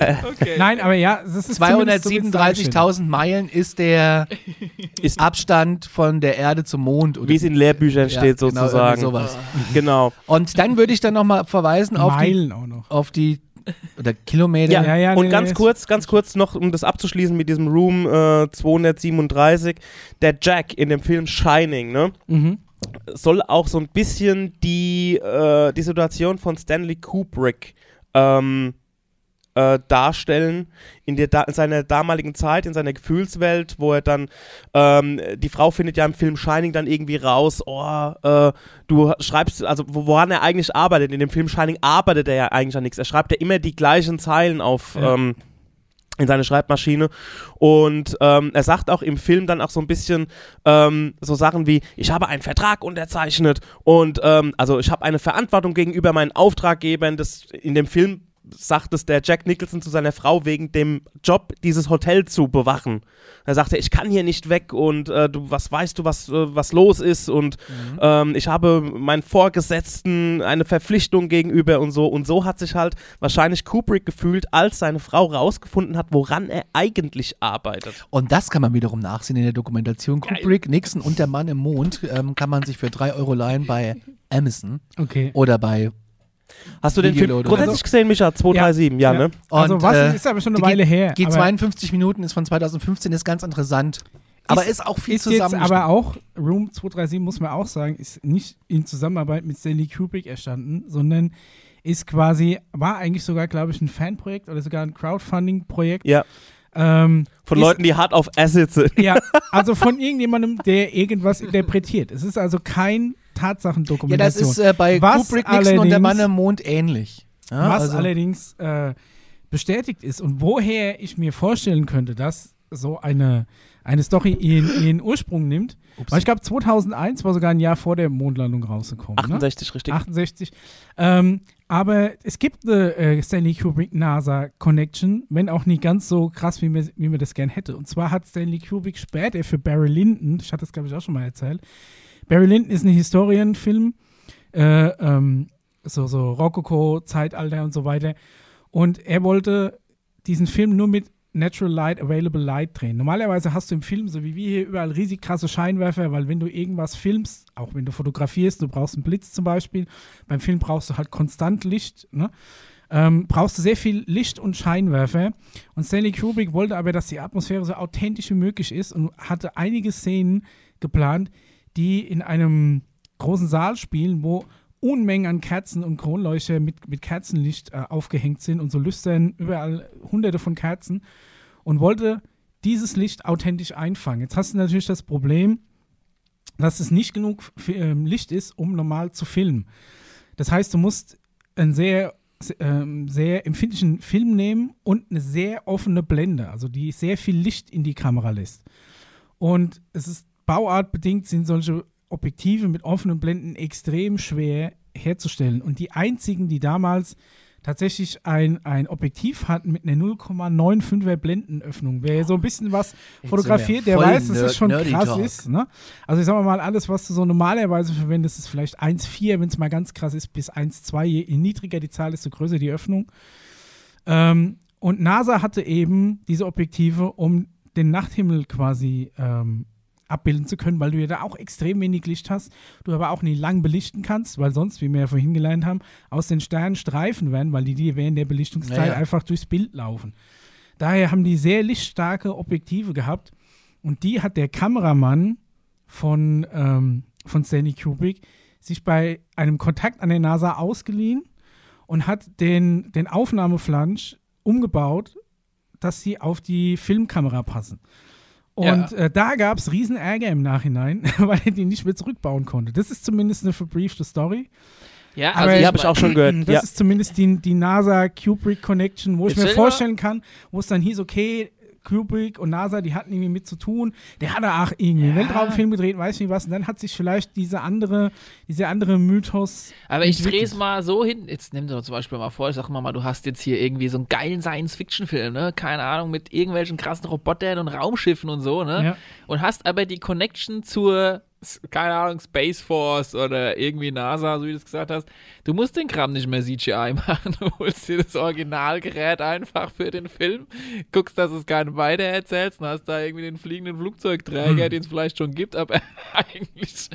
Okay. Nein, aber ja, das ist zumindest so wird's dargestellt. 237.000 Meilen ist der Ist- Abstand von der Erde zum Mond. Wie es in Lehrbüchern Ja, steht, genau, sozusagen. irgendwie sowas. Genau. Und dann würde ich dann nochmal verweisen auf die, Meilen auch noch. auf die oder Kilometer. Ja, Ja, ja, und nee, ganz nee, kurz, ganz kurz noch, um das abzuschließen mit diesem Room äh, 237. Der Jack in dem Film Shining, ne? Mhm. soll auch so ein bisschen die, äh, die Situation von Stanley Kubrick ähm, äh, darstellen in, der in seiner damaligen Zeit, in seiner Gefühlswelt, wo er dann, ähm, die Frau findet ja im Film Shining dann irgendwie raus, oh, äh, du schreibst, also wo- woran er eigentlich arbeitet. In dem Film Shining arbeitet er ja eigentlich an nichts. Er schreibt ja immer die gleichen Zeilen auf. Ja. Ähm, in seine Schreibmaschine und ähm, er sagt auch im Film dann auch so ein bisschen ähm, so Sachen wie ich habe einen Vertrag unterzeichnet und ähm, also ich habe eine Verantwortung gegenüber meinen Auftraggebern das in dem Film sagt es der Jack Nicholson zu seiner Frau wegen dem Job dieses Hotel zu bewachen er sagte ich kann hier nicht weg und äh, du was weißt du was äh, was los ist und ähm, ich habe meinen Vorgesetzten eine Verpflichtung gegenüber und so und so hat sich halt wahrscheinlich Kubrick gefühlt als seine Frau rausgefunden hat woran er eigentlich arbeitet Und das kann man wiederum nachsehen in der Dokumentation. Kubrick, Nixon und der Mann im Mond ähm, kann man sich für 3 Euro leihen bei Amazon Okay. oder bei. Hast du den Film grundsätzlich Also- gesehen, Micha? 237, ja, ne? Also Und, was äh, ist aber schon eine Weile her. Geht aber 52 Minuten, ist von 2015, ist ganz interessant. Aber ist, auch viel ist jetzt zusammen. aber auch, Room 237 muss man auch sagen, ist nicht in Zusammenarbeit mit Stanley Kubrick entstanden, sondern ist quasi, war eigentlich sogar, glaube ich, ein Fanprojekt oder sogar ein Crowdfunding-Projekt. Ja. Ähm, Von ist, Leuten, die hart auf Acid sind. Ja, also von irgendjemandem, der irgendwas interpretiert. Es ist also kein ja, das Tatsachendokumentation. ist äh, bei Was Kubrick, Nixon und der Mann im Mond ähnlich. Ja, was also- allerdings äh, bestätigt ist und woher ich mir vorstellen könnte, dass so eine, eine Story ihren, ihren Ursprung nimmt. Ups. Weil ich glaube, 2001 war sogar ein Jahr vor der Mondlandung rausgekommen. Ne? 68, richtig. 68. Ähm, aber es gibt eine äh, Stanley Kubrick-NASA-Connection, wenn auch nicht ganz so krass, wie man, wie man das gern hätte. Und zwar hat Stanley Kubrick später für Barry Lyndon, ich hatte das glaube ich auch schon mal erzählt, Barry Lyndon ist ein Historienfilm, äh, ähm, so, so Rokoko, Zeitalter und so weiter. Und er wollte diesen Film nur mit Natural Light, Available Light drehen. Normalerweise hast du im Film, so wie wir hier, überall riesig krasse Scheinwerfer, weil wenn du irgendwas filmst, auch wenn du fotografierst, du brauchst einen Blitz zum Beispiel, beim Film brauchst du halt konstant Licht, ne? ähm, brauchst du sehr viel Licht und Scheinwerfer. Und Stanley Kubrick wollte aber, dass die Atmosphäre so authentisch wie möglich ist und hatte einige Szenen geplant, die in einem großen Saal spielen, wo Unmengen an Kerzen und Kronleuchter mit, mit Kerzenlicht äh, aufgehängt sind und so lüstern überall hunderte von Kerzen und wollte dieses Licht authentisch einfangen. Jetzt hast du natürlich das Problem, dass es nicht genug ähm, Licht ist, um normal zu filmen. Das heißt, du musst einen sehr, se- ähm, sehr empfindlichen Film nehmen und eine sehr offene Blende, also die sehr viel Licht in die Kamera lässt. Und es ist bauartbedingt sind solche Objektive mit offenen Blenden extrem schwer herzustellen. Und die einzigen, die damals tatsächlich ein, ein Objektiv hatten mit einer 0,95er Blendenöffnung, wer so ein bisschen was fotografiert, der weiß, dass das Nerd- schon krass Talk. ist. Ne? Also ich sag mal, alles, was du so normalerweise verwendest, ist vielleicht 1,4, wenn es mal ganz krass ist, bis 1,2. Je, je niedriger die Zahl, desto größer die Öffnung. Ähm, und NASA hatte eben diese Objektive, um den Nachthimmel quasi ähm, abbilden zu können, weil du ja da auch extrem wenig Licht hast, du aber auch nie lang belichten kannst, weil sonst, wie wir ja vorhin gelernt haben, aus den Sternen Streifen werden, weil die, die während der Belichtungszeit Ja, ja. einfach durchs Bild laufen. Daher haben die sehr lichtstarke Objektive gehabt und die hat der Kameramann von, ähm, von Stanley Kubrick sich bei einem Kontakt an der NASA ausgeliehen und hat den, den Aufnahmeflansch umgebaut, dass sie auf die Filmkamera passen. Und Ja. äh, da gab es riesen Ärger im Nachhinein, weil er die nicht mehr zurückbauen konnte. Das ist zumindest eine verbriefte Story. Ja, Aber Die ich habe ich auch schon gehört. Das Ja. ist zumindest die, die NASA-Kubrick-Connection, wo ich Jetzt mir vorstellen kann, wo es dann hieß, okay, Kubrick und NASA, die hatten irgendwie mit zu tun. Der hat auch irgendwie einen Ja. Weltraumfilm gedreht, weiß nicht was. Und dann hat sich vielleicht diese andere, dieser andere Mythos. Aber ich drehe es mal so hin. Jetzt nimm dir doch zum Beispiel mal vor, ich sag mal, du hast jetzt hier irgendwie so einen geilen Science-Fiction-Film, ne? Keine Ahnung, mit irgendwelchen krassen Robotern und Raumschiffen und so, ne? Ja. Und hast aber die Connection zur, keine Ahnung, Space Force oder irgendwie NASA, so wie du es gesagt hast. Du musst den Kram nicht mehr CGI machen. Du holst dir das Originalgerät einfach für den Film, guckst, dass es keinen weiter erzählst und hast da irgendwie den fliegenden Flugzeugträger, Hm. den es vielleicht schon gibt, aber eigentlich,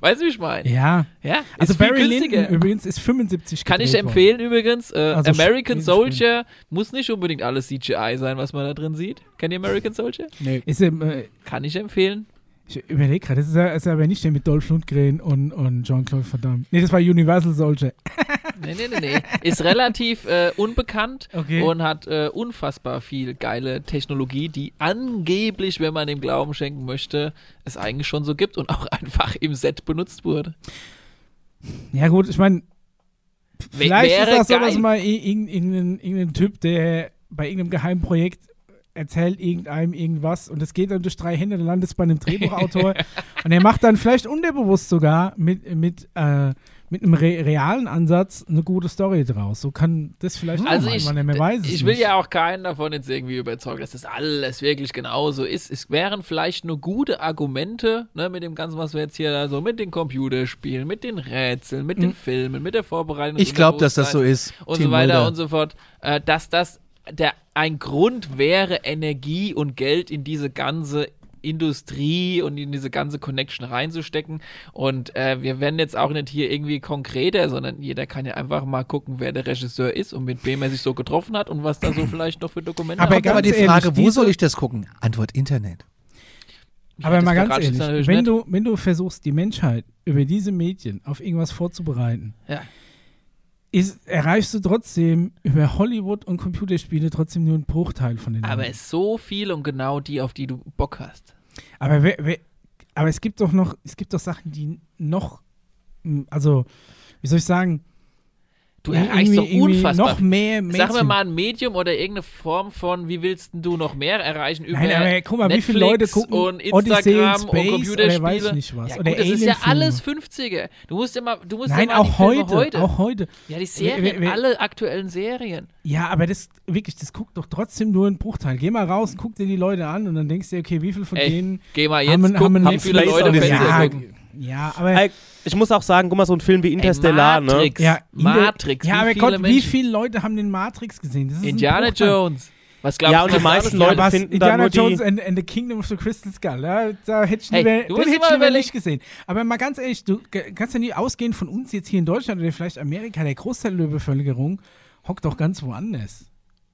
weißt du, wie ich meine? Ja. Ja, Also ist viel Barry günstiger. Lyndon übrigens ist 75 Kann ich empfehlen übrigens. Äh, Also American Soldier muss nicht unbedingt alles CGI sein, was man da drin sieht. Kennt ihr American Soldier? Nee. Worden. Ist, ähm, äh, Kann ich empfehlen. Ich überlege gerade, das ist, ja- ist aber nicht der mit Dolph Lundgren und, und Jean-Claude Van Damme. Nee, das war Universal Soldier. Nee, nee, nee, nee. Ist relativ äh, unbekannt Okay. und hat äh, unfassbar viel geile Technologie, die angeblich, wenn man dem Glauben schenken möchte, es eigentlich schon so gibt und auch einfach im Set benutzt wurde. Ja, gut, ich meine, vielleicht wäre ist das so, dass mal irgendein, irgendein, irgendein Typ, der bei irgendeinem geheimen Projekt erzählt irgendeinem irgendwas und es geht dann durch drei Hände, dann landet es bei einem Drehbuchautor und er macht dann vielleicht unterbewusst sogar mit, mit, äh, mit einem re realen Ansatz eine gute Story draus. So kann das vielleicht Also auch ich, sein, man weiß es ich will nicht. ja auch keinen davon jetzt irgendwie überzeugen, dass das alles wirklich genauso ist. Es wären vielleicht nur gute Argumente, ne, mit dem Ganzen, was wir jetzt hier da so mit den Computerspielen, mit den Rätseln, mit den Filmen, mit der Vorbereitung. Ich glaube, dass das so ist. Und Team so weiter Mulder. und so fort, äh, dass das der, ein Grund wäre, Energie und Geld in diese ganze Industrie und in diese ganze Connection reinzustecken. Und äh, wir werden jetzt auch nicht hier irgendwie konkreter, sondern jeder kann ja einfach mal gucken, wer der Regisseur ist und mit wem er sich so getroffen hat und was da so vielleicht noch für Dokumente Aber hat. Aber die Frage, ehrlich, wo soll ich das gucken? Antwort Internet. Aber das mal ganz ehrlich, wenn du, wenn du versuchst, die Menschheit über diese Medien auf irgendwas vorzubereiten, Ja. Ist, erreichst du trotzdem über Hollywood und Computerspiele trotzdem nur einen Bruchteil von den Aber es ist so viel und genau die, auf die du Bock hast. Aber, wer, wer, aber es gibt doch noch, es gibt doch Sachen, die noch, also, wie soll ich sagen, Du erreichst doch unfassbar. Noch mehr Sag mir Mainstream. mal ein Medium oder irgendeine Form von, wie willst du noch mehr erreichen über Nein, aber guck mal, wie Netflix viele Leute gucken und Odyssey in Instagram Space und Computerspiele. oder weiß nicht was. Ja, oder gut, das ist ja alles 50er. Du musst immer, du musst Nein, ja auch Filme heute, heute. auch heute. Ja, die Serien, Wer- wer- alle aktuellen Serien. Ja, aber das wirklich, das guckt doch trotzdem nur ein Bruchteil. Geh mal raus, guck dir die Leute an und dann denkst du, dir, okay, wie viel von Ey, denen Geh mal jetzt haben, gucken, haben wie einen viele Leute Odyssey. Fernseher ja, gucken. Ja, aber ich muss auch sagen, guck mal, so ein Film wie Interstellar, Ey, ne? Matrix. ja, in der- Matrix. Ja, wie aber viele Gott, wie viele Leute haben den Matrix gesehen? Das ist Indiana. Jones. Was glaubst Ja, du, und die meisten Leute was, finden Indiana nur die- Jones and, and the Kingdom of the Crystal Skull. Ja, da hätte ich Hey, lieber, den hätte ich lieber nicht gesehen. Aber mal ganz ehrlich, du kannst ja nie ausgehen von uns jetzt hier in Deutschland oder vielleicht Amerika. Der Großteil der Bevölkerung hockt doch ganz woanders.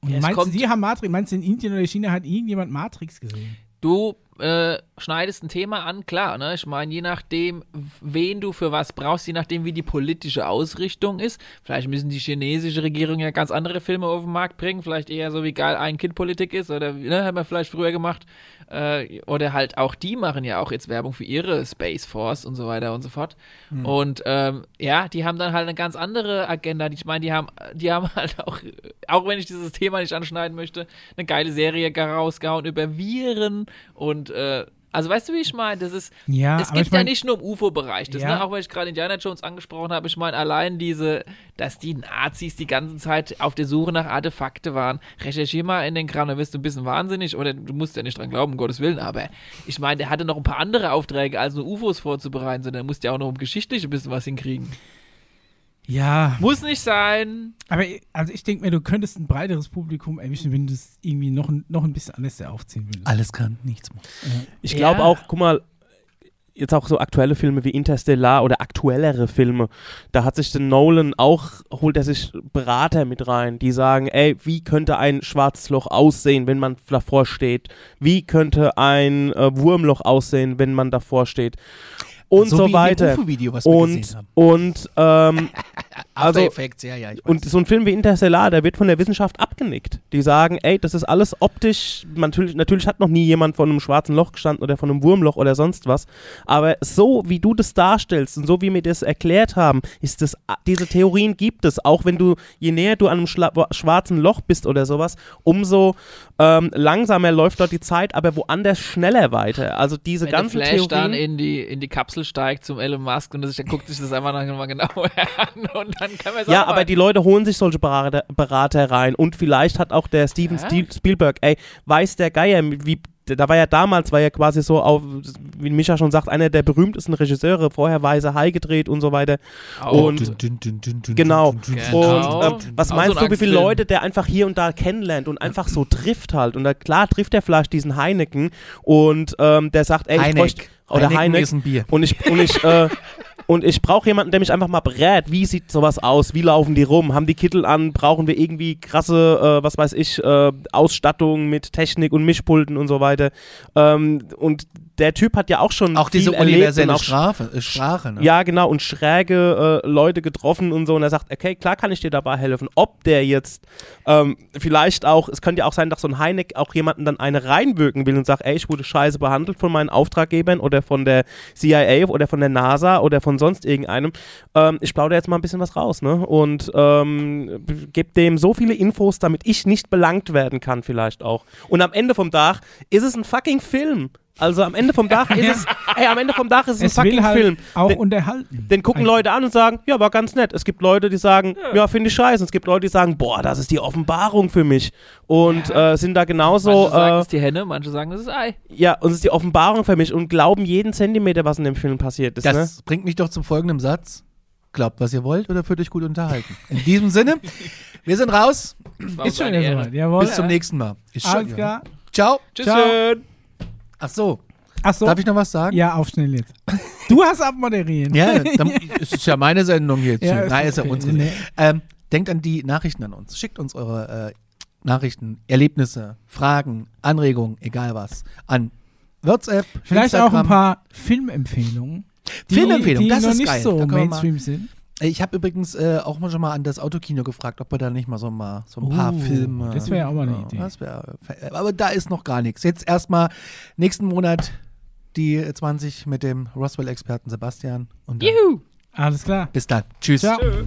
Und Ja, meinst du, die haben Matrix? Meinst du, in Indien oder China hat irgendjemand Matrix gesehen? Du äh, schneidest ein Thema an, klar, ne? Ich meine, je nachdem, wen du für was brauchst, je nachdem, wie die politische Ausrichtung ist. Vielleicht müssen die chinesische Regierung ja ganz andere Filme auf den Markt bringen. Vielleicht eher so wie geil Ein-Kind-Politik ist oder, ne, haben wir vielleicht früher gemacht. Äh, oder halt auch die machen ja auch jetzt Werbung für ihre Space Force und so weiter und so fort. Und ähm, ja, die haben dann halt eine ganz andere Agenda. Ich meine, die haben, die haben halt auch, auch wenn ich dieses Thema nicht anschneiden möchte, eine geile Serie rausgehauen über Viren und äh, also weißt du, wie ich meine? Das ist, Ja, es geht ich mein- ja nicht nur im UFO-Bereich. Das, Ja. ne, auch wenn ich gerade Indiana Jones angesprochen habe, ich meine, allein diese, dass die Nazis die ganze Zeit auf der Suche nach Artefakte waren. Recherchier mal in den Kram, dann wirst du ein bisschen wahnsinnig oder du musst ja nicht dran glauben, um Gottes Willen, aber ich meine, der hatte noch ein paar andere Aufträge, als nur UFOs vorzubereiten, sondern musste ja auch noch um geschichtlich ein bisschen was hinkriegen. Ja, Muss nicht sein. aber also ich denke mir, du könntest ein breiteres Publikum erwischen, wenn du es irgendwie noch, ein- noch ein bisschen anders aufziehen würdest. Alles kann, nichts muss. Ich glaube Ja. auch, guck mal, jetzt auch so aktuelle Filme wie Interstellar oder aktuellere Filme, da hat sich der Nolan auch, holt er sich Berater mit rein, die sagen, ey, wie könnte ein schwarzes Loch aussehen, wenn man davor steht? Wie könnte ein äh, Wurmloch aussehen, wenn man davor steht? Und so, dem weiter. Und, und, ähm, also- Effects, ja, ja, ich weiß. und so ein Film wie Interstellar, der wird von der Wissenschaft abgenickt. Die sagen, ey, das ist alles optisch, natürlich, natürlich hat noch nie jemand von einem schwarzen Loch gestanden oder von einem Wurmloch oder sonst was, aber so wie du das darstellst und so wie wir das erklärt haben, ist das, diese Theorien gibt es, auch wenn du, je näher du an einem schla- schwarzen Loch bist oder sowas, umso ähm, langsamer läuft dort die Zeit, aber woanders schneller weiter. Also diese Wenn der ganzen Flash dann Theorien... in die, in die Kapsel steigt zum Elon Musk und das, dann guckt sich das einfach nochmal genauer an und dann kann man Ja, aber die Leute holen sich solche Berater, Berater rein und vielleicht hat auch der Steven Ja. Spiel- Spielberg, ey, weiß der Geier, wie da war ja damals, war ja quasi so auf, wie Micha schon sagt, einer der berühmtesten Regisseure, vorher Weiße Hai gedreht und so weiter. und- Genau. Genau. Und ähm, was Auch meinst so du, wie viele. Leute der einfach hier und da kennenlernt und einfach so trifft halt? Und da, klar trifft er vielleicht diesen Heineken und ähm, der sagt, ey, ich bräuchte, oder Heineken Heineck, ist ein Bier. und ich, und ich, äh, und ich brauche jemanden, der mich einfach mal berät. Wie sieht sowas aus? Wie laufen die rum? Haben die Kittel an? Brauchen wir irgendwie krasse, äh, was weiß ich, äh, Ausstattung mit Technik und Mischpulten und so weiter? Ähm, und der Typ hat ja auch schon Auch viel diese universelle auch Strafe, äh, Sprache, ne? ja, genau, und schräge äh, Leute getroffen und so. Und er sagt, okay, klar kann ich dir dabei helfen. Ob der jetzt ähm, vielleicht auch, es könnte ja auch sein, dass so ein Heineck auch jemanden dann eine reinwirken will und sagt, ey, ich wurde scheiße behandelt von meinen Auftraggebern oder von der CIA oder von der NASA oder von sonst irgendeinem. Ähm, ich plaudere jetzt mal ein bisschen was raus, ne? Und ähm, gebe dem so viele Infos, damit ich nicht belangt werden kann, vielleicht auch. Und am Ende vom Tag ist es ein fucking Film. Also am Ende vom Tag ist es, ey, am Ende vom Tag ist es, Es ein fucking will halt Film. auch Den- unterhalten. den gucken Einfach. Leute an und sagen, ja, war ganz nett. Es gibt Leute, die sagen, ja, finde ich scheiße. Und es gibt Leute, die sagen, boah, das ist die Offenbarung für mich. Und äh, sind da genauso, Manche sagen, äh, es ist die Henne, manche sagen, es ist Ei. ja, und es ist die Offenbarung für mich und glauben jeden Zentimeter, was in dem Film passiert ist. ne? Das bringt mich doch zum folgenden Satz. Glaubt, was ihr wollt oder fühlt euch gut unterhalten. In diesem Sinne, wir sind raus. Ist schon. Jawohl. Bis zum nächsten Mal. Ist schon- Alles klar. Ciao. Tschüss. Ach so, Achso. darf ich noch was sagen? Ja, auf schnell jetzt. Du hast abmoderieren. Ja, dann, es ist ja meine Sendung jetzt. Ja, ist Nein, ist ja unsere. Nee. Ähm, denkt an die Nachrichten an uns. Schickt uns eure äh, Nachrichten, Erlebnisse, Fragen, Anregungen, egal was, an WhatsApp, Vielleicht Instagram. auch ein paar Filmempfehlungen. Die, Filmempfehlungen, die das noch ist nicht geil. so Da Mainstream sind. Ich habe übrigens äh, auch mal schon mal an das Autokino gefragt, ob wir da nicht mal so, mal, so ein paar uh, Filme. Das wäre ja auch mal eine Idee. Wär, äh, aber da ist noch gar nichts. Jetzt erstmal nächsten Monat die 20 mit dem Roswell-Experten Sebastian. Und Juhu! Alles klar. Bis dann. Tschüss. Ciao. Tschö.